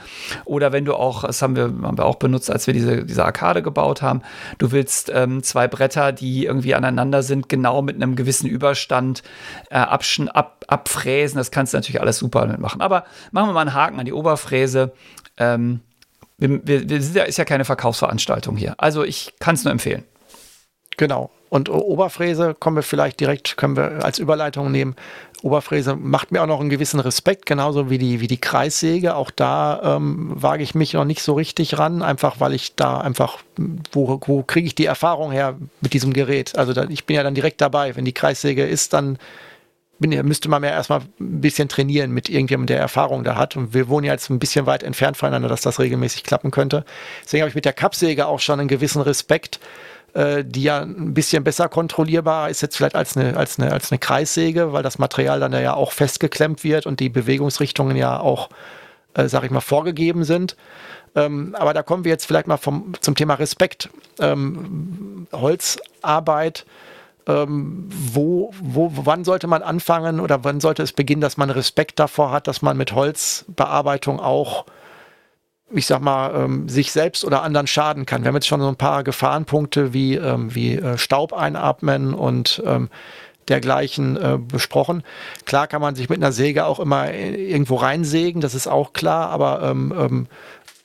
Oder wenn du auch, das haben wir, haben wir auch benutzt, als wir diese, diese Arkade gebaut haben. Du willst ähm, zwei Bretter, die irgendwie aneinander sind, genau mit einem gewissen Überstand äh, abschen, ab, abfräsen. Das kannst du natürlich alles super mitmachen. Aber machen wir mal einen Haken an die Oberfräse. Ähm, wir, wir, wir ja, ist ja keine Verkaufsveranstaltung hier. Also ich kann es nur empfehlen. Genau. Und Oberfräse kommen wir vielleicht direkt, können wir als Überleitung nehmen. Oberfräse macht mir auch noch einen gewissen Respekt, genauso wie die, wie die Kreissäge. Auch da ähm, wage ich mich noch nicht so richtig ran, einfach weil ich da einfach, wo, wo kriege ich die Erfahrung her mit diesem Gerät? Also da, ich bin ja dann direkt dabei. Wenn die Kreissäge ist, dann bin, müsste man ja erstmal ein bisschen trainieren mit irgendjemandem, der Erfahrung da hat. Und wir wohnen ja jetzt ein bisschen weit entfernt voneinander, dass das regelmäßig klappen könnte. Deswegen habe ich mit der Kappsäge auch schon einen gewissen Respekt äh, die ja ein bisschen besser kontrollierbar ist jetzt vielleicht als eine, als, eine, als eine Kreissäge, weil das Material dann ja auch festgeklemmt wird und die Bewegungsrichtungen ja auch, äh, sag ich mal, vorgegeben sind. Ähm, aber da kommen wir jetzt vielleicht mal vom, zum Thema Respekt. Ähm, Holzarbeit, ähm, wo, wo, wann sollte man anfangen oder wann sollte es beginnen, dass man Respekt davor hat, dass man mit Holzbearbeitung auch ich sag mal, ähm, sich selbst oder anderen schaden kann. Wir haben jetzt schon so ein paar Gefahrenpunkte wie, ähm, wie äh, Staub einatmen und ähm, dergleichen äh, besprochen. Klar kann man sich mit einer Säge auch immer irgendwo reinsägen, das ist auch klar, aber ähm, ähm,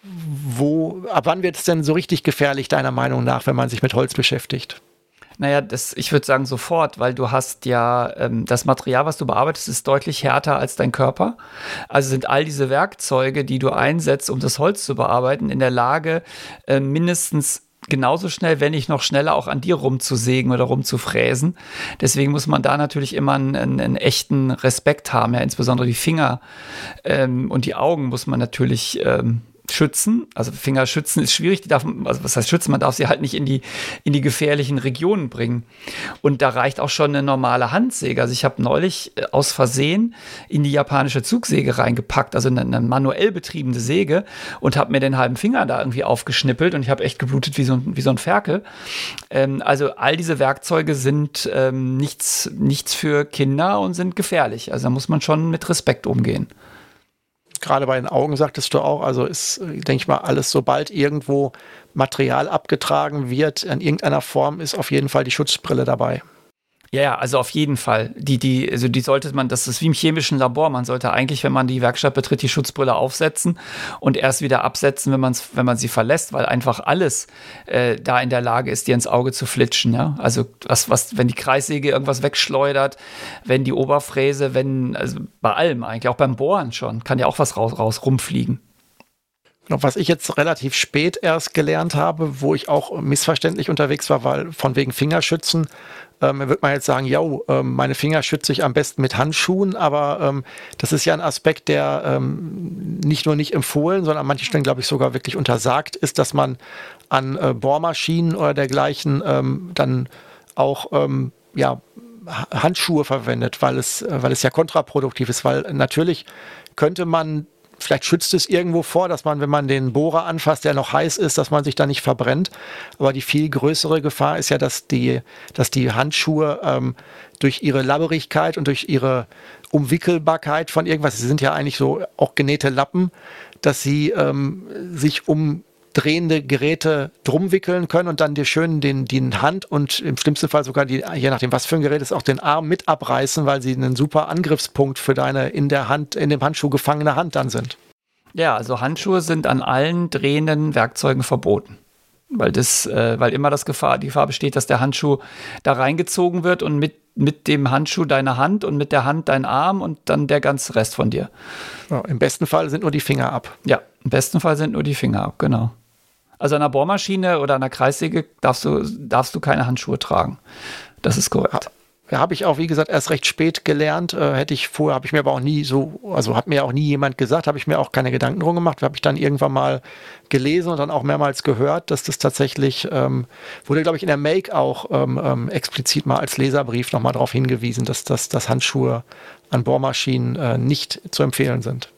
wo, ab wann wird es denn so richtig gefährlich, deiner Meinung nach, wenn man sich mit Holz beschäftigt? Naja, das, ich würde sagen sofort, weil du hast ja, ähm, das Material, was du bearbeitest, ist deutlich härter als dein Körper. Also sind all diese Werkzeuge, die du einsetzt, um das Holz zu bearbeiten, in der Lage, äh, mindestens genauso schnell, wenn nicht noch schneller, auch an dir rumzusägen oder rumzufräsen. Deswegen muss man da natürlich immer einen, einen, einen echten Respekt haben. Ja, insbesondere die Finger ähm, und die Augen muss man natürlich ähm, schützen. Also Finger schützen ist schwierig. Die darf, also was heißt schützen? Man darf sie halt nicht in die, in die gefährlichen Regionen bringen. Und da reicht auch schon eine normale Handsäge. Also ich habe neulich äh, aus Versehen in die japanische Zugsäge reingepackt, also eine, eine manuell betriebene Säge und habe mir den halben Finger da irgendwie aufgeschnippelt und ich habe echt geblutet wie so, ein, wie so ein Ferkel. Ähm, also all diese Werkzeuge sind ähm, nichts, nichts für Kinder und sind gefährlich. Also da muss man schon mit Respekt umgehen gerade bei den Augen sagtest du auch, also ist, denke ich mal, alles, sobald irgendwo Material abgetragen wird, in irgendeiner Form ist auf jeden Fall die Schutzbrille dabei. Ja, ja, also auf jeden Fall. Die, die, also die sollte man, das ist wie im chemischen Labor. Man sollte eigentlich, wenn man die Werkstatt betritt, die Schutzbrille aufsetzen und erst wieder absetzen, wenn man wenn man sie verlässt, weil einfach alles äh, da in der Lage ist, dir ins Auge zu flitschen. Ja, also was, was, wenn die Kreissäge irgendwas wegschleudert, wenn die Oberfräse, wenn, also bei allem eigentlich, auch beim Bohren schon, kann ja auch was raus, raus rumfliegen. Was ich jetzt relativ spät erst gelernt habe, wo ich auch missverständlich unterwegs war, weil von wegen Fingerschützen ähm, wird man jetzt sagen, ja, ähm, meine Finger schütze ich am besten mit Handschuhen, aber ähm, das ist ja ein Aspekt, der ähm, nicht nur nicht empfohlen, sondern an manchen Stellen, glaube ich, sogar wirklich untersagt ist, dass man an äh, Bohrmaschinen oder dergleichen ähm, dann auch ähm, ja, Handschuhe verwendet, weil es, äh, weil es ja kontraproduktiv ist, weil natürlich könnte man vielleicht schützt es irgendwo vor, dass man, wenn man den Bohrer anfasst, der noch heiß ist, dass man sich da nicht verbrennt. Aber die viel größere Gefahr ist ja, dass die, dass die Handschuhe ähm, durch ihre Labberigkeit und durch ihre Umwickelbarkeit von irgendwas, sie sind ja eigentlich so auch genähte Lappen, dass sie ähm, sich um drehende Geräte drum wickeln können und dann dir schön den, die Hand und im schlimmsten Fall sogar die, je nachdem was für ein Gerät ist, auch den Arm mit abreißen, weil sie einen super Angriffspunkt für deine in der Hand, in dem Handschuh gefangene Hand dann sind. Ja, also Handschuhe sind an allen drehenden Werkzeugen verboten. Weil das, äh, weil immer das Gefahr, die Gefahr besteht, dass der Handschuh da reingezogen wird und mit, mit dem Handschuh deine Hand und mit der Hand dein Arm und dann der ganze Rest von dir. Ja, Im besten Fall sind nur die Finger ab. Ja, im besten Fall sind nur die Finger ab, genau. Also an einer Bohrmaschine oder einer Kreissäge darfst du, darfst du keine Handschuhe tragen. Das ist korrekt. Ja, habe ich auch, wie gesagt, erst recht spät gelernt. Äh, hätte ich vorher, habe ich mir aber auch nie so, also hat mir auch nie jemand gesagt, habe ich mir auch keine Gedanken drum gemacht. Habe ich dann irgendwann mal gelesen und dann auch mehrmals gehört, dass das tatsächlich, ähm, wurde, glaube ich, in der Make auch ähm, ähm, explizit mal als Leserbrief nochmal darauf hingewiesen, dass, dass, dass Handschuhe an Bohrmaschinen äh, nicht zu empfehlen sind.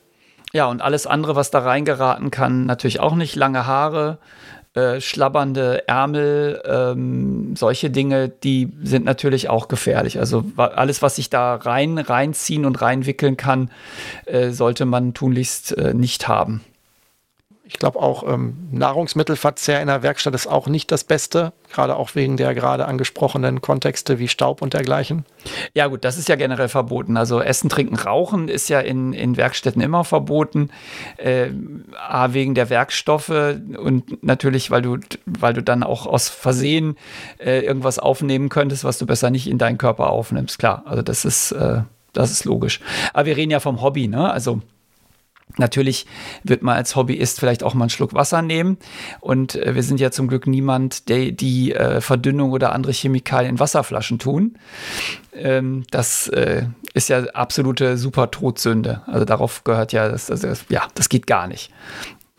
Ja, und alles andere, was da reingeraten kann, natürlich auch nicht. Lange Haare, äh, schlabbernde Ärmel, ähm, solche Dinge, die sind natürlich auch gefährlich. Also alles, was sich da rein, reinziehen und reinwickeln kann, äh, sollte man tunlichst äh, nicht haben. Ich glaube auch ähm, Nahrungsmittelverzehr in der Werkstatt ist auch nicht das Beste, gerade auch wegen der gerade angesprochenen Kontexte wie Staub und dergleichen. Ja gut, das ist ja generell verboten. Also Essen, Trinken, Rauchen ist ja in, in Werkstätten immer verboten. Äh, A, wegen der Werkstoffe und natürlich, weil du, weil du dann auch aus Versehen äh, irgendwas aufnehmen könntest, was du besser nicht in deinen Körper aufnimmst. Klar, also das ist, äh, das ist logisch. Aber wir reden ja vom Hobby, ne? Also Natürlich wird man als Hobbyist vielleicht auch mal einen Schluck Wasser nehmen. Und äh, wir sind ja zum Glück niemand, der die äh, Verdünnung oder andere Chemikalien in Wasserflaschen tun. Ähm, das äh, ist ja absolute super Todsünde. Also darauf gehört ja, das, also, ja, das geht gar nicht.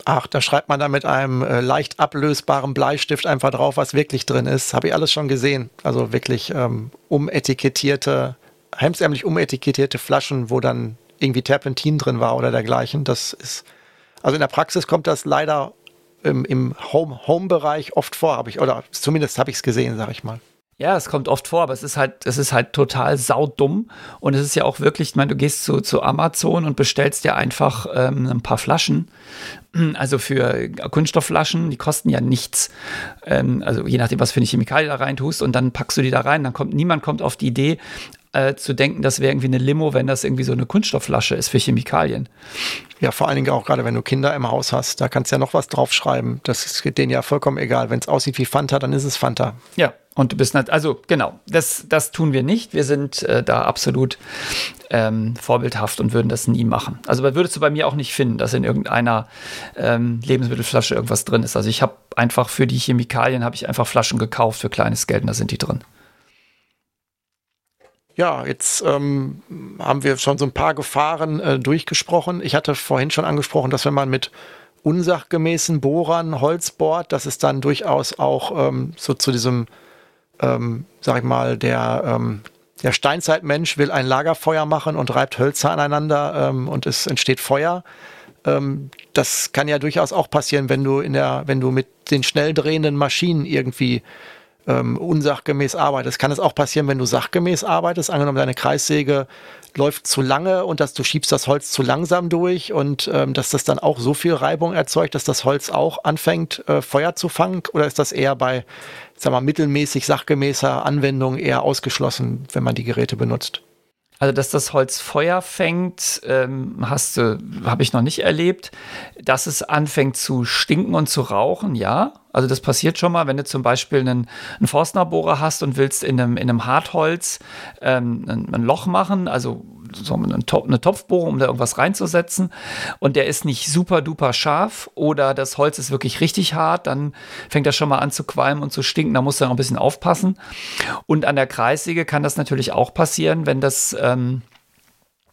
Ach, da schreibt man da mit einem äh, leicht ablösbaren Bleistift einfach drauf, was wirklich drin ist. Habe ich alles schon gesehen. Also wirklich ähm, umetikettierte, hemsärmlich umetikettierte Flaschen, wo dann irgendwie Terpentin drin war oder dergleichen. Das ist, also in der Praxis kommt das leider im, im Home-Bereich Home oft vor, habe ich, oder zumindest habe ich es gesehen, sage ich mal. Ja, es kommt oft vor, aber es ist halt, es ist halt total saudumm. Und es ist ja auch wirklich, ich meine, du gehst zu, zu Amazon und bestellst dir einfach ähm, ein paar Flaschen. Also für Kunststoffflaschen, die kosten ja nichts. Ähm, also je nachdem, was für eine Chemikalie da rein tust. Und dann packst du die da rein. Dann kommt niemand kommt auf die Idee, äh, zu denken, das wäre irgendwie eine Limo, wenn das irgendwie so eine Kunststoffflasche ist für Chemikalien. Ja, vor allen Dingen auch gerade, wenn du Kinder im Haus hast, da kannst du ja noch was draufschreiben. Das ist denen ja vollkommen egal. Wenn es aussieht wie Fanta, dann ist es Fanta. Ja, und du bist also genau, das, das tun wir nicht. Wir sind äh, da absolut ähm, vorbildhaft und würden das nie machen. Also würdest du bei mir auch nicht finden, dass in irgendeiner ähm, Lebensmittelflasche irgendwas drin ist. Also ich habe einfach für die Chemikalien habe ich einfach Flaschen gekauft für kleines Geld und da sind die drin. Ja, jetzt ähm, haben wir schon so ein paar Gefahren äh, durchgesprochen. Ich hatte vorhin schon angesprochen, dass wenn man mit unsachgemäßen Bohrern Holz bohrt, dass es dann durchaus auch ähm, so zu diesem, ähm, sag ich mal, der, ähm, der Steinzeitmensch will ein Lagerfeuer machen und reibt Hölzer aneinander ähm, und es entsteht Feuer. Ähm, das kann ja durchaus auch passieren, wenn du in der, wenn du mit den schnell drehenden Maschinen irgendwie ähm, unsachgemäß arbeitest. Kann es auch passieren, wenn du sachgemäß arbeitest? Angenommen, deine Kreissäge läuft zu lange und dass du schiebst das Holz zu langsam durch und ähm, dass das dann auch so viel Reibung erzeugt, dass das Holz auch anfängt, äh, Feuer zu fangen? Oder ist das eher bei, sag mal, mittelmäßig sachgemäßer Anwendung eher ausgeschlossen, wenn man die Geräte benutzt? Also, dass das Holz Feuer fängt, ähm, hast du, habe ich noch nicht erlebt. Dass es anfängt zu stinken und zu rauchen, ja. Also das passiert schon mal, wenn du zum Beispiel einen, einen Forstnerbohrer hast und willst in einem, in einem Hartholz ähm, ein, ein, Loch machen, also so eine, Top, eine Topfbohrung, um da irgendwas reinzusetzen und der ist nicht super duper scharf oder das Holz ist wirklich richtig hart, dann fängt das schon mal an zu qualmen und zu stinken, da musst du noch ein bisschen aufpassen. Und an der Kreissäge kann das natürlich auch passieren, wenn das ähm,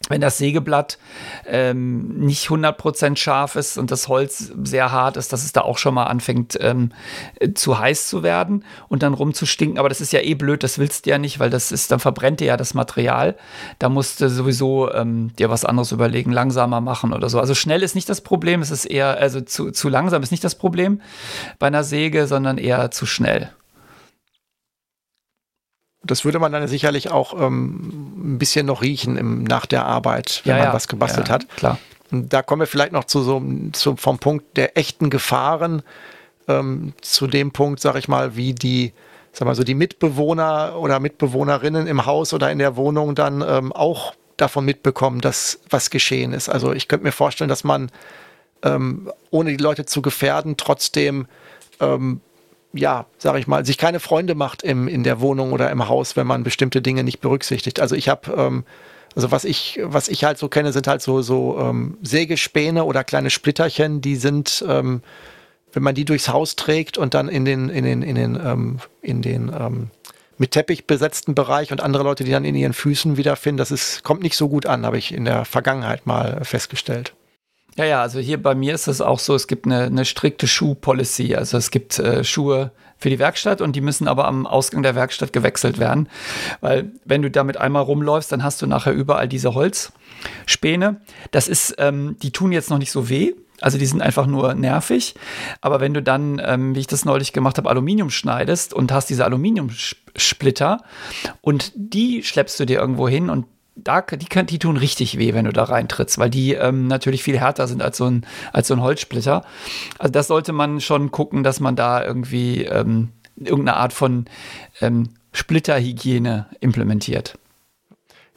wenn das Sägeblatt ähm, nicht 100% scharf ist und das Holz sehr hart ist, dass es da auch schon mal anfängt ähm, zu heiß zu werden und dann rumzustinken. Aber das ist ja eh blöd, das willst du ja nicht, weil das ist, dann verbrennt dir ja das Material. Da musst du sowieso ähm, dir was anderes überlegen, langsamer machen oder so. Also schnell ist nicht das Problem, es ist eher, also zu, zu langsam ist nicht das Problem bei einer Säge, sondern eher zu schnell. Das würde man dann sicherlich auch ähm, ein bisschen noch riechen im, nach der Arbeit, wenn ja, man ja. was gebastelt ja, hat. Klar. Und da kommen wir vielleicht noch zu so zu, vom Punkt der echten Gefahren ähm, zu dem Punkt, sag ich mal, wie die, sag mal so die Mitbewohner oder Mitbewohnerinnen im Haus oder in der Wohnung dann ähm, auch davon mitbekommen, dass was geschehen ist. Also ich könnte mir vorstellen, dass man ähm, ohne die Leute zu gefährden trotzdem ähm, ja, sag ich mal, sich keine Freunde macht im, in der Wohnung oder im Haus, wenn man bestimmte Dinge nicht berücksichtigt. Also ich habe, ähm, also was ich, was ich halt so kenne, sind halt so, so ähm, Sägespäne oder kleine Splitterchen, die sind, ähm, wenn man die durchs Haus trägt und dann in den, in den, in den, ähm, in den ähm, mit Teppich besetzten Bereich und andere Leute, die dann in ihren Füßen wiederfinden, das ist, kommt nicht so gut an, habe ich in der Vergangenheit mal festgestellt. Ja, ja, also hier bei mir ist es auch so, es gibt eine, eine strikte Schuhpolicy. Also es gibt äh, Schuhe für die Werkstatt und die müssen aber am Ausgang der Werkstatt gewechselt werden. Weil wenn du damit einmal rumläufst, dann hast du nachher überall diese Holzspäne. Das ist, ähm, die tun jetzt noch nicht so weh. Also die sind einfach nur nervig. Aber wenn du dann, ähm, wie ich das neulich gemacht habe, Aluminium schneidest und hast diese Aluminiumsplitter und die schleppst du dir irgendwo hin und da, die, kann, die tun richtig weh, wenn du da reintrittst, weil die ähm, natürlich viel härter sind als so, ein, als so ein Holzsplitter. Also das sollte man schon gucken, dass man da irgendwie ähm, irgendeine Art von ähm, Splitterhygiene implementiert.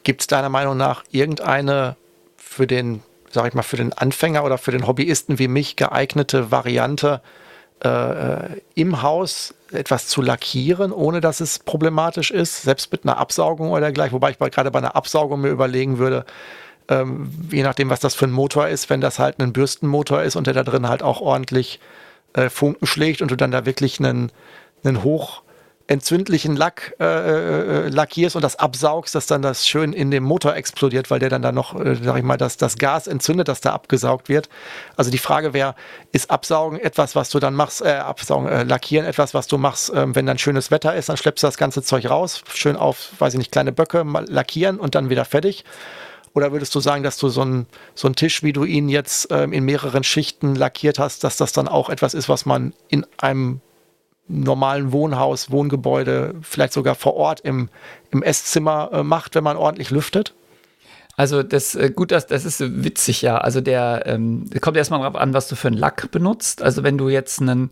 Gibt es deiner Meinung nach irgendeine für den, sag ich mal, für den Anfänger oder für den Hobbyisten wie mich geeignete Variante, äh, äh im Haus etwas zu lackieren, ohne dass es problematisch ist, selbst mit einer Absaugung oder gleich, wobei ich gerade bei einer Absaugung mir überlegen würde, ähm, je nachdem, was das für ein Motor ist, wenn das halt ein Bürstenmotor ist und der da drin halt auch ordentlich äh, Funken schlägt und du dann da wirklich einen, einen hoch entzündlichen Lack äh, äh, lackierst und das absaugst, dass dann das schön in dem Motor explodiert, weil der dann da noch, äh, sag ich mal, das, das Gas entzündet, das da abgesaugt wird. Also die Frage wäre, ist Absaugen etwas, was du dann machst, äh, Absaugen, äh, Lackieren etwas, was du machst, ähm, wenn dann schönes Wetter ist, dann schleppst du das ganze Zeug raus, schön auf, weiß ich nicht, kleine Böcke mal lackieren und dann wieder fertig. Oder würdest du sagen, dass du so einen so Tisch, wie du ihn jetzt ähm, in mehreren Schichten lackiert hast, dass das dann auch etwas ist, was man in einem normalen Wohnhaus, Wohngebäude, vielleicht sogar vor Ort im, im Esszimmer äh, macht, wenn man ordentlich lüftet? Also das äh, gut, das, das ist witzig, ja. Also der ähm, kommt erstmal darauf an, was du für einen Lack benutzt. Also wenn du jetzt einen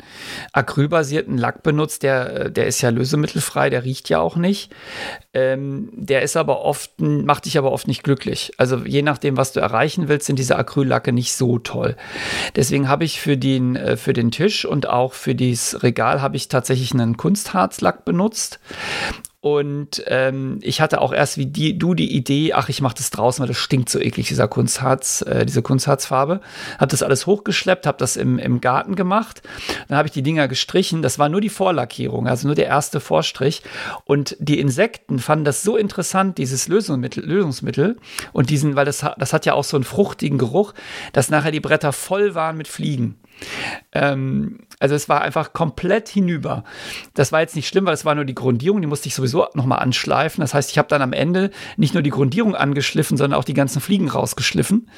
acrylbasierten Lack benutzt, der, äh, der ist ja lösemittelfrei, der riecht ja auch nicht. Ähm, der ist aber oft, macht dich aber oft nicht glücklich. Also je nachdem, was du erreichen willst, sind diese Acryllacke nicht so toll. Deswegen habe ich für den, äh, für den Tisch und auch für dieses Regal habe ich tatsächlich einen Kunstharzlack benutzt. Und ähm, ich hatte auch erst wie die, du die Idee, ach, ich mache das draußen, weil das stinkt so eklig, dieser Kunstharz, äh, diese Kunstharzfarbe. Habe das alles hochgeschleppt, habe das im, im Garten gemacht. Dann habe ich die Dinger gestrichen. Das war nur die Vorlackierung, also nur der erste Vorstrich. Und die Insekten fanden das so interessant, dieses Lösungsmittel, Lösungsmittel. Und diesen, weil das, das hat ja auch so einen fruchtigen Geruch, dass nachher die Bretter voll waren mit Fliegen. Ähm, also es war einfach komplett hinüber. Das war jetzt nicht schlimm, weil es war nur die Grundierung, die musste ich sowieso nochmal anschleifen. Das heißt, ich habe dann am Ende nicht nur die Grundierung angeschliffen, sondern auch die ganzen Fliegen rausgeschliffen.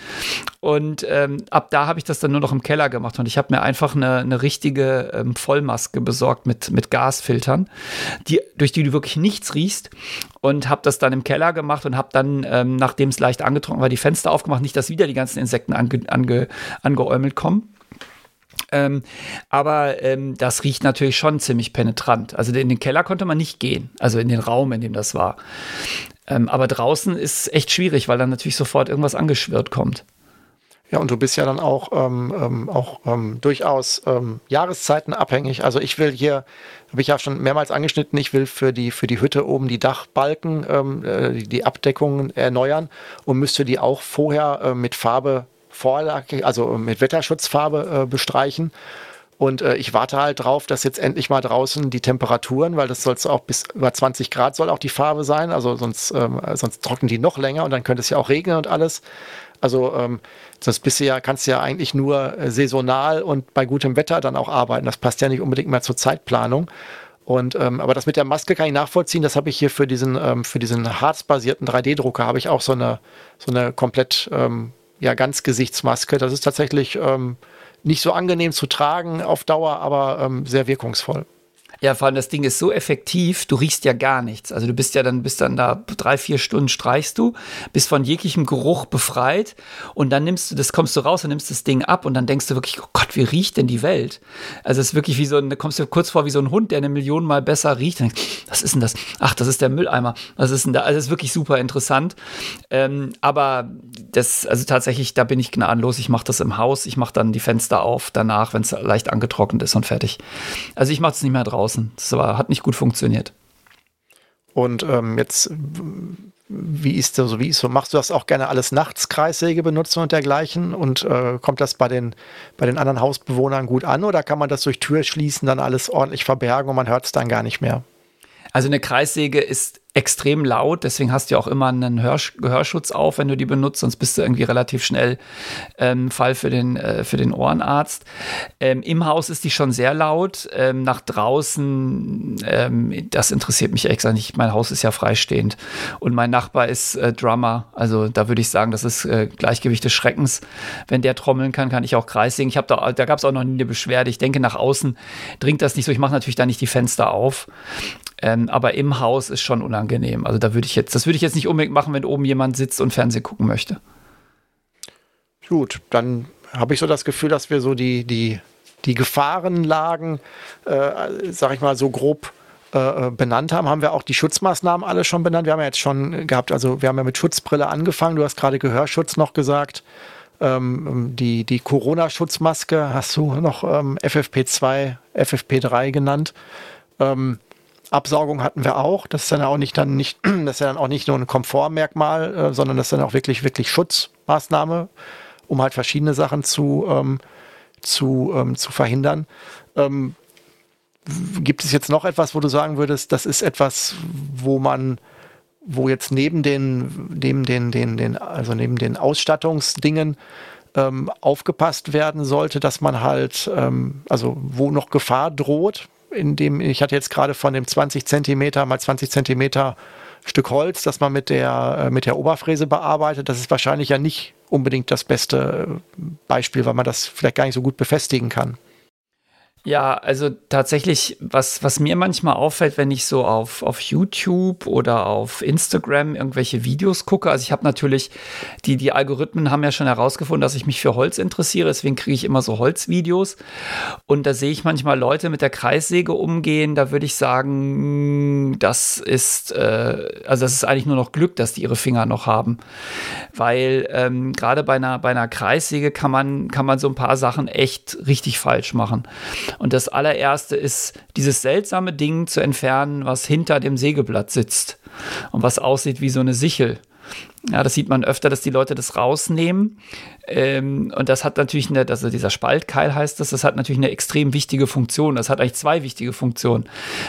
Und ähm, ab da habe ich das dann nur noch im Keller gemacht und ich habe mir einfach eine, eine richtige ähm, Vollmaske besorgt mit, mit Gasfiltern, die, durch die du wirklich nichts riechst und habe das dann im Keller gemacht und habe dann, ähm, nachdem es leicht angetrocknet war, die Fenster aufgemacht, nicht, dass wieder die ganzen Insekten ange, ange, angeäumelt kommen. Ähm, aber ähm, das riecht natürlich schon ziemlich penetrant. Also in den Keller konnte man nicht gehen, also in den Raum, in dem das war. Ähm, aber draußen ist echt schwierig, weil dann natürlich sofort irgendwas angeschwirrt kommt. Ja, und du bist ja dann auch, ähm, ähm, auch ähm, durchaus Jahreszeiten abhängig. Also ich will hier, habe ich ja schon mehrmals angeschnitten, ich will für die, für die Hütte oben die Dachbalken, äh, die, die Abdeckungen erneuern und müsste die auch vorher äh, mit Farbe Vorlage, also mit Wetterschutzfarbe äh, bestreichen. Und äh, ich warte halt drauf, dass jetzt endlich mal draußen die Temperaturen, weil das soll auch bis über 20 Grad soll auch die Farbe sein, also sonst, ähm, sonst trocknen die noch länger und dann könnte es ja auch regnen und alles. Also ähm, sonst bist du ja, kannst du ja eigentlich nur äh, saisonal und bei gutem Wetter dann auch arbeiten. Das passt ja nicht unbedingt mehr zur Zeitplanung. Und ähm, aber das mit der Maske kann ich nachvollziehen. Das habe ich hier für diesen ähm, für diesen harzbasierten 3D-Drucker habe ich auch so eine so eine komplett ähm, ja, Ganzgesichtsmaske. Das ist tatsächlich ähm, nicht so angenehm zu tragen auf Dauer, aber ähm, sehr wirkungsvoll. Ja, vor allem das Ding ist so effektiv, du riechst ja gar nichts. Also du bist ja dann, bist dann da drei, vier Stunden streichst du, bist von jeglichem Geruch befreit und dann nimmst du, das kommst du raus und nimmst das Ding ab und dann denkst du wirklich, oh Gott, wie riecht denn die Welt? Also es ist wirklich wie so ein, da kommst du kurz vor wie so ein Hund, der eine Million Mal besser riecht. Denkst, was ist denn das? Ach, das ist der Mülleimer. Was ist denn da? Also es ist wirklich super interessant. Ähm, aber das, also tatsächlich, da bin ich gnadenlos. Ich mache das im Haus, ich mache dann die Fenster auf danach, wenn es leicht angetrocknet ist und fertig. Also ich mache es nicht mehr draußen draußen. Das war, hat nicht gut funktioniert. Und ähm, jetzt, wie ist das so, wie ist so, machst du das auch gerne alles nachts, Kreissäge benutzen und dergleichen? Und äh, kommt das bei den, bei den anderen Hausbewohnern gut an oder kann man das durch Tür schließen, dann alles ordentlich verbergen und man hört es dann gar nicht mehr? Also eine Kreissäge ist extrem laut, deswegen hast du ja auch immer einen Hör Gehörschutz auf, wenn du die benutzt, sonst bist du irgendwie relativ schnell ähm, Fall für den, äh, für den Ohrenarzt. Ähm, Im Haus ist die schon sehr laut, ähm, nach draußen, ähm, das interessiert mich extra nicht. Mein Haus ist ja freistehend und mein Nachbar ist äh, Drummer, also da würde ich sagen, das ist äh, Gleichgewicht des Schreckens. Wenn der trommeln kann, kann ich auch Kreis singen. Ich habe da, da gab es auch noch nie eine Beschwerde. Ich denke, nach außen dringt das nicht so. Ich mache natürlich da nicht die Fenster auf. Ähm, aber im Haus ist schon unangenehm. Also da würde ich jetzt, das würde ich jetzt nicht unbedingt machen, wenn oben jemand sitzt und Fernsehen gucken möchte. Gut, dann habe ich so das Gefühl, dass wir so die, die, die Gefahrenlagen, äh, sag ich mal, so grob äh, benannt haben. Haben wir auch die Schutzmaßnahmen alle schon benannt? Wir haben ja jetzt schon gehabt, also wir haben ja mit Schutzbrille angefangen. Du hast gerade Gehörschutz noch gesagt. Ähm, die die Corona-Schutzmaske hast du noch ähm, FFP2, FFP3 genannt. Ähm, Absaugung hatten wir auch. Das ist dann auch nicht dann nicht, das ist dann auch nicht nur ein Komfortmerkmal, äh, sondern das ist dann auch wirklich, wirklich Schutzmaßnahme, um halt verschiedene Sachen zu, ähm, zu, ähm, zu verhindern. Ähm, gibt es jetzt noch etwas, wo du sagen würdest, das ist etwas, wo man, wo jetzt neben den, neben den, den, den also neben den Ausstattungsdingen ähm, aufgepasst werden sollte, dass man halt, ähm, also wo noch Gefahr droht, indem ich hatte jetzt gerade von dem 20 Zentimeter mal 20 Zentimeter Stück Holz, das man mit der, äh, mit der Oberfräse bearbeitet. Das ist wahrscheinlich ja nicht unbedingt das beste äh, Beispiel, weil man das vielleicht gar nicht so gut befestigen kann. Ja, also tatsächlich, was, was mir manchmal auffällt, wenn ich so auf, auf YouTube oder auf Instagram irgendwelche Videos gucke, also ich habe natürlich, die, die Algorithmen haben ja schon herausgefunden, dass ich mich für Holz interessiere, deswegen kriege ich immer so Holzvideos und da sehe ich manchmal Leute mit der Kreissäge umgehen, da würde ich sagen, das ist, äh, also das ist eigentlich nur noch Glück, dass die ihre Finger noch haben, weil ähm, gerade bei einer, bei einer Kreissäge kann man, kann man so ein paar Sachen echt richtig falsch machen. Und das allererste ist, dieses seltsame Ding zu entfernen, was hinter dem Sägeblatt sitzt und was aussieht wie so eine Sichel. Ja, das sieht man öfter, dass die Leute das rausnehmen. Ähm, und das hat natürlich eine, also dieser Spaltkeil heißt das, das hat natürlich eine extrem wichtige Funktion. Das hat eigentlich zwei wichtige Funktionen.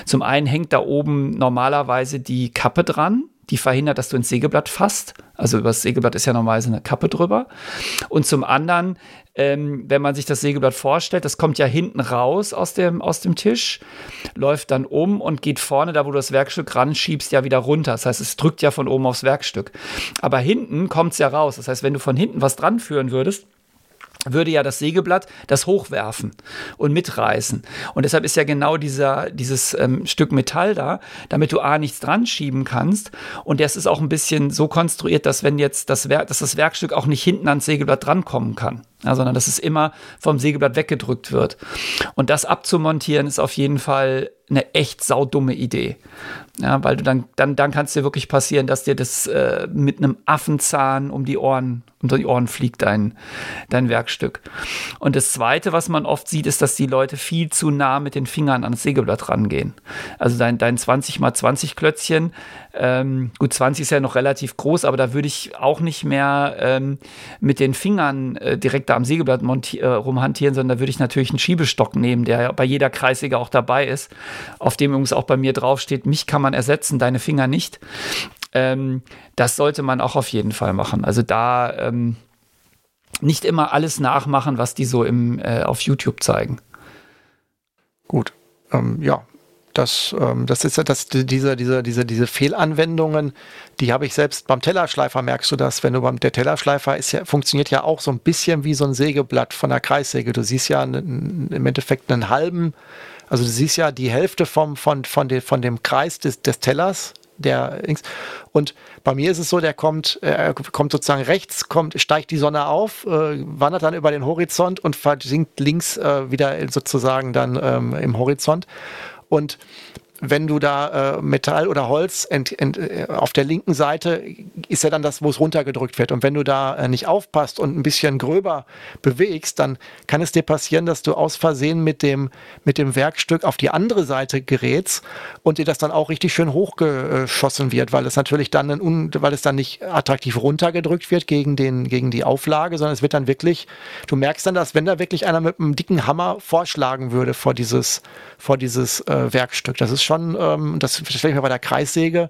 Zum einen hängt da oben normalerweise die Kappe dran die verhindert, dass du ins Sägeblatt fasst. Also über das Sägeblatt ist ja normalerweise eine Kappe drüber. Und zum anderen, ähm, wenn man sich das Sägeblatt vorstellt, das kommt ja hinten raus aus dem, aus dem Tisch, läuft dann um und geht vorne, da wo du das Werkstück ranschiebst, ja wieder runter. Das heißt, es drückt ja von oben aufs Werkstück. Aber hinten kommt es ja raus. Das heißt, wenn du von hinten was dran führen würdest, würde ja das Sägeblatt das hochwerfen und mitreißen. Und deshalb ist ja genau dieser, dieses ähm, Stück Metall da, damit du A nichts dran schieben kannst. Und das ist auch ein bisschen so konstruiert, dass wenn jetzt das Werk, dass das Werkstück auch nicht hinten ans Sägeblatt drankommen kann. Ja, sondern dass es immer vom Sägeblatt weggedrückt wird. Und das abzumontieren ist auf jeden Fall eine echt saudumme Idee. Ja, weil du dann, dann, dann kann es dir wirklich passieren, dass dir das äh, mit einem Affenzahn um die Ohren, unter die Ohren fliegt, dein, dein Werkstück. Und das zweite, was man oft sieht, ist, dass die Leute viel zu nah mit den Fingern ans Sägeblatt rangehen. Also dein, dein 20 mal 20 Klötzchen, ähm, gut, 20 ist ja noch relativ groß, aber da würde ich auch nicht mehr ähm, mit den Fingern äh, direkt da am Sägeblatt äh, rumhantieren, sondern da würde ich natürlich einen Schiebestock nehmen, der bei jeder Kreissäge auch dabei ist, auf dem übrigens auch bei mir draufsteht, mich kann man ersetzen, deine Finger nicht. Ähm, das sollte man auch auf jeden Fall machen. Also da ähm, nicht immer alles nachmachen, was die so im, äh, auf YouTube zeigen. Gut. Ähm, ja, das, ähm, das ist ja das, diese, diese, diese, diese Fehlanwendungen, die habe ich selbst beim Tellerschleifer, merkst du das, wenn du beim, der Tellerschleifer ist ja, funktioniert ja auch so ein bisschen wie so ein Sägeblatt von der Kreissäge. Du siehst ja im Endeffekt einen halben, also du siehst ja die Hälfte vom, von, von, de, von dem Kreis des, des Tellers, der und bei mir ist es so, der kommt, er kommt sozusagen rechts, kommt, steigt die Sonne auf, äh, wandert dann über den Horizont und versinkt links äh, wieder sozusagen dann ähm, im Horizont. Und wenn du da äh, Metall oder Holz ent, ent, äh, auf der linken Seite ist ja dann das, wo es runtergedrückt wird. Und wenn du da äh, nicht aufpasst und ein bisschen gröber bewegst, dann kann es dir passieren, dass du aus Versehen mit dem, mit dem Werkstück auf die andere Seite gerätst und dir das dann auch richtig schön hochgeschossen wird, weil es natürlich dann, ein, weil es dann nicht attraktiv runtergedrückt wird gegen, den, gegen die Auflage, sondern es wird dann wirklich, du merkst dann, dass wenn da wirklich einer mit einem dicken Hammer vorschlagen würde vor dieses, vor dieses äh, Werkstück, das ist schon, ähm, das stelle ich mir bei der Kreissäge,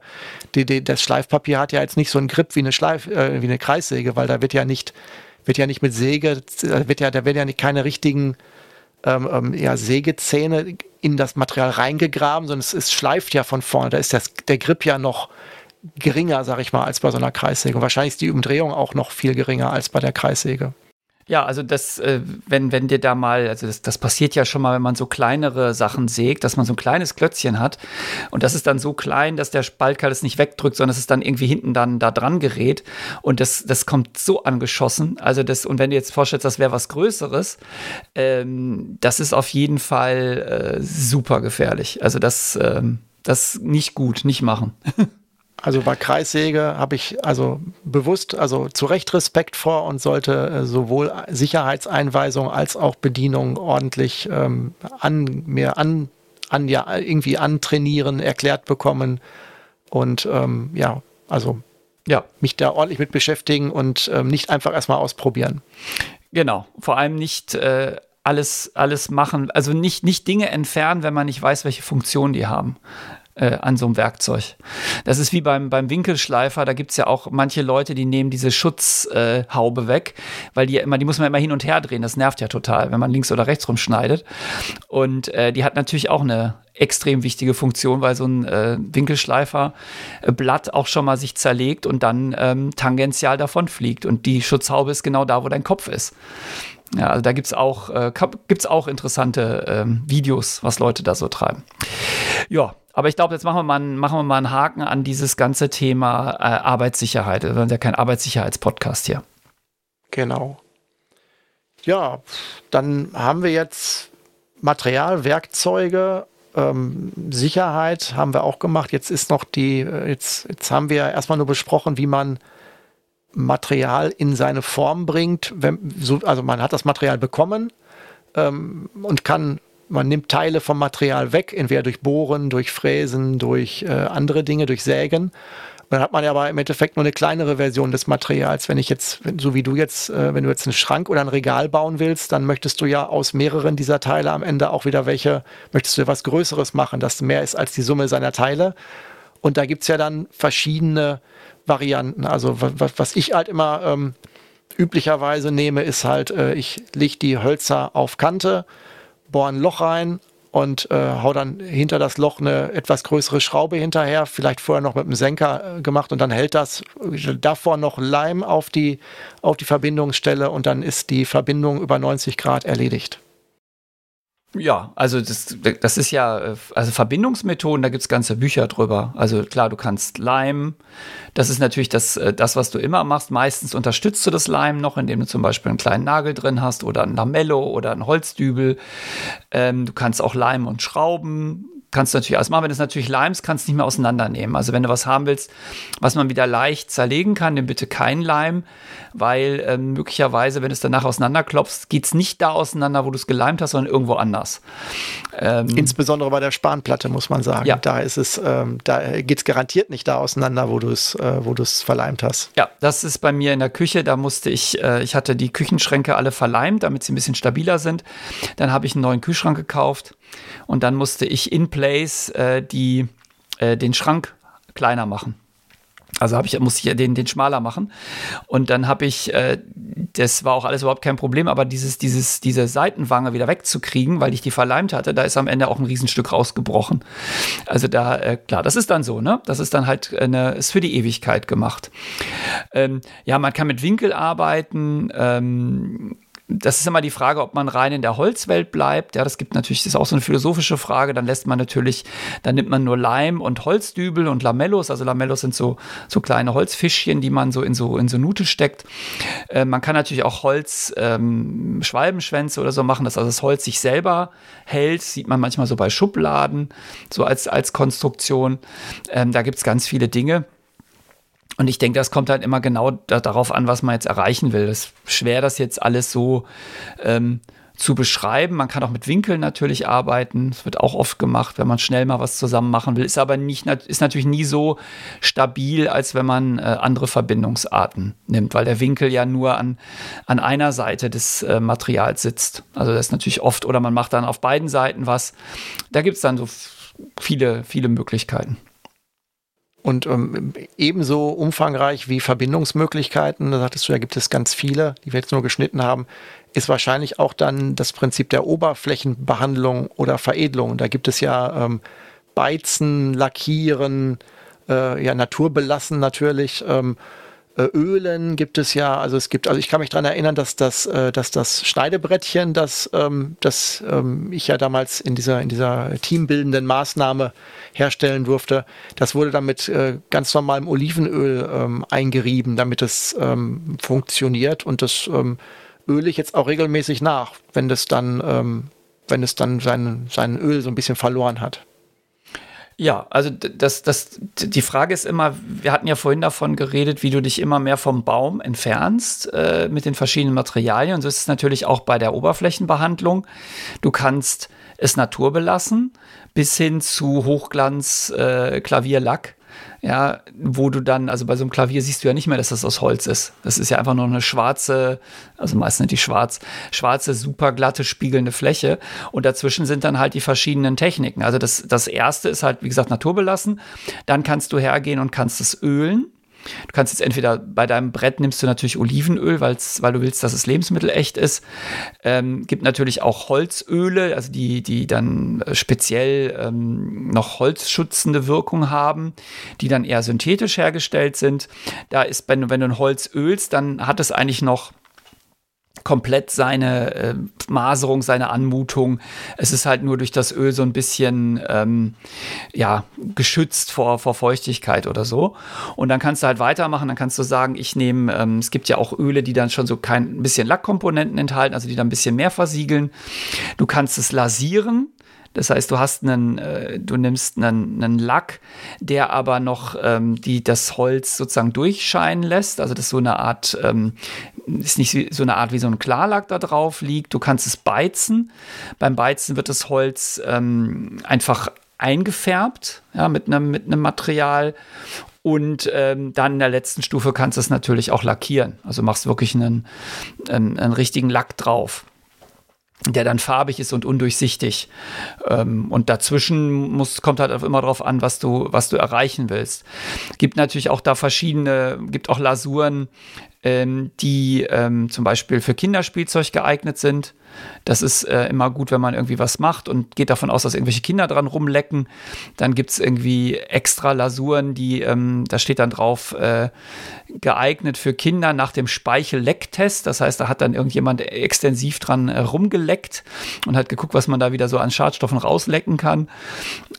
die, die, das Schleifpapier hat ja jetzt nicht so einen Grip wie eine Schleif, äh, wie eine Kreissäge, weil da wird ja nicht, wird ja nicht mit Säge, wird ja, da werden ja nicht keine richtigen ähm, ähm, ja, Sägezähne in das Material reingegraben, sondern es, es schleift ja von vorne. Da ist das, der Grip ja noch geringer, sag ich mal, als bei so einer Kreissäge. Und wahrscheinlich ist die Umdrehung auch noch viel geringer als bei der Kreissäge. Ja, also das, äh, wenn, wenn dir da mal, also das, das passiert ja schon mal, wenn man so kleinere Sachen sägt, dass man so ein kleines Klötzchen hat und das ist dann so klein, dass der Spaltkeil es nicht wegdrückt, sondern es ist dann irgendwie hinten dann da dran gerät und das, das kommt so angeschossen. Also das, und wenn du jetzt vorstellst, das wäre was Größeres, ähm, das ist auf jeden Fall äh, super gefährlich. Also das, ähm, das nicht gut, nicht machen. Also bei Kreissäge habe ich also bewusst, also zu Recht Respekt vor und sollte äh, sowohl Sicherheitseinweisung als auch Bedienung ordentlich ähm, an mir an, an ja irgendwie antrainieren, erklärt bekommen und ähm, ja, also ja, mich da ordentlich mit beschäftigen und ähm, nicht einfach erstmal ausprobieren. Genau, vor allem nicht äh, alles, alles machen, also nicht, nicht Dinge entfernen, wenn man nicht weiß, welche Funktion die haben äh, an so einem Werkzeug. Das ist wie beim, beim Winkelschleifer, da gibt es ja auch manche Leute, die nehmen diese Schutzhaube äh, weg, weil die ja immer, die muss man immer hin und her drehen. Das nervt ja total, wenn man links oder rechts rumschneidet. Und äh, die hat natürlich auch eine extrem wichtige Funktion, weil so ein äh, Winkelschleiferblatt auch schon mal sich zerlegt und dann ähm, tangential davon fliegt. Und die Schutzhaube ist genau da, wo dein Kopf ist. Ja, also da gibt es auch, äh, gibt's auch interessante ähm, Videos, was Leute da so treiben. Ja, aber ich glaube, jetzt machen wir, mal, machen wir mal einen Haken an dieses ganze Thema äh, Arbeitssicherheit. Wir sind ja kein Arbeitssicherheitspodcast hier. Genau. Ja, dann haben wir jetzt Material, Werkzeuge, ähm, Sicherheit haben wir auch gemacht. Jetzt ist noch die, äh, jetzt, jetzt haben wir erstmal nur besprochen, wie man Material in seine Form bringt. Wenn, so, also man hat das Material bekommen ähm, und kann man nimmt Teile vom Material weg, entweder durch Bohren, durch Fräsen, durch äh, andere Dinge, durch Sägen. Und dann hat man ja aber im Endeffekt nur eine kleinere Version des Materials. Wenn ich jetzt, so wie du jetzt, äh, wenn du jetzt einen Schrank oder ein Regal bauen willst, dann möchtest du ja aus mehreren dieser Teile am Ende auch wieder welche, möchtest du was Größeres machen, das mehr ist als die Summe seiner Teile. Und da gibt es ja dann verschiedene Varianten. Also was, ich halt immer ähm, üblicherweise nehme, ist halt, äh, ich lege die Hölzer auf Kante, bohre ein Loch rein und äh, hau dann hinter das Loch eine etwas größere Schraube hinterher, vielleicht vorher noch mit einem Senker äh, gemacht und dann hält das davor noch Leim auf die, auf die Verbindungsstelle und dann ist die Verbindung über 90 Grad erledigt. Ja, also das, das ist ja, also Verbindungsmethoden, da gibt es ganze Bücher drüber. Also klar, du kannst Lime, das ist natürlich das, äh, das, was du immer machst. Meistens unterstützt du das Lime noch, indem du zum Beispiel einen kleinen Nagel drin hast oder ein Lamello oder ein Holzdübel. Ähm, du kannst auch Leim und Schrauben kannst du natürlich alles machen. Wenn du es natürlich leimst, kannst du nicht mehr auseinandernehmen. Also wenn du was haben willst, was man wieder leicht zerlegen kann, dann bitte kein Leim, weil äh, möglicherweise, wenn du es danach auseinanderklopfst, geht es nicht da auseinander, wo du es geleimt hast, sondern irgendwo anders. Ähm, Insbesondere bei der Spanplatte, muss man sagen. Ja. Da ist es, ähm, da geht es garantiert nicht da auseinander, wo du es, äh, wo du es verleimt hast. Ja, das ist bei mir in der Küche. Da musste ich, äh, ich hatte die Küchenschränke alle verleimt, damit sie ein bisschen stabiler sind. Dann habe ich einen neuen Kühlschrank gekauft und dann musste ich in place äh, die, äh, den Schrank kleiner machen. Also habe ich, muss ich den, den schmaler machen. Und dann habe ich, äh, das war auch alles überhaupt kein Problem, aber dieses, dieses, diese Seitenwange wieder wegzukriegen, weil ich die verleimt hatte, da ist am Ende auch ein Riesenstück rausgebrochen. Also da, äh, klar, das ist dann so, ne? Das ist dann halt eine, ist für die Ewigkeit gemacht. Ähm, ja, man kann mit Winkel arbeiten. Ähm, das ist immer die Frage, ob man rein in der Holzwelt bleibt. Ja, das gibt natürlich, das ist auch so eine philosophische Frage. Dann lässt man natürlich, dann nimmt man nur Leim und Holzdübel und Lamellos. Also Lamellos sind so, so kleine Holzfischchen, die man so in so, in so Nute steckt. Äh, man kann natürlich auch Holz, ähm, Schwalbenschwänze oder so machen, dass also das Holz sich selber hält. Sieht man manchmal so bei Schubladen, so als, als Konstruktion. Ähm, da gibt es ganz viele Dinge. Und ich denke, das kommt halt immer genau da, darauf an, was man jetzt erreichen will. Es ist schwer, das jetzt alles so ähm, zu beschreiben. Man kann auch mit Winkeln natürlich arbeiten. Das wird auch oft gemacht, wenn man schnell mal was zusammen machen will. Ist aber nicht, ist natürlich nie so stabil, als wenn man äh, andere Verbindungsarten nimmt, weil der Winkel ja nur an, an einer Seite des äh, Materials sitzt. Also das ist natürlich oft, oder man macht dann auf beiden Seiten was. Da gibt es dann so viele, viele Möglichkeiten und ähm, ebenso umfangreich wie Verbindungsmöglichkeiten, da sagtest du, da gibt es ganz viele, die wir jetzt nur geschnitten haben, ist wahrscheinlich auch dann das Prinzip der Oberflächenbehandlung oder Veredelung. Da gibt es ja ähm, Beizen, Lackieren, äh, ja, naturbelassen natürlich. Ähm, äh, Ölen gibt es ja, also es gibt, also ich kann mich daran erinnern, dass das, äh, dass das Schneidebrettchen, das, ähm, das ähm, ich ja damals in dieser, in dieser teambildenden Maßnahme herstellen durfte, das wurde dann mit äh, ganz normalem Olivenöl ähm, eingerieben, damit es funktioniert und das öle ich jetzt auch regelmäßig nach, wenn das dann, wenn es dann sein, sein Öl so ein bisschen verloren hat. Ja, also das, das, die Frage ist immer, wir hatten ja vorhin davon geredet, wie du dich immer mehr vom Baum entfernst äh, mit den verschiedenen Materialien. Und so ist es natürlich auch bei der Oberflächenbehandlung. Du kannst es naturbelassen bis hin zu Hochglanz äh, Klavierlack ja, wo du dann, also bei so einem Klavier siehst du ja nicht mehr, dass das aus Holz ist. Das ist ja einfach nur eine schwarze, also meistens nicht die schwarz, schwarze, super glatte, spiegelnde Fläche. Und dazwischen sind dann halt die verschiedenen Techniken. Also das, das erste ist halt, wie gesagt, naturbelassen. Dann kannst du hergehen und kannst es ölen. Du kannst jetzt entweder bei deinem Brett nimmst du natürlich Olivenöl, weil du willst, dass es lebensmittelecht ist. Ähm, gibt natürlich auch Holzöle, also die, die dann speziell ähm, noch holzschützende Wirkung haben, die dann eher synthetisch hergestellt sind. Da ist, wenn du, wenn du ein Holz ölst, dann hat es eigentlich noch komplett seine äh, Maserung, seine Anmutung. Es ist halt nur durch das Öl so ein bisschen ähm, ja, geschützt vor, vor Feuchtigkeit oder so. Und dann kannst du halt weitermachen, dann kannst du sagen, ich nehme, ähm, es gibt ja auch Öle, die dann schon so kein ein bisschen Lackkomponenten enthalten, also die dann ein bisschen mehr versiegeln. Du kannst es lasieren. Das heißt, du hast einen, äh, du nimmst einen, einen Lack, der aber noch ähm, die, das Holz sozusagen durchscheinen lässt. Also das ist so eine Art, ähm, ist nicht so eine Art wie so ein Klarlack da drauf liegt. Du kannst es beizen. Beim Beizen wird das Holz ähm, einfach eingefärbt, ja, mit einem mit einem Material und ähm, dann in der letzten Stufe kannst du es natürlich auch lackieren. Also machst wirklich einen, einen, einen richtigen Lack drauf der dann farbig ist und undurchsichtig. Ähm, und dazwischen muss, kommt halt auch immer darauf an, was du, was du erreichen willst. Gibt natürlich auch da verschiedene, gibt auch Lasuren, ähm, die ähm, zum Beispiel für Kinderspielzeug geeignet sind. Das ist äh, immer gut, wenn man irgendwie was macht und geht davon aus, dass irgendwelche Kinder dran rumlecken. Dann gibt es irgendwie extra Lasuren, die, ähm, da steht dann drauf, äh, geeignet für Kinder nach dem Speichellecktest. Das heißt, da hat dann irgendjemand extensiv dran äh, rumgeleckt und hat geguckt, was man da wieder so an Schadstoffen rauslecken kann.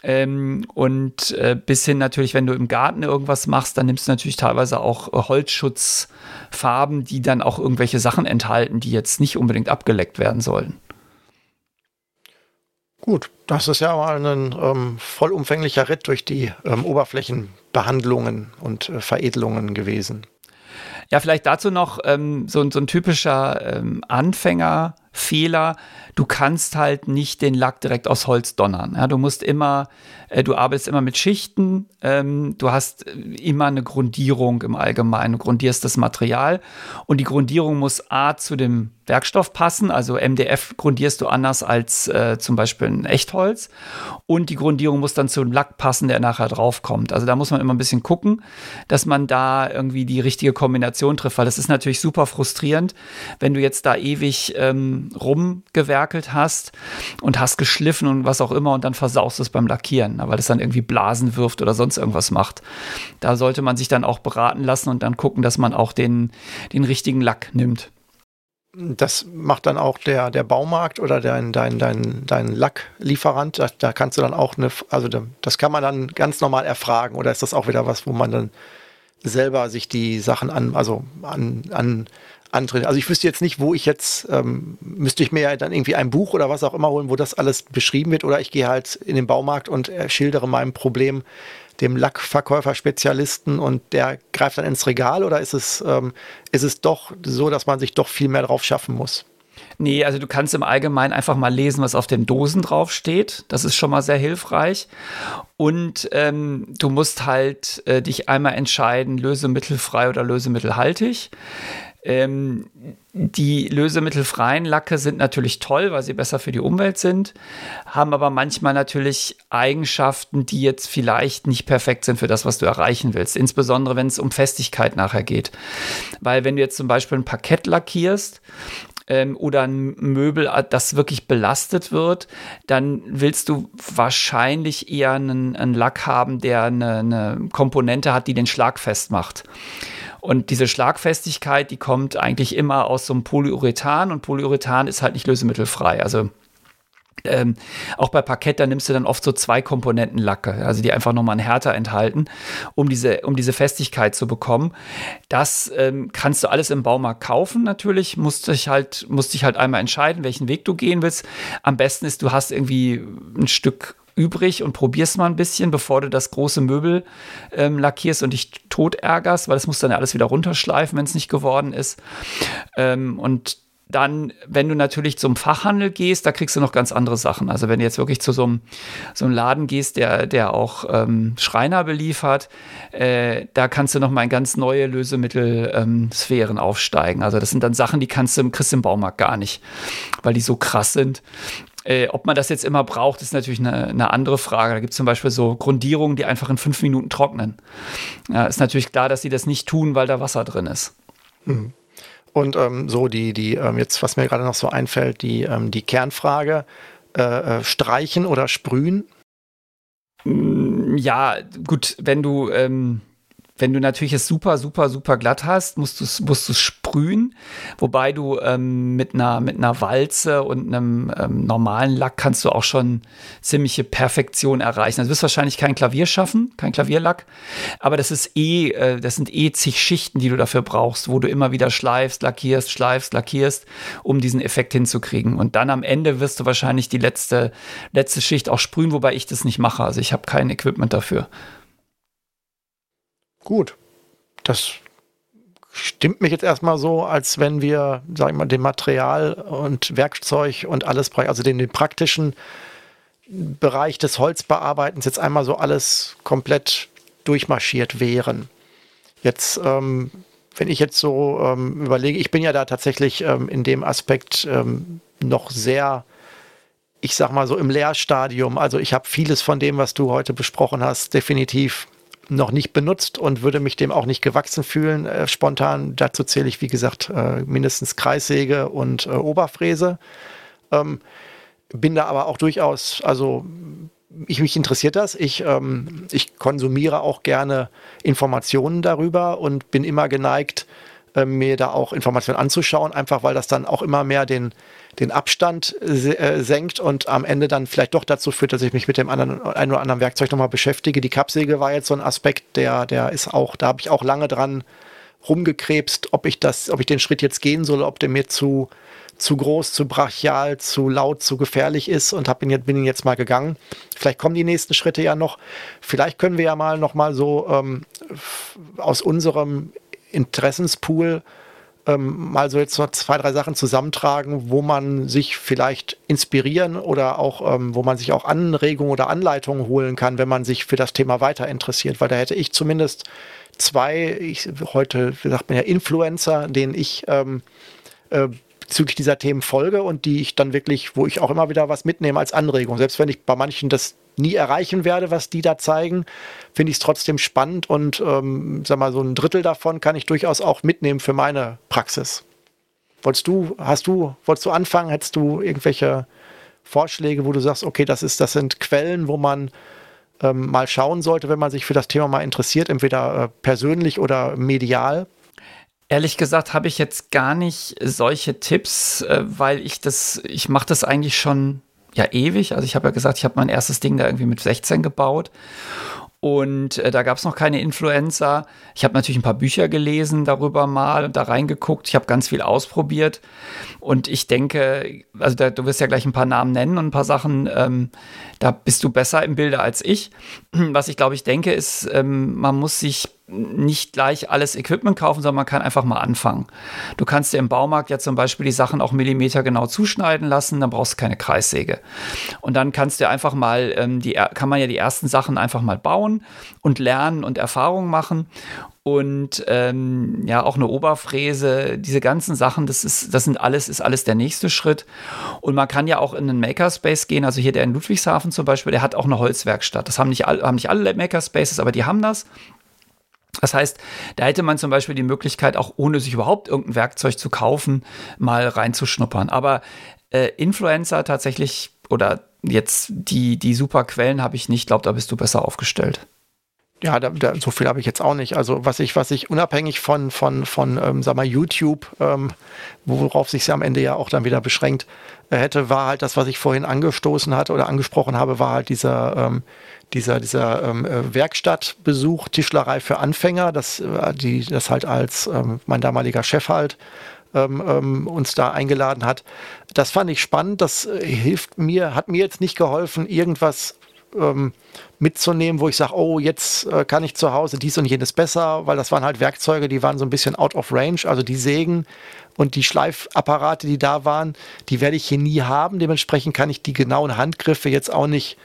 Ähm, und äh, bis hin natürlich, wenn du im Garten irgendwas machst, dann nimmst du natürlich teilweise auch äh, Holzschutzfarben, die dann auch irgendwelche Sachen enthalten, die jetzt nicht unbedingt abgeleckt werden sollen. Gut, das ist ja mal ein ähm, vollumfänglicher Ritt durch die ähm, Oberflächenbehandlungen und äh, Veredelungen gewesen. Ja, vielleicht dazu noch ähm, so, so, ein typischer ähm, Anfängerfehler. Du kannst halt nicht den Lack direkt aus Holz donnern. Ja, du musst immer, äh, du arbeitest immer mit Schichten. Ähm, du hast äh, immer eine Grundierung im Allgemeinen. Du grundierst das Material und die Grundierung muss A zu dem Werkstoff passen. Also MDF grundierst du anders als äh, zum Beispiel ein Echtholz. Und die Grundierung muss dann zum Lack passen, der nachher draufkommt. Also da muss man immer ein bisschen gucken, dass man da irgendwie die richtige Kombination trifft, weil das ist natürlich super frustrierend, wenn du jetzt da ewig ähm, rumgewerkelt hast und hast geschliffen und was auch immer und dann versaust es beim Lackieren, weil es dann irgendwie Blasen wirft oder sonst irgendwas macht. Da sollte man sich dann auch beraten lassen und dann gucken, dass man auch den, den richtigen Lack nimmt. Das macht dann auch der, der Baumarkt oder dein, dein, dein, dein Lacklieferant. Da, da kannst du dann auch eine, also das kann man dann ganz normal erfragen oder ist das auch wieder was, wo man dann selber sich die Sachen an, also an, an andere. Also ich wüsste jetzt nicht, wo ich jetzt, ähm, müsste ich mir ja dann irgendwie ein Buch oder was auch immer holen, wo das alles beschrieben wird, oder ich gehe halt in den Baumarkt und äh, schildere mein Problem dem Lackverkäufer-Spezialisten und der greift dann ins Regal oder ist es, ähm, ist es doch so, dass man sich doch viel mehr drauf schaffen muss? Nee, also du kannst im Allgemeinen einfach mal lesen, was auf den Dosen draufsteht. Das ist schon mal sehr hilfreich. Und ähm, du musst halt äh, dich einmal entscheiden, lösemittelfrei oder lösemittelhaltig. Ähm, die lösemittelfreien Lacke sind natürlich toll, weil sie besser für die Umwelt sind, haben aber manchmal natürlich Eigenschaften, die jetzt vielleicht nicht perfekt sind für das, was du erreichen willst. Insbesondere wenn es um Festigkeit nachher geht. Weil wenn du jetzt zum Beispiel ein Parkett lackierst, ähm, oder ein Möbel, äh, das wirklich belastet wird, dann willst du wahrscheinlich eher einen, einen Lack haben, der eine, eine Komponente hat, die den Schlag festmacht. Und diese Schlagfestigkeit, die kommt eigentlich immer aus so einem Polyurethan und Polyurethan ist halt nicht lösemittelfrei. Also ähm, auch bei Parkett, da nimmst du dann oft so zwei Komponenten Lacke, also die einfach nochmal einen Härter enthalten, um diese, um diese Festigkeit zu bekommen. Das ähm, kannst du alles im Baumarkt kaufen, natürlich. Musst dich halt, musst dich halt einmal entscheiden, welchen Weg du gehen willst. Am besten ist, du hast irgendwie ein Stück übrig und probierst mal ein bisschen, bevor du das große Möbel ähm, lackierst und dich tot ärgerst, weil das musst du dann alles wieder runterschleifen, wenn es nicht geworden ist. Ähm, und dann, wenn du natürlich zum Fachhandel gehst, da kriegst du noch ganz andere Sachen. Also wenn du jetzt wirklich zu so einem, so einem Laden gehst, der, der auch ähm, Schreiner beliefert, äh, da kannst du noch mal in ganz neue Lösemittelsphären ähm, aufsteigen. Also das sind dann Sachen, die kannst du, kriegst im Baumarkt gar nicht, weil die so krass sind. Äh, ob man das jetzt immer braucht, ist natürlich eine, eine andere Frage. Da gibt es zum Beispiel so Grundierungen, die einfach in fünf Minuten trocknen. Ja, ist natürlich klar, dass sie das nicht tun, weil da Wasser drin ist. Mhm. Und ähm, so die, die, ähm, jetzt, was mir gerade noch so einfällt, die, ähm, die Kernfrage, äh, äh, streichen oder sprühen? Mm, ja, gut, wenn du, ähm, wenn du natürlich es super, super, super glatt hast, musst du es musst sprühen. Wobei du ähm, mit, einer, mit einer Walze und einem ähm, normalen Lack kannst du auch schon ziemliche Perfektion erreichen. Also du wirst wahrscheinlich kein Klavier schaffen, kein Klavierlack. Aber das ist eh, äh, das sind eh zig Schichten, die du dafür brauchst, wo du immer wieder schleifst, lackierst, schleifst, lackierst, um diesen Effekt hinzukriegen. Und dann am Ende wirst du wahrscheinlich die letzte, letzte Schicht auch sprühen, wobei ich das nicht mache. Also ich habe kein Equipment dafür. Gut. Das stimmt mich jetzt erstmal so, als wenn wir, sag ich mal, dem Material und Werkzeug und alles, also den, den praktischen Bereich des Holzbearbeitens jetzt einmal so alles komplett durchmarschiert wären. Jetzt, ähm, wenn ich jetzt so ähm, überlege, ich bin ja da tatsächlich ähm, in dem Aspekt ähm, noch sehr, ich sag mal so im Lehrstadium. Also ich habe vieles von dem, was du heute besprochen hast, definitiv noch nicht benutzt und würde mich dem auch nicht gewachsen fühlen, äh, spontan. Dazu zähle ich, wie gesagt, äh, mindestens Kreissäge und äh, Oberfräse. Ähm, bin da aber auch durchaus, also ich, mich interessiert das. Ich, ähm, ich konsumiere auch gerne Informationen darüber und bin immer geneigt, äh, mir da auch Informationen anzuschauen, einfach weil das dann auch immer mehr den, den Abstand äh, senkt und am Ende dann vielleicht doch dazu führt, dass ich mich mit dem anderen, ein oder anderen Werkzeug nochmal beschäftige. Die Kappsäge war jetzt so ein Aspekt, der, der ist auch, da habe ich auch lange dran rumgekrebst, ob ich das, ob ich den Schritt jetzt gehen soll, ob der mir zu, zu groß, zu brachial, zu laut, zu gefährlich ist und hab ihn jetzt, bin ihn jetzt mal gegangen. Vielleicht kommen die nächsten Schritte ja noch. Vielleicht können wir ja mal noch mal so ähm, aus unserem Interessenspool ähm, mal so jetzt noch zwei, drei Sachen zusammentragen, wo man sich vielleicht inspirieren oder auch, ähm, wo man sich auch Anregungen oder Anleitungen holen kann, wenn man sich für das Thema weiter interessiert. Weil da hätte ich zumindest zwei, ich, heute sagt man ja Influencer, denen ich ähm, äh, bezüglich dieser Themen folge und die ich dann wirklich, wo ich auch immer wieder was mitnehme als Anregung. Selbst wenn ich bei manchen das nie erreichen werde, was die da zeigen, finde ich es trotzdem spannend und ähm, sag mal, so ein Drittel davon kann ich durchaus auch mitnehmen für meine Praxis. Wolltest du, hast du, wolltest du anfangen? Hättest du irgendwelche Vorschläge, wo du sagst, okay, das ist, das sind Quellen, wo man ähm, mal schauen sollte, wenn man sich für das Thema mal interessiert, entweder äh, persönlich oder medial? Ehrlich gesagt habe ich jetzt gar nicht solche Tipps, äh, weil ich das, ich mache das eigentlich schon ja ewig. Also ich habe ja gesagt, ich habe mein erstes Ding da irgendwie mit 16 gebaut. Und äh, da gab es noch keine Influencer. Ich habe natürlich ein paar Bücher gelesen darüber mal und da reingeguckt. Ich habe ganz viel ausprobiert. Und ich denke, also da, du wirst ja gleich ein paar Namen nennen und ein paar Sachen, ähm, da bist du besser im Bilde als ich. Was ich glaube, ich denke, ist, ähm, man muss sich nicht gleich alles Equipment kaufen, sondern man kann einfach mal anfangen. Du kannst dir im Baumarkt ja zum Beispiel die Sachen auch Millimeter genau zuschneiden lassen, dann brauchst du keine Kreissäge. Und dann kannst du einfach mal, ähm, die, kann man ja die ersten Sachen einfach mal bauen und lernen und Erfahrungen machen. Und ähm, ja, auch eine Oberfräse, diese ganzen Sachen, das ist, das sind alles, ist alles der nächste Schritt. Und man kann ja auch in einen Makerspace gehen. Also hier der in Ludwigshafen zum Beispiel, der hat auch eine Holzwerkstatt. Das haben nicht, all, haben nicht alle Makerspaces, aber die haben das. Das heißt, da hätte man zum Beispiel die Möglichkeit, auch ohne sich überhaupt irgendein Werkzeug zu kaufen, mal reinzuschnuppern. Aber äh, Influencer tatsächlich oder jetzt die, die super Quellen habe ich nicht. Ich glaube, da bist du besser aufgestellt. Ja, da, da, so viel habe ich jetzt auch nicht. Also was ich, was ich unabhängig von, von, von ähm, sag mal, YouTube, ähm, worauf sich ja am Ende ja auch dann wieder beschränkt äh, hätte, war halt das, was ich vorhin angestoßen hatte oder angesprochen habe, war halt dieser, ähm, dieser, dieser ähm, äh, Werkstattbesuch, Tischlerei für Anfänger, das, äh, die, das halt als ähm, mein damaliger Chef halt ähm, ähm, uns da eingeladen hat. Das fand ich spannend. Das äh, hilft mir, hat mir jetzt nicht geholfen, irgendwas ähm, mitzunehmen, wo ich sage, oh, jetzt äh, kann ich zu Hause dies und jenes besser, weil das waren halt Werkzeuge, die waren so ein bisschen out of range, also die Sägen und die Schleifapparate, die da waren, die werde ich hier nie haben. Dementsprechend kann ich die genauen Handgriffe jetzt auch nicht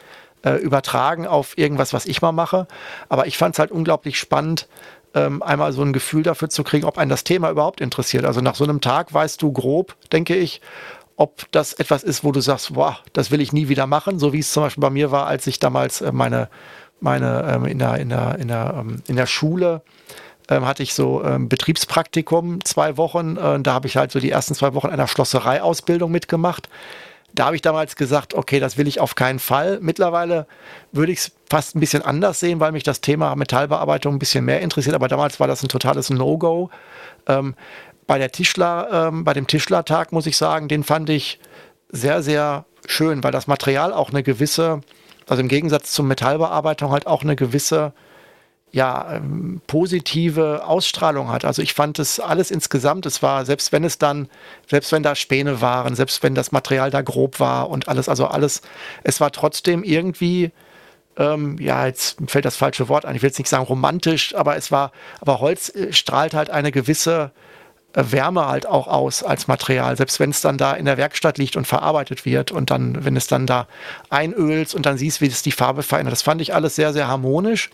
äh, übertragen auf irgendwas, was ich mal mache. Aber ich fand es halt unglaublich spannend, ähm, einmal so ein Gefühl dafür zu kriegen, ob einen das Thema überhaupt interessiert. Also nach so einem Tag weißt du grob, denke ich, ob das etwas ist, wo du sagst, boah, das will ich nie wieder machen, so wie es zum Beispiel bei mir war, als ich damals äh, meine, meine ähm, in, der, in, der, in, der, ähm, in der Schule ähm, hatte ich so ähm, Betriebspraktikum zwei Wochen. Äh, da habe ich halt so die ersten zwei Wochen einer Schlossereiausbildung mitgemacht. Da habe ich damals gesagt, okay, das will ich auf keinen Fall. Mittlerweile würde ich es fast ein bisschen anders sehen, weil mich das Thema Metallbearbeitung ein bisschen mehr interessiert. Aber damals war das ein totales No-Go. Ähm, bei der Tischler, ähm, bei dem Tischlertag muss ich sagen, den fand ich sehr, sehr schön, weil das Material auch eine gewisse, also im Gegensatz zur Metallbearbeitung halt auch eine gewisse ja, ähm, positive Ausstrahlung hat. Also ich fand es alles insgesamt, es war, selbst wenn es dann, selbst wenn da Späne waren, selbst wenn das Material da grob war und alles, also alles, es war trotzdem irgendwie, ähm, ja, jetzt fällt das falsche Wort ein, ich will jetzt nicht sagen romantisch, aber es war, aber Holz äh, strahlt halt eine gewisse Wärme halt auch aus als Material, selbst wenn es dann da in der Werkstatt liegt und verarbeitet wird und dann, wenn es dann da einölst und dann siehst, wie es die Farbe verändert. Das fand ich alles sehr, sehr harmonisch.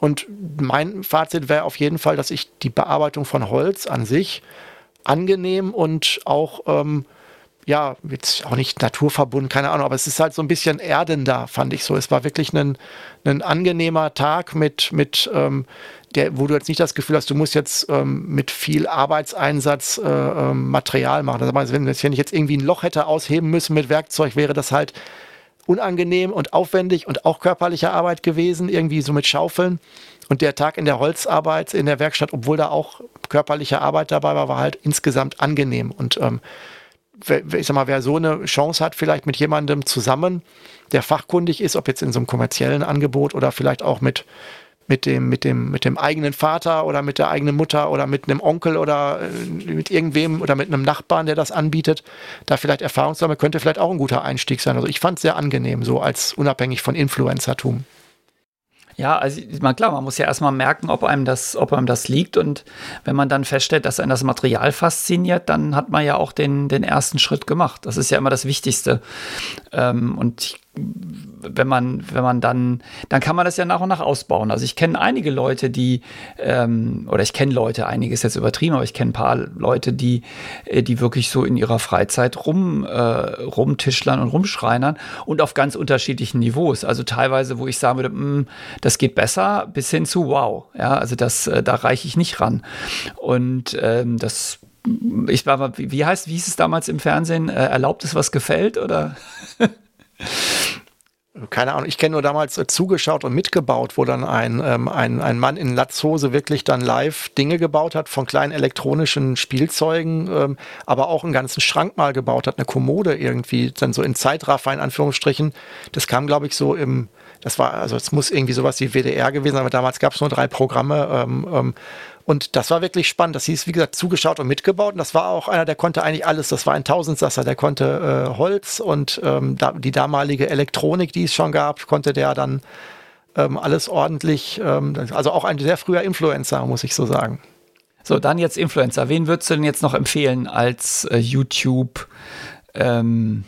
Und mein Fazit wäre auf jeden Fall, dass ich die Bearbeitung von Holz an sich angenehm und auch ähm, ja, jetzt auch nicht naturverbunden, keine Ahnung, aber es ist halt so ein bisschen erdender, fand ich so. Es war wirklich ein, ein angenehmer Tag mit, mit ähm, der, wo du jetzt nicht das Gefühl hast, du musst jetzt ähm, mit viel Arbeitseinsatz äh, ähm, Material machen. Also wenn, wenn ich jetzt irgendwie ein Loch hätte ausheben müssen mit Werkzeug, wäre das halt unangenehm und aufwendig und auch körperliche Arbeit gewesen, irgendwie so mit Schaufeln. Und der Tag in der Holzarbeit in der Werkstatt, obwohl da auch körperliche Arbeit dabei war, war halt insgesamt angenehm. Und ähm, ich sag mal, wer so eine Chance hat, vielleicht mit jemandem zusammen, der fachkundig ist, ob jetzt in so einem kommerziellen Angebot oder vielleicht auch mit, mit dem, mit dem, mit dem eigenen Vater oder mit der eigenen Mutter oder mit einem Onkel oder äh, mit irgendwem oder mit einem Nachbarn, der das anbietet, da vielleicht Erfahrung zu sammeln, könnte vielleicht auch ein guter Einstieg sein. Also ich fand es sehr angenehm, so als unabhängig von Influencertum. Ja, also man, klar, man muss ja erstmal merken, ob einem das, ob einem das liegt. Und wenn man dann feststellt, dass einen das Material fasziniert, dann hat man ja auch den, den ersten Schritt gemacht. Das ist ja immer das Wichtigste. Ähm, und ich wenn man, wenn man dann, dann kann man das ja nach und nach ausbauen. Also ich kenne einige Leute, die, ähm, oder ich kenne Leute, einige ist jetzt übertrieben, aber ich kenne ein paar Leute, die, äh, die wirklich so in ihrer Freizeit rum, äh, rumtischlern und rumschreinern und auf ganz unterschiedlichen Niveaus. Also teilweise, wo ich sagen würde, mh, hm, das geht besser, bis hin zu wow. Ja, also das, äh, da reiche ich nicht ran. Und ähm, das ich war, wie heißt, wie hieß es damals im Fernsehen? Äh, erlaubt es, was gefällt, oder? keine Ahnung, ich kenne nur damals äh, zugeschaut und mitgebaut, wo dann ein, ähm, ein, ein Mann in Latzhose wirklich dann live Dinge gebaut hat von kleinen elektronischen Spielzeugen, ähm, aber auch einen ganzen Schrank mal gebaut hat, eine Kommode irgendwie, dann so in Zeitraffer in Anführungsstrichen. Das kam, glaube ich, so im, das war, also es muss irgendwie sowas wie WDR gewesen sein, aber damals gab es nur drei Programme. Ähm, ähm, und das war wirklich spannend. Das hieß, wie gesagt, zugeschaut und mitgebaut. Und das war auch einer, der konnte eigentlich alles. Das war ein Tausendsasser. Der konnte äh, Holz und ähm, da, die damalige Elektronik, die es schon gab, konnte der dann ähm, alles ordentlich. Ähm, also auch ein sehr früher Influencer, muss ich so sagen. So, dann jetzt Influencer. Wen würdest du denn jetzt noch empfehlen als äh, YouTube ähm?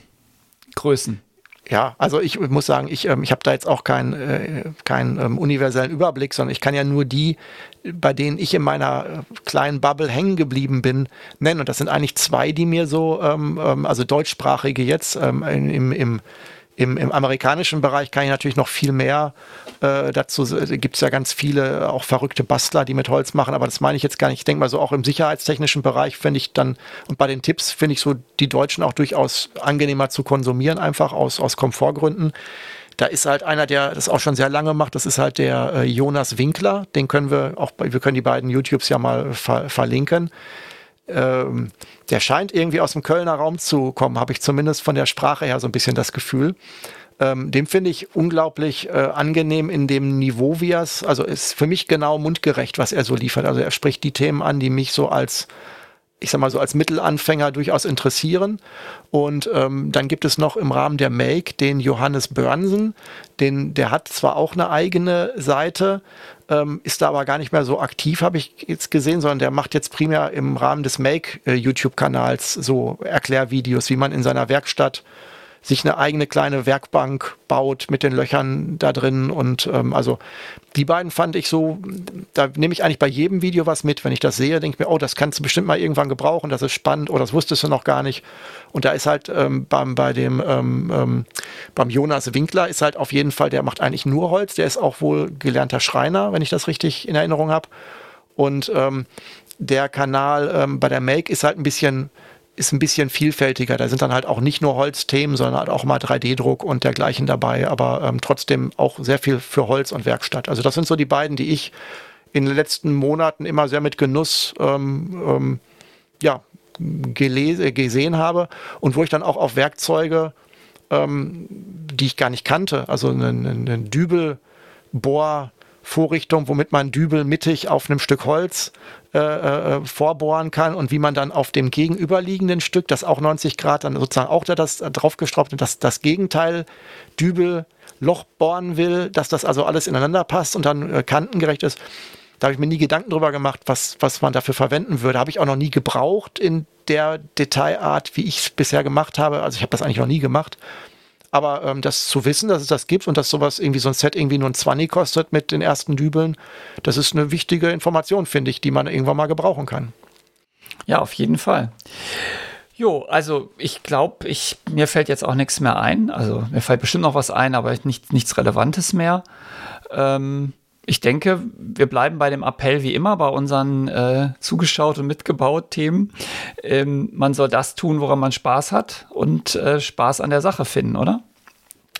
Ja, also ich muss sagen, ich, ähm, ich habe da jetzt auch keinen äh, keinen ähm, universellen Überblick, sondern ich kann ja nur die, bei denen ich in meiner äh, kleinen Bubble hängen geblieben bin, nennen. Und das sind eigentlich zwei, die mir so, ähm, ähm also deutschsprachige jetzt ähm, im, im im, Im, amerikanischen Bereich kann ich natürlich noch viel mehr äh, dazu. Äh, Gibt es ja ganz viele auch verrückte Bastler, die mit Holz machen, aber das meine ich jetzt gar nicht. Ich denke mal so auch im sicherheitstechnischen Bereich finde ich dann und bei den Tipps finde ich so die Deutschen auch durchaus angenehmer zu konsumieren, einfach aus, aus Komfortgründen. Da ist halt einer, der das auch schon sehr lange macht, das ist halt der äh, Jonas Winkler. Den können wir auch, wir können die beiden YouTubes ja mal ver verlinken. Ähm, der scheint irgendwie aus dem Kölner Raum zu kommen, habe ich zumindest von der Sprache her so ein bisschen das Gefühl. Ähm, dem finde ich unglaublich äh, angenehm in dem Niveau, wie er es, also ist für mich genau mundgerecht, was er so liefert. Also er spricht die Themen an, die mich so als ich sag mal so als Mittelanfänger durchaus interessieren. Und ähm, dann gibt es noch im Rahmen der Make den Johannes Börnsen, den, der hat zwar auch eine eigene Seite, ähm, ist da aber gar nicht mehr so aktiv, habe ich jetzt gesehen, sondern der macht jetzt primär im Rahmen des Make äh, so Erklärvideos, wie man in seiner Werkstatt sich eine eigene kleine Werkbank baut mit den Löchern da drin. Und ähm, also die beiden fand ich so, da nehme ich eigentlich bei jedem Video was mit. Wenn ich das sehe, denke ich mir, oh, das kannst du bestimmt mal irgendwann gebrauchen, das ist spannend, oh, das wusstest du noch gar nicht. Und da ist halt ähm, beim, bei dem ähm, ähm, beim Jonas Winkler ist halt auf jeden Fall, der macht eigentlich nur Holz, der ist auch wohl gelernter Schreiner, wenn ich das richtig in Erinnerung habe. Und ähm, der Kanal ähm, bei der Make ist halt ein bisschen ist ein bisschen vielfältiger. Da sind dann halt auch nicht nur Holzthemen, sondern halt auch mal 3D-Druck und dergleichen dabei, aber ähm, trotzdem auch sehr viel für Holz und Werkstatt. Also das sind so die beiden, die ich in den letzten Monaten immer sehr mit Genuss ähm, ähm, ja, gesehen habe und wo ich dann auch auf Werkzeuge, ähm, die ich gar nicht kannte, also einen, einen Dübelbohr, Vorrichtung, womit man Dübel mittig auf einem Stück Holz äh, äh, vorbohren kann und wie man dann auf dem gegenüberliegenden Stück, das auch 90 Grad dann sozusagen auch da das äh, draufgestraubt und das, das Gegenteil Dübel Loch bohren will, dass das also alles ineinander passt und dann äh, kantengerecht ist. Da habe ich mir nie Gedanken drüber gemacht, was, was man dafür verwenden würde. Habe ich auch noch nie gebraucht in der Detailart, wie ich es bisher gemacht habe. Also ich habe das eigentlich noch nie gemacht. Aber ähm, das zu wissen, dass es das gibt und dass sowas irgendwie so ein Set irgendwie nur ein 20 kostet mit den ersten Dübeln, das ist eine wichtige Information, finde ich, die man irgendwann mal gebrauchen kann. Ja, auf jeden Fall. Jo, also ich glaube, ich, mir fällt jetzt auch nichts mehr ein. Also mir fällt bestimmt noch was ein, aber nicht, nichts Relevantes mehr. Ähm, ich denke, wir bleiben bei dem Appell wie immer bei unseren äh, zugeschaut und mitgebaut Themen. Ähm, man soll das tun, woran man Spaß hat und äh, Spaß an der Sache finden, oder?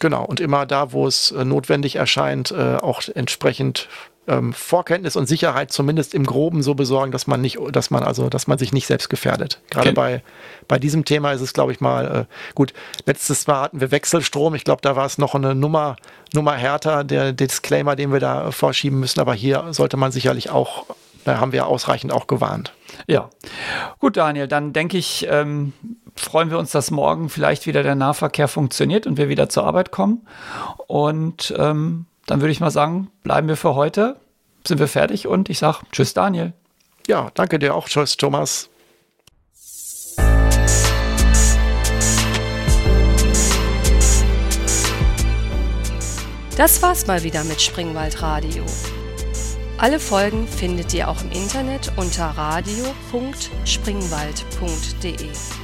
Genau, und immer da, wo es äh, notwendig erscheint, äh, auch entsprechend ähm, Vorkenntnis und Sicherheit zumindest im Groben so besorgen, dass man nicht, dass man also, dass man sich nicht selbst gefährdet. Gerade okay. bei, bei diesem Thema ist es, glaube ich, mal äh, gut. Letztes Mal hatten wir Wechselstrom. Ich glaube, da war es noch eine Nummer, Nummer härter, der Disclaimer, den wir da vorschieben müssen. Aber hier sollte man sicherlich auch, da haben wir ausreichend auch gewarnt. Ja, gut, Daniel, dann denke ich, ähm, freuen wir uns, dass morgen vielleicht wieder der Nahverkehr funktioniert und wir wieder zur Arbeit kommen. Und ähm, dann würde ich mal sagen, bleiben wir für heute, sind wir fertig und ich sage Tschüss, Daniel. Ja, danke dir auch. Tschüss, Thomas. Das war's mal wieder mit Springwald Radio. Alle Folgen findet ihr auch im Internet unter radio.springwald.de.